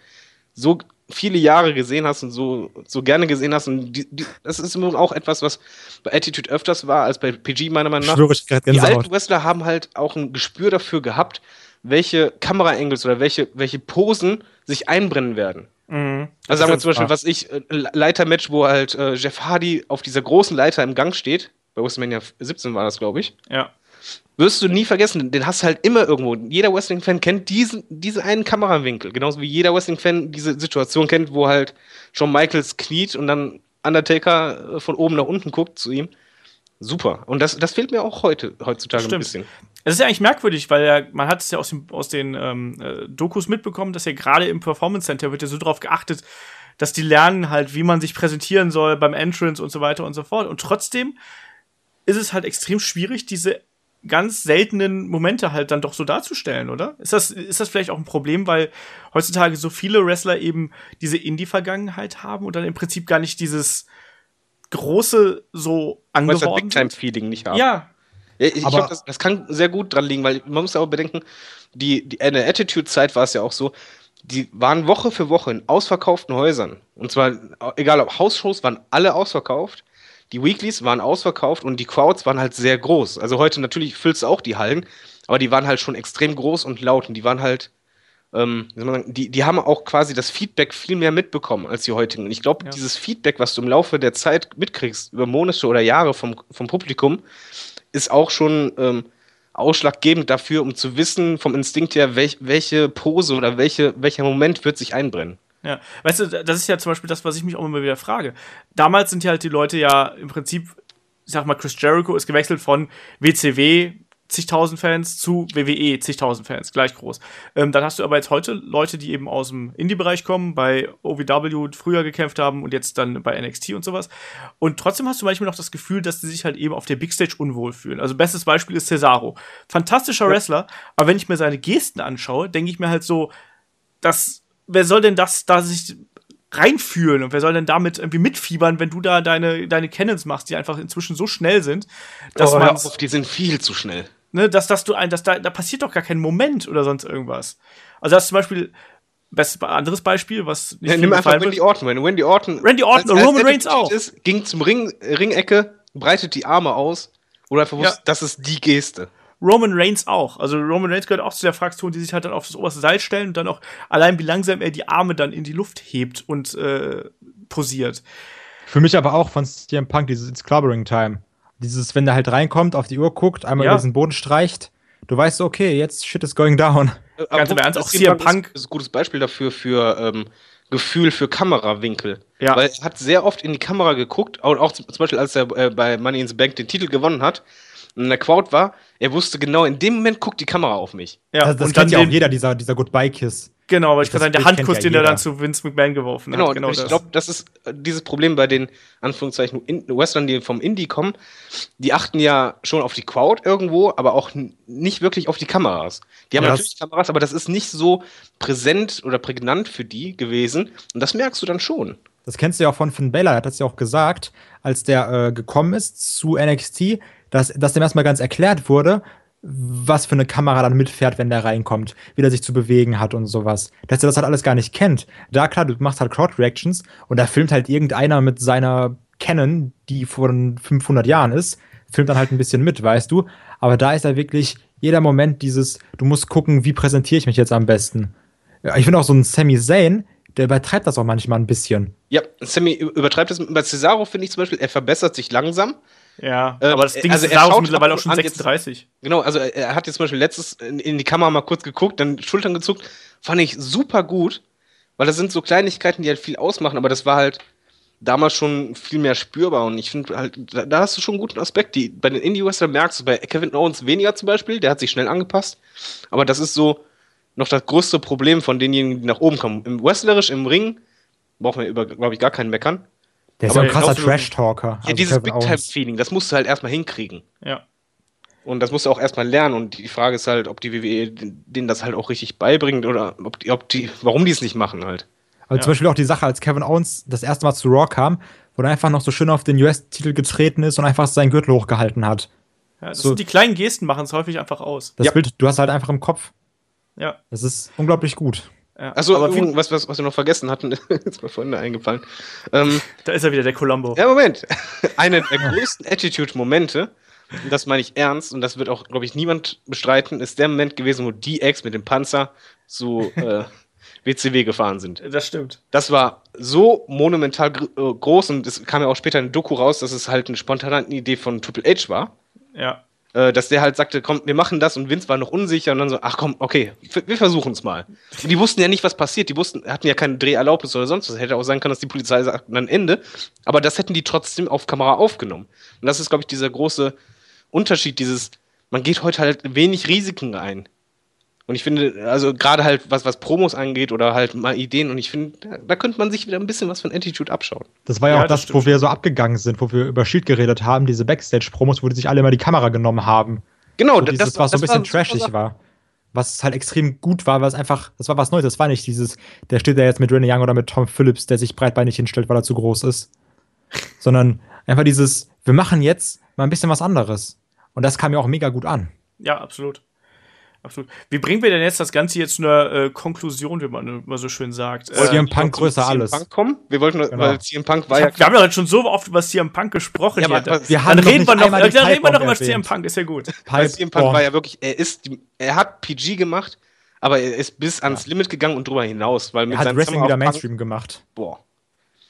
so viele Jahre gesehen hast und so, so gerne gesehen hast. Und die, die, das ist immer auch etwas, was bei Attitude öfters war als bei PG, meiner Meinung nach. Grad Die Gänsehaut. alten Wrestler haben halt auch ein Gespür dafür gehabt, welche Kameraangles oder welche, welche Posen sich einbrennen werden. Mhm. Also sagen wir zum Beispiel, wahr. was ich, äh, Leitermatch, wo halt äh, Jeff Hardy auf dieser großen Leiter im Gang steht. Bei WrestleMania 17 war das, glaube ich Ja. Wirst du nie vergessen. Den hast du halt immer irgendwo. Jeder Wrestling-Fan kennt diesen, diesen einen Kamerawinkel. Genauso wie jeder Wrestling-Fan diese Situation kennt, wo halt Shawn Michaels kniet und dann Undertaker äh, von oben nach unten guckt zu ihm. Super. Und das, das fehlt mir auch heute, heutzutage ein Stimmt. bisschen. Es ist ja eigentlich merkwürdig, weil ja, man hat es ja aus, dem, aus den ähm, äh, Dokus mitbekommen, dass ja gerade im Performance Center wird ja so drauf geachtet, dass die lernen halt, wie man sich präsentieren soll beim Entrance und so weiter und so fort. Und trotzdem ist es halt extrem schwierig, diese ganz seltenen Momente halt dann doch so darzustellen, oder? Ist das, ist das vielleicht auch ein Problem, weil heutzutage so viele Wrestler eben diese Indie-Vergangenheit haben und dann im Prinzip gar nicht dieses große so Weil es das? Big-Time-Feeling nicht haben. Ja, Ja, Ich, glaube, das, das kann sehr gut dran liegen, weil man muss ja auch bedenken, die, die, in der Attitude-Zeit war es ja auch so, die waren Woche für Woche in ausverkauften Häusern. Und zwar, egal ob Hausshows, waren alle ausverkauft. Die Weeklies waren ausverkauft und die Crowds waren halt sehr groß. Also heute natürlich füllst du auch die Hallen, aber die waren halt schon extrem groß und laut und die waren halt, ähm, wie soll man sagen, die, die haben auch quasi das Feedback viel mehr mitbekommen als die heutigen. Und ich glaube, Ja. dieses Feedback, was du im Laufe der Zeit mitkriegst, über Monate oder Jahre vom, vom Publikum, ist auch schon ähm, ausschlaggebend dafür, um zu wissen vom Instinkt her, welch, welche Pose oder welche, welcher Moment wird sich einbrennen. Ja, weißt du, das ist ja zum Beispiel das, was ich mich auch immer wieder frage. Damals sind ja halt die Leute ja im Prinzip, ich sag mal, Chris Jericho ist gewechselt von WCW zigtausend Fans zu WWE zigtausend Fans, gleich groß. Ähm, dann hast du aber jetzt heute Leute, die eben aus dem Indie-Bereich kommen, bei OVW früher gekämpft haben und jetzt dann bei NXT und sowas. Und trotzdem hast du manchmal noch das Gefühl, dass die sich halt eben auf der Big Stage unwohl fühlen. Also bestes Beispiel ist Cesaro. Fantastischer. Wrestler, aber wenn ich mir seine Gesten anschaue, denke ich mir halt so, dass, wer soll denn das da sich reinfühlen und wer soll denn damit irgendwie mitfiebern, wenn du da deine, deine Cannons machst, die einfach inzwischen so schnell sind, dass oh, man. Die sind viel zu schnell. Ne, dass, dass du ein, dass da, da passiert doch gar kein Moment oder sonst irgendwas. Also das ist zum Beispiel, bestes anderes Beispiel, was nicht ja, nimm einfach Randy wird. Orton. Wenn Randy Orton, Randy Orton als, Roman Reigns auch. Ist, ging zum Ring, Ringecke, breitet die Arme aus oder einfach wusste, ja. das ist die Geste. Roman Reigns auch. Also Roman Reigns gehört auch zu der Fraktion, die sich halt dann auf das oberste Seil stellen und dann auch allein wie langsam er die Arme dann in die Luft hebt und äh, posiert. Für mich aber auch von CM Punk dieses It's Clubbering Time. Dieses, wenn der halt reinkommt, auf die Uhr guckt, einmal ja. über diesen Boden streicht, du weißt, okay, jetzt shit is going down. Äh, Ganz im Ernst, auch CM Punk ist, ist ein gutes Beispiel dafür, für ähm, Gefühl für Kamerawinkel. Ja. Weil er hat sehr oft in die Kamera geguckt, auch, auch zum Beispiel, als er äh, bei Money in the Bank den Titel gewonnen hat, und in der Quote war, er wusste genau, in dem Moment guckt die Kamera auf mich. Ja, das, das und kennt ja auch jeder, dieser, dieser Goodbye-Kiss. Genau, weil ich gerade sagen, der Handkuss, ja den er dann zu Vince McMahon geworfen genau, hat. Genau, ich glaube, das ist äh, dieses Problem bei den Anführungszeichen Western, die vom Indie kommen. Die achten ja schon auf die Crowd irgendwo, aber auch nicht wirklich auf die Kameras. Die haben ja, natürlich Kameras, aber das ist nicht so präsent oder prägnant für die gewesen. Und das merkst du dann schon. Das kennst du ja auch von Finn Balor, er hat das ja auch gesagt, als der äh, gekommen ist zu NXT, dass, dass dem erstmal ganz erklärt wurde, was für eine Kamera dann mitfährt, wenn der reinkommt, wie der sich zu bewegen hat und sowas. Dass er das halt alles gar nicht kennt. Da, klar, du machst halt Crowd-Reactions und da filmt halt irgendeiner mit seiner Canon, die von 500 Jahren ist, filmt dann halt ein bisschen mit, weißt du. Aber da ist ja wirklich jeder Moment dieses, du musst gucken, wie präsentiere ich mich jetzt am besten. Ich finde auch so ein Sami Zayn, der übertreibt das auch manchmal ein bisschen. Ja, Sammy übertreibt das. Bei Cesaro finde ich zum Beispiel, er verbessert sich langsam. Ja, äh, aber das Ding also ist, Cesaro ist mittlerweile auch schon 36. Jetzt, genau, also er hat jetzt zum Beispiel letztes in, in, die Kamera mal kurz geguckt, dann Schultern gezuckt. Fand ich super gut, weil das sind so Kleinigkeiten, die halt viel ausmachen, aber das war halt damals schon viel mehr spürbar und ich finde halt, da, da, hast du schon einen guten Aspekt. Die, bei den Indie-Wrestlern merkst du bei Kevin Owens weniger zum Beispiel, der hat sich schnell angepasst, aber das ist so, noch das größte Problem von denjenigen, die nach oben kommen. Im Wrestlerisch, im Ring, braucht man über, glaube ich, gar keinen meckern. Der ist ja ein krasser Trash-Talker. Ja, also dieses Big-Time-Feeling, das musst du halt erstmal hinkriegen. Ja. Und das musst du auch erstmal lernen. Und die Frage ist halt, ob die WWE denen das halt auch richtig beibringt oder ob die, ob die, warum die es nicht machen halt. Also ja. zum Beispiel auch die Sache, als Kevin Owens das erste Mal zu Raw kam, wo er einfach noch so schön auf den US-Titel getreten ist und einfach seinen Gürtel hochgehalten hat. Ja, das so. sind die kleinen Gesten machen es häufig einfach aus. Das ja. Bild, du hast halt einfach im Kopf. Ja. Das ist unglaublich gut. Ja. Achso, aber was, was, was wir noch vergessen hatten, ist mir vorhin eingefallen. Ähm, da ist er wieder, der Columbo. Ja, Moment. Einer der größten Attitude-Momente, und das meine ich ernst, und das wird auch, glaube ich, niemand bestreiten, ist der Moment gewesen, wo DX mit dem Panzer zu äh, WCW gefahren sind. Das stimmt. Das war so monumental gr äh, groß und es kam ja auch später eine Doku raus, dass es halt eine spontane Idee von Triple H war. Ja dass der halt sagte, komm, wir machen das und Vince war noch unsicher und dann so, ach komm, okay, wir versuchen es mal. Und die wussten ja nicht, was passiert, die wussten, hatten ja keine Dreherlaubnis oder sonst was. Hätte auch sein können, dass die Polizei sagt, dann Ende. Aber das hätten die trotzdem auf Kamera aufgenommen. Und das ist, glaube ich, dieser große Unterschied, dieses, man geht heute halt wenig Risiken ein. Und ich finde, also gerade halt was, was Promos angeht oder halt mal Ideen, und ich finde, da könnte man sich wieder ein bisschen was von Attitude abschauen. Das war ja, ja auch das, das wo wir so abgegangen sind, wo wir über Shield geredet haben, diese Backstage-Promos, wo die sich alle mal die Kamera genommen haben. Genau, so dieses, das, was so ein bisschen trashig war. Was halt extrem gut war, weil es einfach, das war was Neues. Das war nicht dieses, der steht da jetzt mit Renee Young oder mit Tom Phillips, der sich breitbeinig hinstellt, weil er zu groß ist. Sondern einfach dieses, wir machen jetzt mal ein bisschen was anderes. Und das kam ja auch mega gut an. Ja, absolut. Absolut. Wie bringen wir denn jetzt das Ganze jetzt zu einer äh, Konklusion, wie man immer so schön sagt? Äh, CM Punk größer alles. Punk kommen? Wir wollten, genau. weil CM Punk war ja. Wir haben ja schon so oft über CM Punk gesprochen. Ja, aber, wir haben dann reden wir noch, dann reden wir noch über CM Punk, ist ja gut. Weil CM Punk war ja wirklich, er ist, er hat PG gemacht, aber er ist bis ans ja. Limit gegangen und drüber hinaus, weil mit er hat Wrestling wieder Mainstream gemacht. Boah.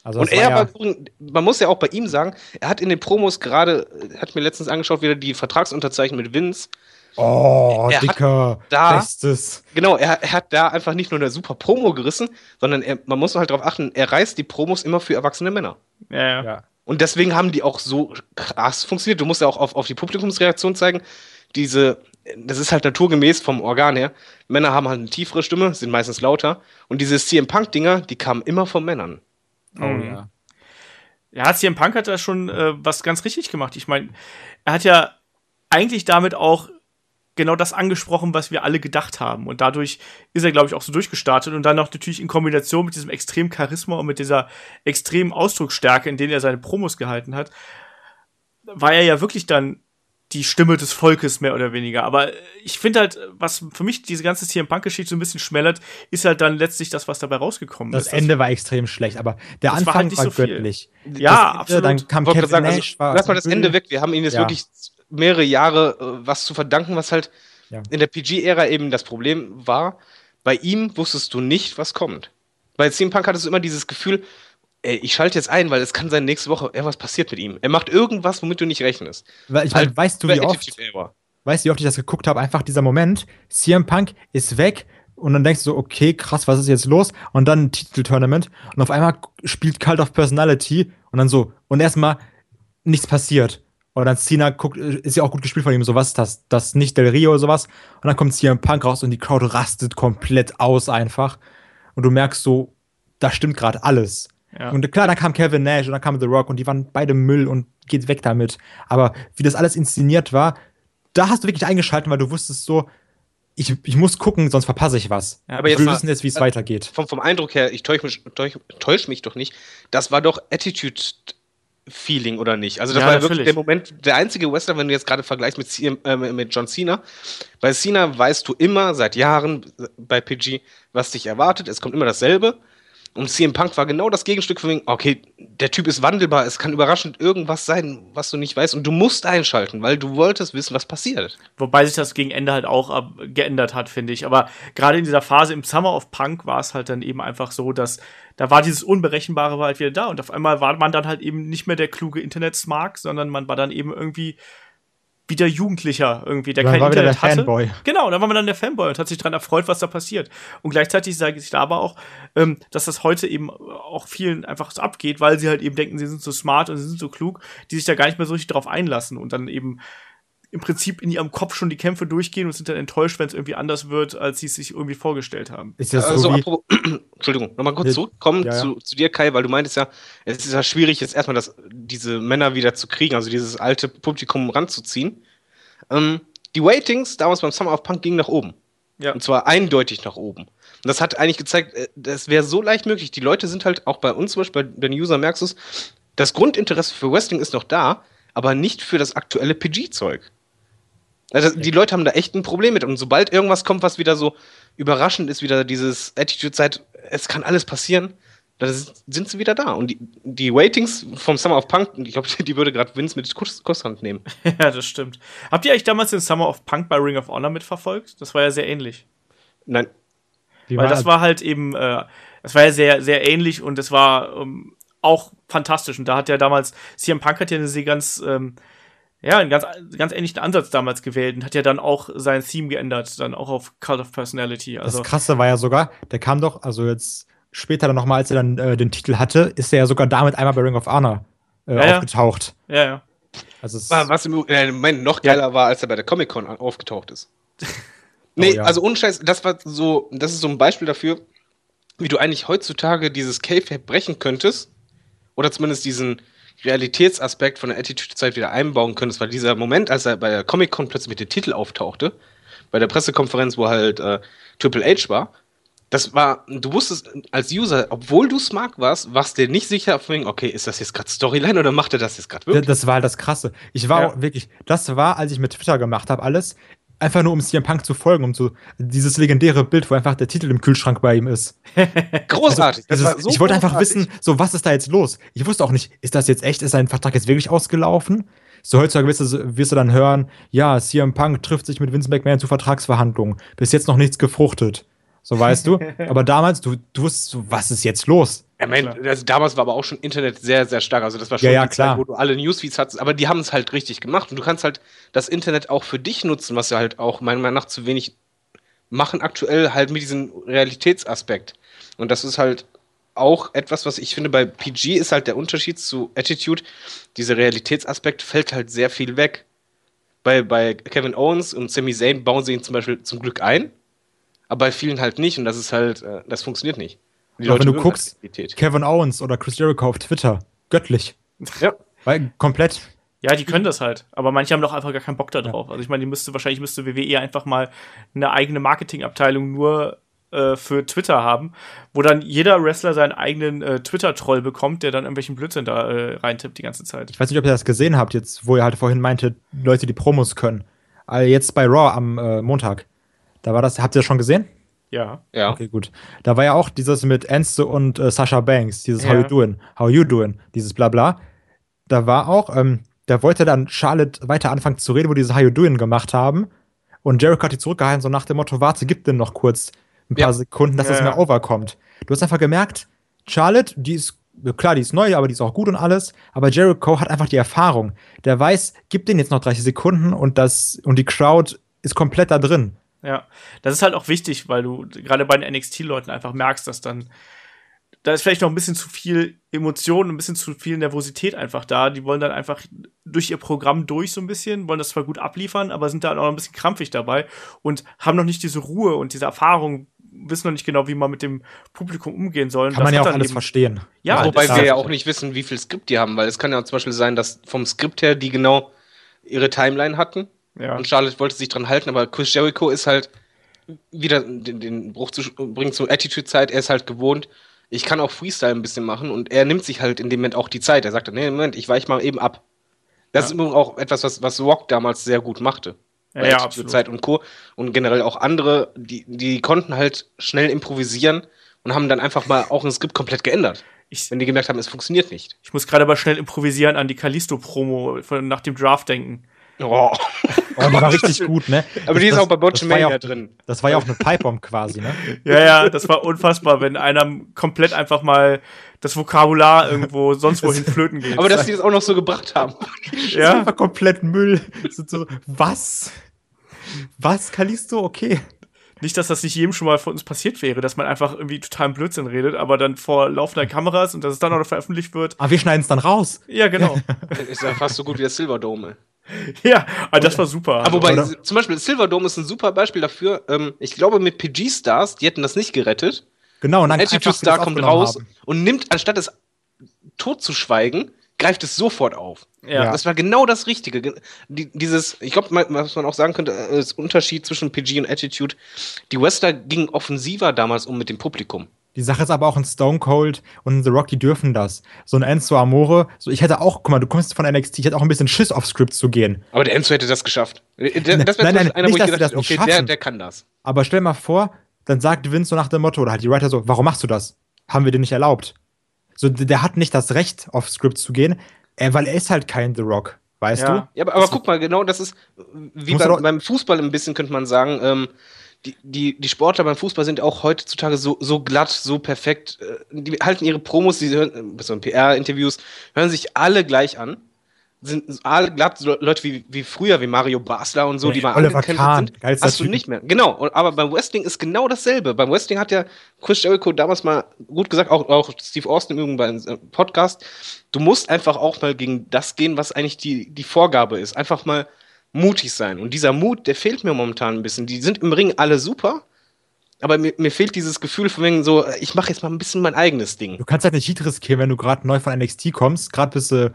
Also und er war, ja man muss ja auch bei ihm sagen, er hat in den Promos gerade, hat mir letztens angeschaut, wieder die Vertragsunterzeichnung mit Vince Oh, Er hat Dicker. da- Bestes. Genau, er, er hat da einfach nicht nur eine super Promo gerissen, sondern er, man muss halt darauf achten, er reißt die Promos immer für erwachsene Männer. Ja, ja. Ja. Und deswegen haben die auch so krass funktioniert. Du musst ja auch auf, auf die Publikumsreaktion zeigen. Diese, das ist halt naturgemäß vom Organ her. Männer haben halt eine tiefere Stimme, sind meistens lauter. Und diese CM Punk-Dinger, die kamen immer von Männern. Oh Mhm. ja. Ja, CM Punk hat da schon äh, was ganz richtig gemacht. Ich meine, er hat ja eigentlich damit auch genau das angesprochen, was wir alle gedacht haben. Und dadurch ist er, glaube ich, auch so durchgestartet. Und dann noch natürlich in Kombination mit diesem extremen Charisma und mit dieser extremen Ausdrucksstärke, in denen er seine Promos gehalten hat, war er ja wirklich dann die Stimme des Volkes mehr oder weniger. Aber ich finde halt, was für mich diese ganze CM Punk-Geschichte so ein bisschen schmälert, ist halt dann letztlich das, was dabei rausgekommen Das ist. Ende war extrem schlecht, aber der Das war Anfang halt war, nicht so viel. göttlich. ja, Das Ende, absolut. Dann kam Kevin Nash. also, war lass mal das Ende weg. Wir haben ihnen jetzt Ja. wirklich mehrere Jahre äh, was zu verdanken, was halt Ja. in der PG-Ära eben das Problem war. Bei ihm wusstest du nicht, was kommt. Bei CM Punk hattest du immer dieses Gefühl, ey, ich schalte jetzt ein, weil es kann sein, nächste Woche irgendwas passiert mit ihm. Er macht irgendwas, womit du nicht rechnest. Weil ich Halt weißt du, wie oft, weißt du, wie oft ich das geguckt habe? Einfach dieser Moment, CM Punk ist weg und dann denkst du so, okay, krass, was ist jetzt los? Und dann ein Titeltournament und auf einmal spielt Cult of Personality und dann so, und erstmal nichts passiert. Und dann Cena guckt, ist ja auch gut gespielt von ihm, so was ist das? Das ist nicht Del Rio oder sowas. Und dann kommt CM Punk raus und die Crowd rastet komplett aus einfach. Und du merkst so, da stimmt gerade alles. Ja. Und klar, dann kam Kevin Nash und dann kam The Rock und die waren beide Müll und geht weg damit. Aber wie das alles inszeniert war, da hast du wirklich eingeschaltet, weil du wusstest so, ich, ich muss gucken, sonst verpasse ich was. Ja, aber jetzt will mal- wissen jetzt, wie es äh, weitergeht. Vom, vom Eindruck her, ich täusche mich, täusch, täusch mich doch nicht, das war doch Attitude-Feeling, oder nicht? Also das Ja, war natürlich. wirklich der Moment, der einzige Wrestler, wenn du jetzt gerade vergleichst mit, äh, mit John Cena. Bei Cena weißt du immer, seit Jahren bei PG, was dich erwartet. Es kommt immer dasselbe. Und CM Punk war genau das Gegenstück von wegen, okay, der Typ ist wandelbar, es kann überraschend irgendwas sein, was du nicht weißt. Und du musst einschalten, weil du wolltest wissen, was passiert. Wobei sich das gegen Ende halt auch geändert hat, finde ich. Aber gerade in dieser Phase im Summer of Punk war es halt dann eben einfach so, dass da war dieses Unberechenbare halt wieder da und auf einmal war man dann halt eben nicht mehr der kluge Internet-Smark, sondern man war dann eben irgendwie wieder Jugendlicher irgendwie, der Dann kein war Internet der hatte. Fanboy. Genau, dann war man dann der Fanboy und hat sich daran erfreut, was da passiert. Und gleichzeitig sage ich da aber auch, ähm, dass das heute eben auch vielen einfach so abgeht, weil sie halt eben denken, sie sind so smart und sie sind so klug, die sich da gar nicht mehr so richtig drauf einlassen und dann eben im Prinzip in ihrem Kopf schon die Kämpfe durchgehen und sind dann enttäuscht, wenn es irgendwie anders wird, als sie es sich irgendwie vorgestellt haben. Ist ja so Also, wie, apropos, Entschuldigung, nochmal kurz Ja, zurückkommen ja, ja. Zu, zu dir, Kai, weil du meintest ja, es ist ja schwierig, jetzt erstmal das, diese Männer wieder zu kriegen, also dieses alte Publikum ranzuziehen. Ähm, die Waitings damals beim Summer of Punk gingen nach oben. Ja. Und zwar eindeutig nach oben. Und das hat eigentlich gezeigt, äh, das wäre so leicht möglich. Die Leute sind halt auch bei uns zum Beispiel, bei den User merkst du es, das Grundinteresse für Wrestling ist noch da, aber nicht für das aktuelle PG-Zeug. Also die Leute haben da echt ein Problem mit. Und sobald irgendwas kommt, was wieder so überraschend ist, wieder dieses Attitude-Zeit, es kann alles passieren, dann sind sie wieder da. Und die, die Waitings vom Summer of Punk, ich glaube, die würde gerade Vince mit Kuss, Kusshand nehmen. ja, das stimmt. Habt ihr eigentlich damals den Summer of Punk bei Ring of Honor mitverfolgt? Das war ja sehr ähnlich. Nein, wie Weil war- das war halt eben, äh, das war ja sehr, sehr ähnlich und es war ähm, auch fantastisch. Und da hat ja damals, CM Punk hat ja eine sehr ganz, ähm, ja, einen ganz, ganz ähnlichen Ansatz damals gewählt und hat ja dann auch sein Theme geändert, dann auch auf Cult of Personality. Also, Das Krasse war ja sogar, der kam doch, also jetzt später dann nochmal, als er dann äh, den Titel hatte, ist er ja sogar damit einmal bei Ring of Honor äh, Ja, ja. aufgetaucht. ja, ja. Also Was im äh, Moment noch geiler war, als er bei der Comic-Con aufgetaucht ist. Oh, nee, ja. also unscheiß, das war so, das ist so ein Beispiel dafür, wie du eigentlich heutzutage dieses K-Fape brechen könntest. Oder zumindest diesen Realitätsaspekt von der Attitude-Zeit wieder einbauen könntest, weil dieser Moment, als er bei der Comic-Con plötzlich mit dem Titel auftauchte, bei der Pressekonferenz, wo halt äh, Triple H war, das war, du wusstest als User, obwohl du smart warst, warst dir nicht sicher, von okay, ist das jetzt gerade Storyline oder macht er das jetzt gerade wirklich? Das war halt das Krasse. Ich war Ja. auch wirklich, das war, als ich mit Twitter gemacht habe, alles, einfach nur um CM Punk zu folgen, um so dieses legendäre Bild, wo einfach der Titel im Kühlschrank bei ihm ist. Großartig. Also, das dieses, so ich wollte einfach großartig. wissen, so was ist da jetzt los? Ich wusste auch nicht, ist das jetzt echt, ist sein Vertrag jetzt wirklich ausgelaufen? So heutzutage wirst du, wirst du dann hören, ja, CM Punk trifft sich mit Vince McMahon zu Vertragsverhandlungen. Bis jetzt noch nichts gefruchtet. So weißt du. Aber damals, du, du wusstest so, was ist jetzt los? Ja, mein, also damals war aber auch schon Internet sehr, sehr stark. Also das war schon Ja, ja, die klar. Zeit, wo du alle Newsfeeds hattest. Aber die haben es halt richtig gemacht. Und du kannst halt das Internet auch für dich nutzen, was wir halt auch meiner Meinung nach zu wenig machen aktuell halt mit diesem Realitätsaspekt. Und das ist halt auch etwas, was ich finde, bei PG ist halt der Unterschied zu Attitude. Dieser Realitätsaspekt fällt halt sehr viel weg. Bei, bei Kevin Owens und Sami Zayn bauen sie ihn zum Beispiel zum Glück ein, aber bei vielen halt nicht. Und das ist halt, äh, das funktioniert nicht. Die Aber wenn du guckst, halt. Kevin Owens oder Chris Jericho auf Twitter, göttlich. Ja. Weil komplett. Ja, die können das halt. Aber manche haben doch einfach gar keinen Bock da drauf. Also ich meine, die müsste, wahrscheinlich müsste WWE einfach mal eine eigene Marketingabteilung nur äh, für Twitter haben, wo dann jeder Wrestler seinen eigenen äh, Twitter-Troll bekommt, der dann irgendwelchen Blödsinn da äh, reintippt die ganze Zeit. Ich weiß nicht, ob ihr das gesehen habt, jetzt, wo ihr halt vorhin meinte, Leute, die Promos können. Also jetzt bei Raw am äh, Montag. Da war das, habt ihr das schon gesehen? Ja. Ja. Okay, gut. Da war ja auch dieses mit Enzo und äh, Sasha Banks, dieses Ja. How you doing, how you doing, dieses Blabla. Da war auch, ähm, da wollte dann Charlotte weiter anfangen zu reden, wo die dieses How you doing gemacht haben. Und Jericho hat die zurückgehalten, so nach dem Motto, warte, gib denn noch kurz ein paar Ja. Sekunden, dass Ja, es mehr ja. overkommt. Du hast einfach gemerkt, Charlotte, die ist, klar, die ist neu, aber die ist auch gut und alles. Aber Jericho hat einfach die Erfahrung. Der weiß, gib den jetzt noch 30 Sekunden und das, und die Crowd ist komplett da drin. Ja, das ist halt auch wichtig, weil du gerade bei den NXT-Leuten einfach merkst, dass dann da ist vielleicht noch ein bisschen zu viel Emotion, ein bisschen zu viel Nervosität einfach da. Die wollen dann einfach durch ihr Programm durch so ein bisschen, wollen das zwar gut abliefern, aber sind da auch noch ein bisschen krampfig dabei und haben noch nicht diese Ruhe und diese Erfahrung, wissen noch nicht genau, wie man mit dem Publikum umgehen soll. Kann das man ja auch alles eben- verstehen. Ja, Wobei das- wir ja auch nicht wissen, wie viel Skript die haben, weil es kann ja zum Beispiel sein, dass vom Skript her die genau ihre Timeline hatten Ja. und Charlotte wollte sich dran halten, aber Chris Jericho ist halt wieder den, den Bruch zu bringen zur Attitude-Zeit, er ist halt gewohnt, ich kann auch Freestyle ein bisschen machen und er nimmt sich halt in dem Moment auch die Zeit. Er sagt, dann, nee, Moment, ich weich mal eben ab. Das Ja. ist übrigens auch etwas, was, was Rock damals sehr gut machte. Ja, ja, absolut. Zeit und Co. Und generell auch andere, die, die konnten halt schnell improvisieren und haben dann einfach mal auch ein Skript komplett geändert. Ich, Wenn die gemerkt haben, es funktioniert nicht. ich muss gerade aber schnell improvisieren an die Kalisto-Promo nach dem Draft denken. Oh. Oh, die war richtig gut, ne? Aber die ist Das- auch bei das war Botchamania ja auch- drin. Das war ja auch eine Pipebomb quasi, ne? Ja, ja, das war unfassbar, wenn einer komplett einfach mal das Vokabular irgendwo sonst wohin flöten geht. Aber dass die das auch noch so gebracht haben. ja, Einfach komplett Müll. Das sind so, was? Was, Kalisto? Okay. nicht, dass das nicht jedem schon mal von uns passiert wäre, dass man einfach irgendwie totalen Blödsinn redet, aber dann vor laufender Kameras und dass es dann auch noch veröffentlicht wird. Aber wir schneiden es dann raus. Ja, genau. Ist ja fast so gut wie der Silverdome. ja, aber das war super. Aber wobei, Oder- zum Beispiel Silverdome ist ein super Beispiel dafür. Ähm, ich glaube, mit PG-Stars, die hätten das nicht gerettet. Genau, und dann Attitude Star kommt raus haben. und nimmt, anstatt es totzuschweigen, greift es sofort auf. ja. Das war genau das Richtige. Ge- Die, dieses, ich glaube, was man auch sagen könnte, äh, das Unterschied zwischen PG und Attitude. Die Wrestler gingen offensiver damals um mit dem Publikum. Die Sache ist aber auch ein Stone Cold und ein The Rock, die dürfen das. So ein Enzo Amore, so ich hätte auch, guck mal, du kommst von NXT, ich hätte auch ein bisschen Schiss auf Script zu gehen. Aber der Enzo hätte das geschafft. Äh, Der, Ne- das wäre nein, nein, einer, nicht, wo ich dass gedacht das nicht okay, der, schaffen. der kann das. Aber stell mal vor, dann sagt Vince so nach dem Motto, oder halt die Writer so, warum machst du das? Haben wir dir nicht erlaubt. So, der hat nicht das Recht, auf Script zu gehen, äh, weil er ist halt kein The Rock, weißt Ja. du? Ja, aber, aber guck mal, genau das ist, wie beim, beim Fußball ein bisschen, könnte man sagen, ähm, die, die, die Sportler beim Fußball sind auch heutzutage so, so glatt, so perfekt. Äh, die halten ihre Promos, die hören, äh, so PR-Interviews, hören sich alle gleich an. Sind alle glatt, so Leute wie, wie früher, wie Mario Basler und so, die mal Oliver Kahn, sind, hast du Typ. nicht mehr. Genau, aber beim Wrestling ist genau dasselbe. Beim Wrestling hat ja Chris Jericho damals mal gut gesagt, auch, auch Steve Austin im Übrigen beim äh, Podcast, du musst einfach auch mal gegen das gehen, was eigentlich die, die Vorgabe ist. Einfach mal mutig sein. Und dieser Mut, der fehlt mir momentan ein bisschen. Die sind im Ring alle super, aber mir, mir fehlt dieses Gefühl von wegen so, ich mache jetzt mal ein bisschen mein eigenes Ding. Du kannst halt nicht Heat riskieren, wenn du gerade neu von NXT kommst, gerade bist du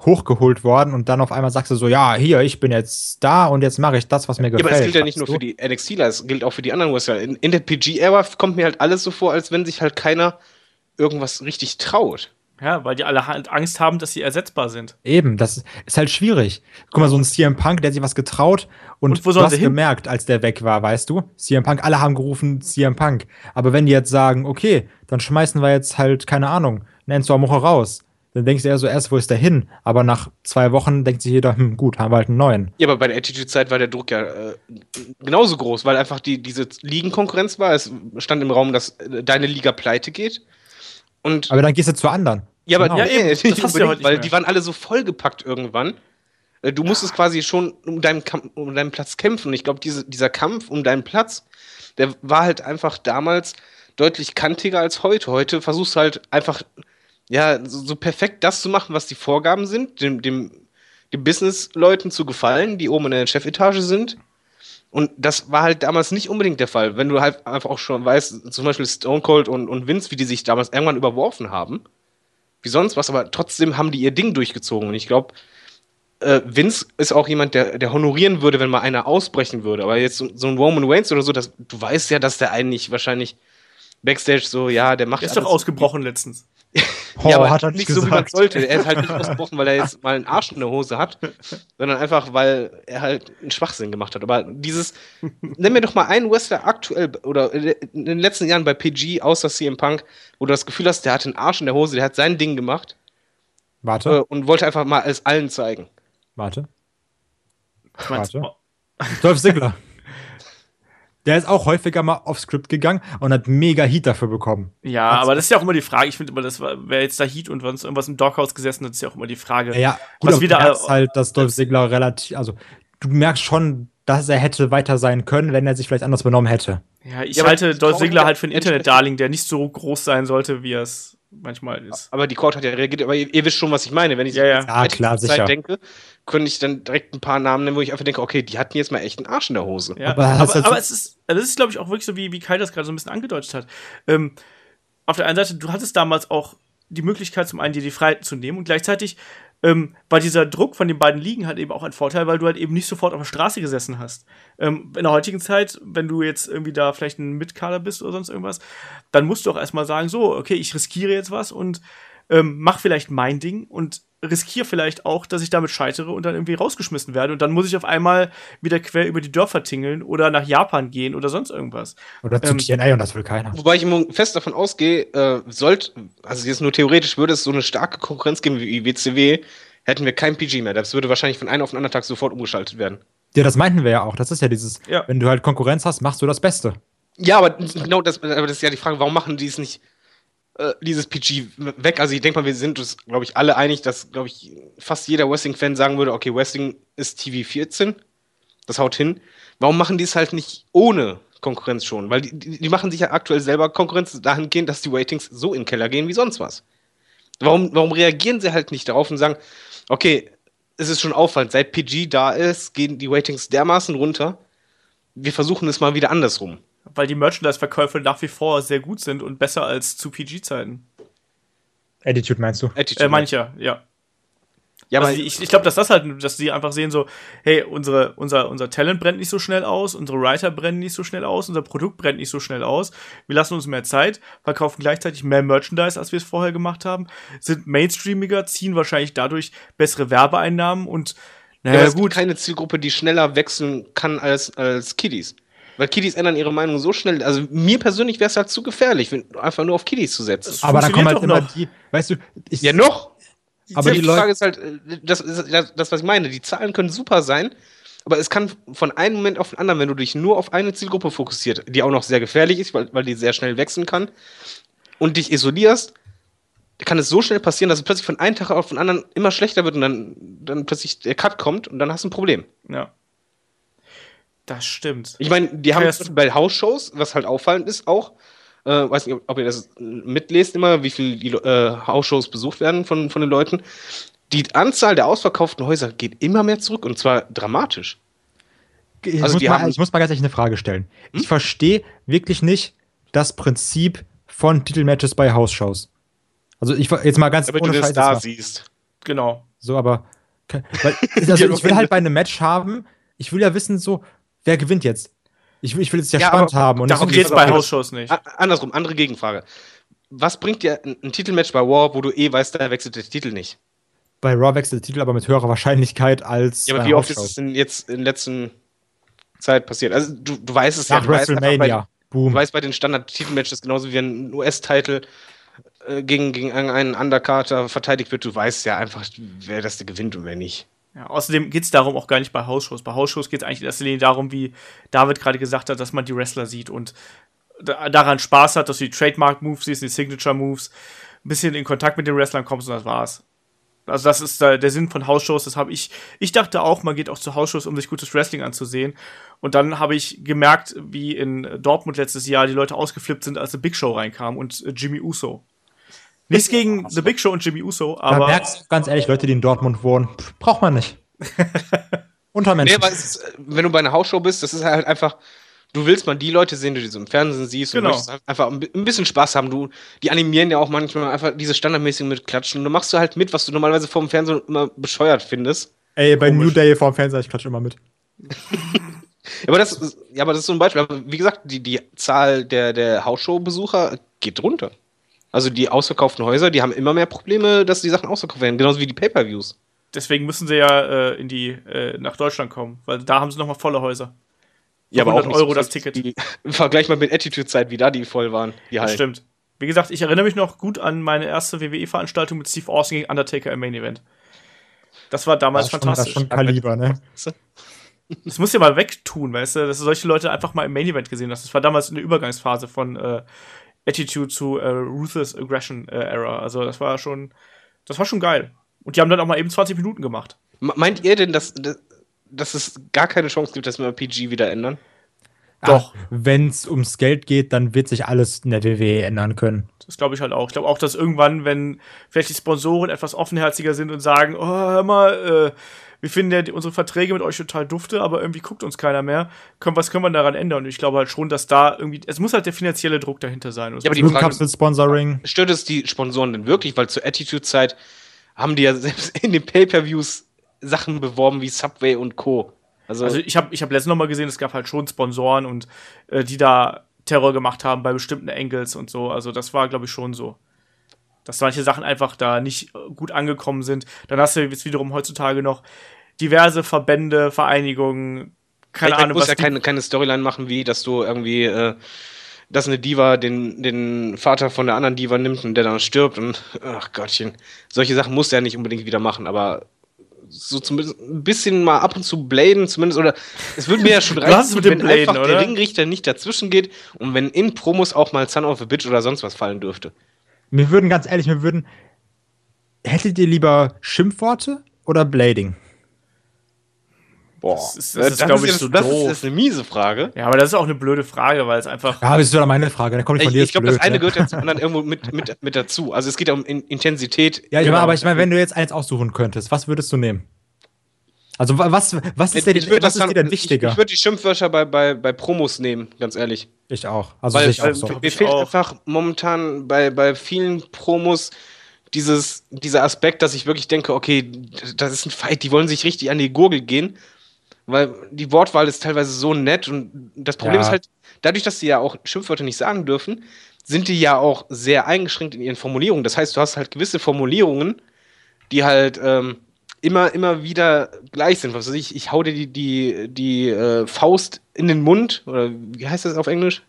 hochgeholt worden und dann auf einmal sagst du so, ja, hier, ich bin jetzt da und jetzt mache ich das, was mir Ja, gefällt. aber es gilt ja nicht nur für die NXTler, es gilt auch für die anderen Wrestler. In, in der PG-Ära kommt mir halt alles so vor, als wenn sich halt keiner irgendwas richtig traut. Ja, weil die alle halt Angst haben, dass sie ersetzbar sind. Eben, das ist halt schwierig. Guck mal, so ein CM Punk, der hat sich was getraut und, Und hin? gemerkt, als der weg war, weißt du? CM Punk, alle haben gerufen CM Punk. Aber wenn die jetzt sagen, okay, dann schmeißen wir jetzt halt, keine Ahnung, einen Enzo Amore raus. dann denkst du eher so erst, wo ist der hin? Aber nach zwei Wochen denkt sich jeder, hm, gut, haben wir halt einen neuen. Ja, aber bei der Attitude-Zeit war der Druck ja äh, genauso groß, weil einfach die, diese Ligenkonkurrenz war. Es stand im Raum, dass äh, deine Liga pleite geht. Und Aber dann gehst du zu anderen. ja, aber Genau. ja, Ja, eben. nicht Das hast du ja heute nicht weil mehr. die waren alle so vollgepackt irgendwann. Äh, Du musstest quasi schon um deinen, Kamp um deinen Platz kämpfen. Und ich glaube, diese, dieser Kampf um deinen Platz, der war halt einfach damals deutlich kantiger als heute. Heute versuchst du halt einfach, ja, so, so perfekt das zu machen, was die Vorgaben sind, dem, dem, den Business-Leuten zu gefallen, die oben in der Chefetage sind. Und das war halt damals nicht unbedingt der Fall. Wenn du halt einfach auch schon weißt, zum Beispiel Stone Cold und, und Vince, wie die sich damals irgendwann überworfen haben, wie sonst was, aber trotzdem haben die ihr Ding durchgezogen. Und ich glaube, äh, Vince ist auch jemand, der, der honorieren würde, wenn mal einer ausbrechen würde. Aber jetzt so, so ein Roman Reigns oder so, das, du weißt ja, dass der eigentlich wahrscheinlich Backstage so, ja, der macht Der ist doch alles- ausgebrochen letztens. Oh, ja, aber hat er nicht nicht so, wie man gesagt. sollte. Er ist halt nicht ausgebrochen, weil er jetzt mal einen Arsch in der Hose hat, sondern einfach, weil er halt einen Schwachsinn gemacht hat. Aber dieses, nenn mir doch mal einen Wrestler aktuell oder in den letzten Jahren bei PG außer CM Punk, wo du das Gefühl hast, der hat einen Arsch in der Hose, der hat sein Ding gemacht äh, Warte, und wollte einfach mal es allen zeigen. warte. Warte. Dolph Ziggler. Der ist auch häufiger mal off Script gegangen und hat mega Heat dafür bekommen. Ja, Hat's- aber das ist ja auch immer die Frage. Ich finde immer, das war, wer jetzt da Heat und sonst irgendwas im Doghouse gesessen hat, ist ja auch immer die Frage. Ja, ja gut, Was wieder- du merkst halt, dass Dolph Ziggler relativ, also du merkst schon, dass er hätte weiter sein können, wenn er sich vielleicht anders benommen hätte. Ja, ich Ja, halte Dolph Ziggler halt für einen Internet-Darling, der nicht so groß sein sollte, wie er es manchmal ist. Aber die Crowd hat ja reagiert, aber ihr, ihr wisst schon, was ich meine. Wenn ich Ja, ja. Ja, klar, Zeit sicher. denke, könnte ich dann direkt ein paar Namen nennen, wo ich einfach denke, okay, die hatten jetzt mal echt einen Arsch in der Hose. Ja, Aber aber, aber, es ist, also das ist, glaube ich, auch wirklich so, wie, wie Kai das gerade so ein bisschen angedeutet hat. Ähm, auf der einen Seite, du hattest damals auch die Möglichkeit, zum einen dir die Freiheiten zu nehmen und gleichzeitig ähm, war dieser Druck von den beiden Ligen halt eben auch ein Vorteil, weil du halt eben nicht sofort auf der Straße gesessen hast. Ähm, in der heutigen Zeit, wenn du jetzt irgendwie da vielleicht ein Mitkader bist oder sonst irgendwas, dann musst du auch erstmal sagen, so, okay, ich riskiere jetzt was und ähm, mach vielleicht mein Ding und riskiere vielleicht auch, dass ich damit scheitere und dann irgendwie rausgeschmissen werde und dann muss ich auf einmal wieder quer über die Dörfer tingeln oder nach Japan gehen oder sonst irgendwas. Oder zu Ähm, TNA und das will keiner. Wobei ich immer fest davon ausgehe, äh, sollte, also jetzt nur theoretisch, würde es so eine starke Konkurrenz geben wie WCW, hätten wir kein PG mehr. Das würde wahrscheinlich von einem auf den anderen Tag sofort umgeschaltet werden. Ja, das meinten wir ja auch. Das ist ja dieses, Ja. wenn du halt Konkurrenz hast, machst du das Beste. Ja, aber genau das, aber das ist ja die Frage, warum machen die es nicht, äh, dieses PG weg? Also ich denke mal, wir sind uns, glaube ich, alle einig, dass, glaube ich, fast jeder Wrestling-Fan sagen würde, okay, Wrestling ist TV 14, das haut hin. Warum machen die es halt nicht ohne Konkurrenz schon? Weil die, die, machen sich ja aktuell selber Konkurrenz dahingehend, dass die Ratings so in den Keller gehen wie sonst was. Warum, warum reagieren sie halt nicht darauf und sagen, okay, es ist schon auffallend, seit PG da ist, gehen die Ratings dermaßen runter, wir versuchen es mal wieder andersrum. Weil die Merchandise-Verkäufe nach wie vor sehr gut sind und besser als zu PG-Zeiten. Attitude meinst du? Attitude Äh, mancher, ja. Ja, aber also ich, ich glaube, dass das halt, dass die einfach sehen so, hey, unsere, unser, unser Talent brennt nicht so schnell aus, unsere Writer brennen nicht so schnell aus, unser Produkt brennt nicht so schnell aus. Wir lassen uns mehr Zeit, verkaufen gleichzeitig mehr Merchandise, als wir es vorher gemacht haben, sind mainstreamiger, ziehen wahrscheinlich dadurch bessere Werbeeinnahmen und ja, naja, aber es gut. gibt keine Zielgruppe, die schneller wechseln kann als, als Kiddies. Weil Kiddies ändern ihre Meinung so schnell. Also mir persönlich wäre es halt zu gefährlich, wenn, einfach nur auf Kiddies zu setzen. Aber da kommen halt immer noch. die, weißt du, ich, Ja, noch. aber die die Leute, Frage ist halt, äh, das ist das, das, was ich meine. Die Zahlen können super sein, aber es kann von einem Moment auf den anderen, wenn du dich nur auf eine Zielgruppe fokussiert, die auch noch sehr gefährlich ist, weil, weil die sehr schnell wechseln kann, und dich isolierst, kann es so schnell passieren, dass es plötzlich von einem Tag auf den anderen immer schlechter wird und dann, dann plötzlich der Cut kommt und dann hast du ein Problem. Ja. Das stimmt. Ich meine, die haben Ja, bei Hausshows, was halt auffallend ist, auch, äh, weiß nicht, ob, ihr das mitlest immer, wie viel die äh, Hausshows besucht werden von, von den Leuten. Die Anzahl der ausverkauften Häuser geht immer mehr zurück und zwar dramatisch. ich, also muss mal, ich muss mal ganz ehrlich eine Frage stellen. Hm? Ich verstehe wirklich nicht das Prinzip von Titelmatches bei House-Shows. Also ich jetzt mal ganz Damit du ohne da jetzt mal- siehst. Genau. So, aber weil, also ich will halt bei einem Match haben, ich will ja wissen, so, wer gewinnt jetzt? Ich will, ich will es ja, Ja, spannend aber haben. Und Darum das- geht's pass bei Hausshows nicht. Andersrum, andere Gegenfrage. Was bringt dir ein, ein Titelmatch bei War, wo du eh weißt, da wechselt der Titel nicht? bei Raw wechselt der Titel aber mit höherer Wahrscheinlichkeit als Ja, aber bei wie oft ist es denn jetzt in letzter Zeit passiert? Also du, du weißt es ja. Nach Du weißt einfach WrestleMania. Bei, du Boom. weißt bei den Standard-Titelmatches genauso wie ein US-Titel, äh, gegen, gegen einen Undercarter verteidigt wird, du weißt ja einfach, wer das gewinnt und wer nicht. Ja, außerdem geht es darum auch gar nicht bei Hausshows. Bei Hausshows geht es eigentlich in erster Linie darum, wie David gerade gesagt hat, dass man die Wrestler sieht und da, daran Spaß hat, dass du die Trademark-Moves siehst, die Signature-Moves, ein bisschen in Kontakt mit den Wrestlern kommst und das war's. Also das ist der Sinn von Hausshows, das habe ich, ich dachte auch, man geht auch zu Hausshows, um sich gutes Wrestling anzusehen. Und dann habe ich gemerkt, wie in Dortmund letztes Jahr die Leute ausgeflippt sind, als The Big Show reinkam und Jimmy Uso. Nichts gegen The Big Show und Jimmy Uso, aber. Da merkst du ganz ehrlich, Leute, die in Dortmund wohnen, braucht man nicht. Untermenschen. Nee, aber ist, wenn du bei einer Hausshow bist, das ist halt einfach, du willst mal die Leute sehen, die du so im Fernsehen siehst genau. und möchtest halt einfach ein bisschen Spaß haben. Du, die animieren ja auch manchmal einfach diese standardmäßigen mit Klatschen. Und du machst du halt mit, was du normalerweise vor dem Fernsehen immer bescheuert findest. Ey, bei Komisch. New Day vor dem Fernseher, ich klatsche immer mit. ja, aber das, ja, aber das ist so ein Beispiel. Aber wie gesagt, die, die Zahl der, der Hausshow-Besucher geht runter. Also die ausverkauften Häuser, die haben immer mehr Probleme, dass die Sachen ausverkauft werden, genauso wie die Pay-Per-Views. Deswegen müssen sie ja äh, in die, äh, nach Deutschland kommen, weil da haben sie nochmal volle Häuser. Ja, aber auch Euro so das Ticket. Die, Vergleich mal mit Attitude-Zeit, wie da die voll waren. Die halt. stimmt. Wie gesagt, ich erinnere mich noch gut an meine erste WWE-Veranstaltung mit Steve Austin gegen Undertaker im Main Event. Das war damals das fantastisch. Schon, das schon Kaliber, ne? Das muss ja mal wegtun, weißt du, dass du solche Leute einfach mal im Main Event gesehen hast. Das war damals eine Übergangsphase von äh, Attitude zu äh, Ruthless Aggression äh, Era. Also das war schon, das war schon geil. Und die haben dann auch mal eben 20 Minuten gemacht. Meint ihr denn, dass, dass es gar keine Chance gibt, dass wir PG wieder ändern? Doch. Wenn es ums Geld geht, dann wird sich alles in der WWE ändern können. Das glaube ich halt auch. Ich glaube auch, dass irgendwann, wenn vielleicht die Sponsoren etwas offenherziger sind und sagen, oh, hör mal, äh, wir finden ja unsere Verträge mit euch total dufte, aber irgendwie guckt uns keiner mehr. Können, was können wir daran ändern? Und ich glaube halt schon, dass da irgendwie, es muss halt der finanzielle Druck dahinter sein. Ja, aber die Frage, Sponsoring. Stört es die Sponsoren denn wirklich? Weil zur Attitude-Zeit haben die ja selbst in den Pay-Per-Views Sachen beworben wie Subway und Co. Also, also ich habe ich hab letztens noch mal gesehen, es gab halt schon Sponsoren und äh, die da Terror gemacht haben bei bestimmten Angles und so. Also das war, glaube ich, schon so dass manche Sachen einfach da nicht äh, gut angekommen sind. Dann hast du jetzt wiederum heutzutage noch diverse Verbände, Vereinigungen, keine ich Ahnung. Du musst ja keine, keine Storyline machen, wie dass du irgendwie, äh, dass eine Diva den, den Vater von der anderen Diva nimmt und der dann stirbt und ach Gottchen. Solche Sachen musst du ja nicht unbedingt wieder machen, aber so zumindest ein bisschen mal ab und zu bladen, zumindest, oder es würde mir ja schon reichen, wenn Bladen, einfach oder? der Ringrichter nicht dazwischen geht und wenn in Promos auch mal Son of a Bitch oder sonst was fallen dürfte. Mir würden ganz ehrlich, mir würden. Hättet ihr lieber Schimpfworte oder Blading? Boah, das ist, das, das glaube ich, so das doof. ist eine miese Frage. Ja, aber das ist auch eine blöde Frage, weil es einfach. Ja, das ist doch meine Frage. Da kommt ich von dir. Ich glaube, das eine ne? gehört ja zum anderen irgendwo mit, mit, mit dazu. Also es geht ja um Intensität. Ja, genau. aber ich meine, wenn du jetzt eins aussuchen könntest, was würdest du nehmen? Also was, was ist, dir, was ist dir denn wichtiger? Ich, ich würde die Schimpfwörter bei, bei, bei Promos nehmen, ganz ehrlich. Ich auch. Also weil, ich auch so. Mir fehlt auch. einfach momentan bei, bei vielen Promos dieses, dieser Aspekt, dass ich wirklich denke, okay, das ist ein Fight, die wollen sich richtig an die Gurgel gehen. Weil die Wortwahl ist teilweise so nett und das Problem ja. ist halt, dadurch, dass sie ja auch Schimpfwörter nicht sagen dürfen, sind die ja auch sehr eingeschränkt in ihren Formulierungen. Das heißt, du hast halt gewisse Formulierungen, die halt ähm, immer, immer wieder gleich sind. Was weiß ich, ich hau dir die, die, die äh, Faust in den Mund, oder wie heißt das auf Englisch?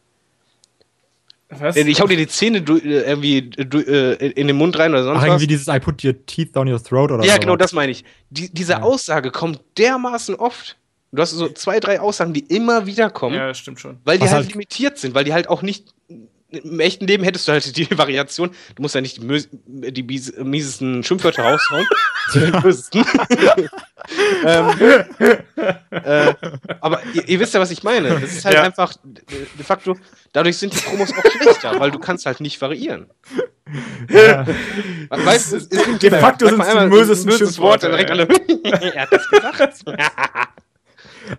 Was? Ich hau dir die Zähne du, äh, irgendwie du, äh, in den Mund rein oder sonst Ach, was. irgendwie dieses I put your teeth down your throat oder Ja, so genau, das meine ich. Die, diese ja. Aussage kommt dermaßen oft. Du hast so zwei, drei Aussagen, die immer wieder kommen. Ja, das stimmt schon. Weil die halt, halt limitiert sind, weil die halt auch nicht im echten Leben hättest du halt die Variation, du musst ja nicht die, die miesesten Schimpfwörter raushauen. ähm, äh, aber ihr, ihr, wisst ja, was ich meine. Das ist halt ja. einfach de facto, dadurch sind die Promos auch schlechter, weil du kannst halt nicht variieren. Ja. Weißt du, de facto sind es die bösesten Schimpfworte. Direkt alle, er hat das gesagt.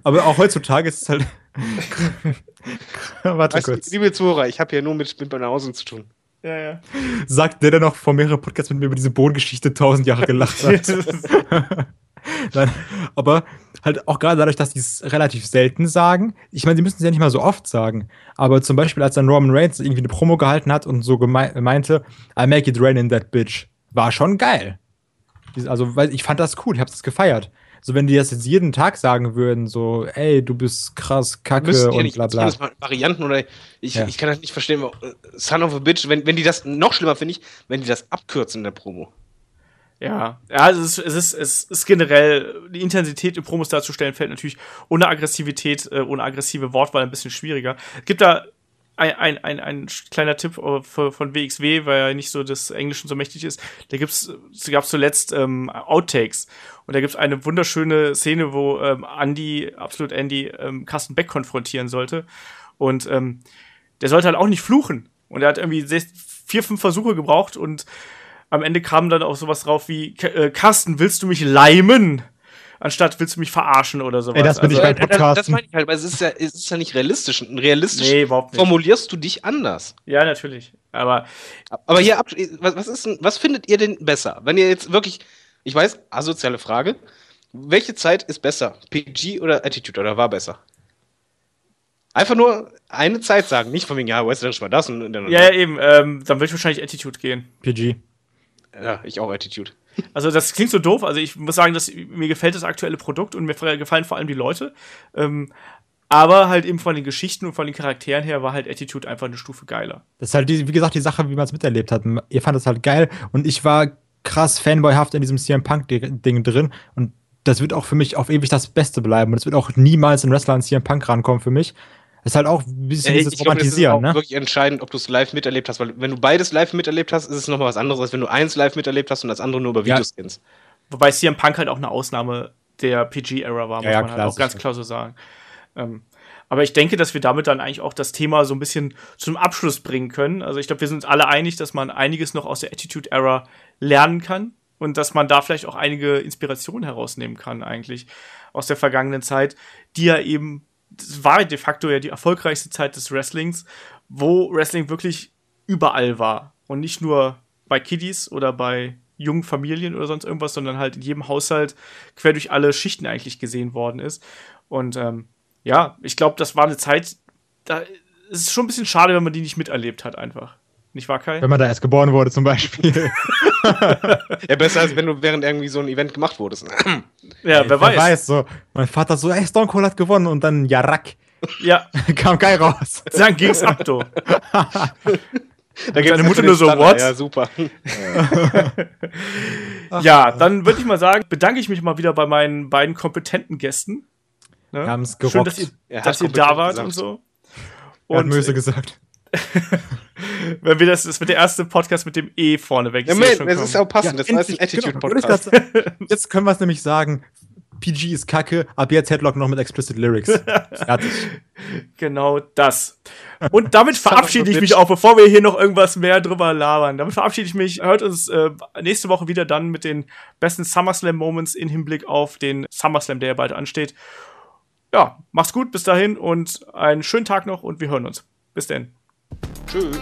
Aber auch heutzutage ist es halt. Warte weißt kurz. Du, liebe Zuhörer, ich habe hier nur mit, mit Banausen zu tun. Ja, ja. Sagt der, der noch vor mehreren Podcasts mit mir über diese Bodengeschichte tausend Jahre gelacht hat. Nein, aber halt auch gerade dadurch, dass die es relativ selten sagen. Ich meine, sie müssen es ja nicht mal so oft sagen. Aber zum Beispiel, als dann Roman Reigns irgendwie eine Promo gehalten hat und so meinte, I make it rain in that bitch, war schon geil. Also, weil ich fand das cool, ich hab's gefeiert. So, wenn die das jetzt jeden Tag sagen würden, so, ey, du bist krass, kacke Müssten die und nicht bla bla. Varianten oder ich, Ja. ich kann das nicht verstehen, wa- Son of a Bitch, wenn, wenn die das, noch schlimmer finde ich, wenn die das abkürzen in der Promo. Ja, ja, also es ist, es ist, es ist generell, die Intensität in Promos darzustellen, fällt natürlich ohne Aggressivität, äh, ohne aggressive Wortwahl ein bisschen schwieriger. Es gibt da ein, ein, ein, ein kleiner Tipp äh, von WXW, weil ja nicht so das Englischen so mächtig ist. Da gibt's, es gab zuletzt ähm, Outtakes. Und da gibt's eine wunderschöne Szene, wo ähm, Andy, absolut Andy, ähm, Carsten Beck konfrontieren sollte. Und ähm, der sollte halt auch nicht fluchen. Und er hat irgendwie vier, fünf Versuche gebraucht und am Ende kam dann auch sowas drauf wie, äh, Carsten, willst du mich leimen? Anstatt willst du mich verarschen oder sowas. Ey, das bin ich Also, bei Podcasten. Das meine ich halt, weil es ist ja, es ist ja nicht realistisch. Realistisch Nee, überhaupt nicht. formulierst du dich anders. Ja, natürlich. Aber Aber hier, was, was, ist denn, was findet ihr denn besser? Wenn ihr jetzt wirklich, ich weiß, asoziale Frage, welche Zeit ist besser? PG oder Attitude oder war besser? Einfach nur eine Zeit sagen, nicht von wegen, ja, Western war das und dann. ja, ja, eben, ähm, dann würde ich wahrscheinlich Attitude gehen. PG. ja, ich auch Attitude. Also das klingt so doof. Also ich muss sagen, dass mir gefällt das aktuelle Produkt und mir gefallen vor allem die Leute. Ähm, aber halt eben von den Geschichten und von den Charakteren her war halt Attitude einfach eine Stufe geiler. Das ist halt, die, wie gesagt, die Sache, wie man es miterlebt hat. Ihr fandet es halt geil und ich war krass fanboyhaft in diesem CM Punk-Ding drin und das wird auch für mich auf ewig das Beste bleiben und es wird auch niemals ein Wrestler an CM Punk rankommen für mich. Ist halt auch ein bisschen Ey, dieses ich glaube, das ist Romantisieren, auch ne? wirklich entscheidend, ob du es live miterlebt hast, weil wenn du beides live miterlebt hast, ist es nochmal was anderes, als wenn du eins live miterlebt hast und das andere nur über Ja. Videos kennst. Wobei CM Punk halt auch eine Ausnahme der PG-Era war, muss Ja, ja, man klar, halt auch ganz klar so sagen. Ähm, aber ich denke, dass wir damit dann eigentlich auch das Thema so ein bisschen zum Abschluss bringen können. Also ich glaube, wir sind uns alle einig, dass man einiges noch aus der Attitude-Era lernen kann und dass man da vielleicht auch einige Inspirationen herausnehmen kann eigentlich aus der vergangenen Zeit, die ja eben, das war de facto ja die erfolgreichste Zeit des Wrestlings, wo Wrestling wirklich überall war und nicht nur bei Kiddies oder bei jungen Familien oder sonst irgendwas, sondern halt in jedem Haushalt quer durch alle Schichten eigentlich gesehen worden ist. Und ähm, ja, ich glaube, das war eine Zeit, da ist es schon ein bisschen schade, wenn man die nicht miterlebt hat, einfach. Nicht wahr, Kai? Wenn man da erst geboren wurde zum Beispiel. Ja, besser als wenn du während irgendwie so ein Event gemacht wurdest. Ja, wer weiß. so. Mein Vater so, ey, Stone Cold hat gewonnen und dann Jarak Ja, kam Kai raus. dann ging's ab, du. Da deine gibt's Mutter nur so, what? Ja, super. Ja, dann würde ich mal sagen, bedanke ich mich mal wieder bei meinen beiden kompetenten Gästen. Ne? Schön, gerockt. dass ihr, dass ihr da wart gesagt. und so. Er hat Und Möse gesagt. wenn wir das, das wird der erste Podcast mit dem E vorne weg. Ja, man, das kommen. ist ja auch passend. das war jetzt ein endlich, genau, Attitude-Podcast. sagen. Jetzt können wir es nämlich sagen. PG ist kacke, ab jetzt Headlock noch mit explicit Lyrics. Fertig. Genau das. Und damit verabschiede ich mich auch, bevor wir hier noch irgendwas mehr drüber labern. Damit verabschiede ich mich. Hört uns äh, nächste Woche wieder dann mit den besten SummerSlam-Moments in Hinblick auf den SummerSlam, der ja bald ansteht. Ja, macht's gut, bis dahin und einen schönen Tag noch und wir hören uns. Bis denn. Tschüss.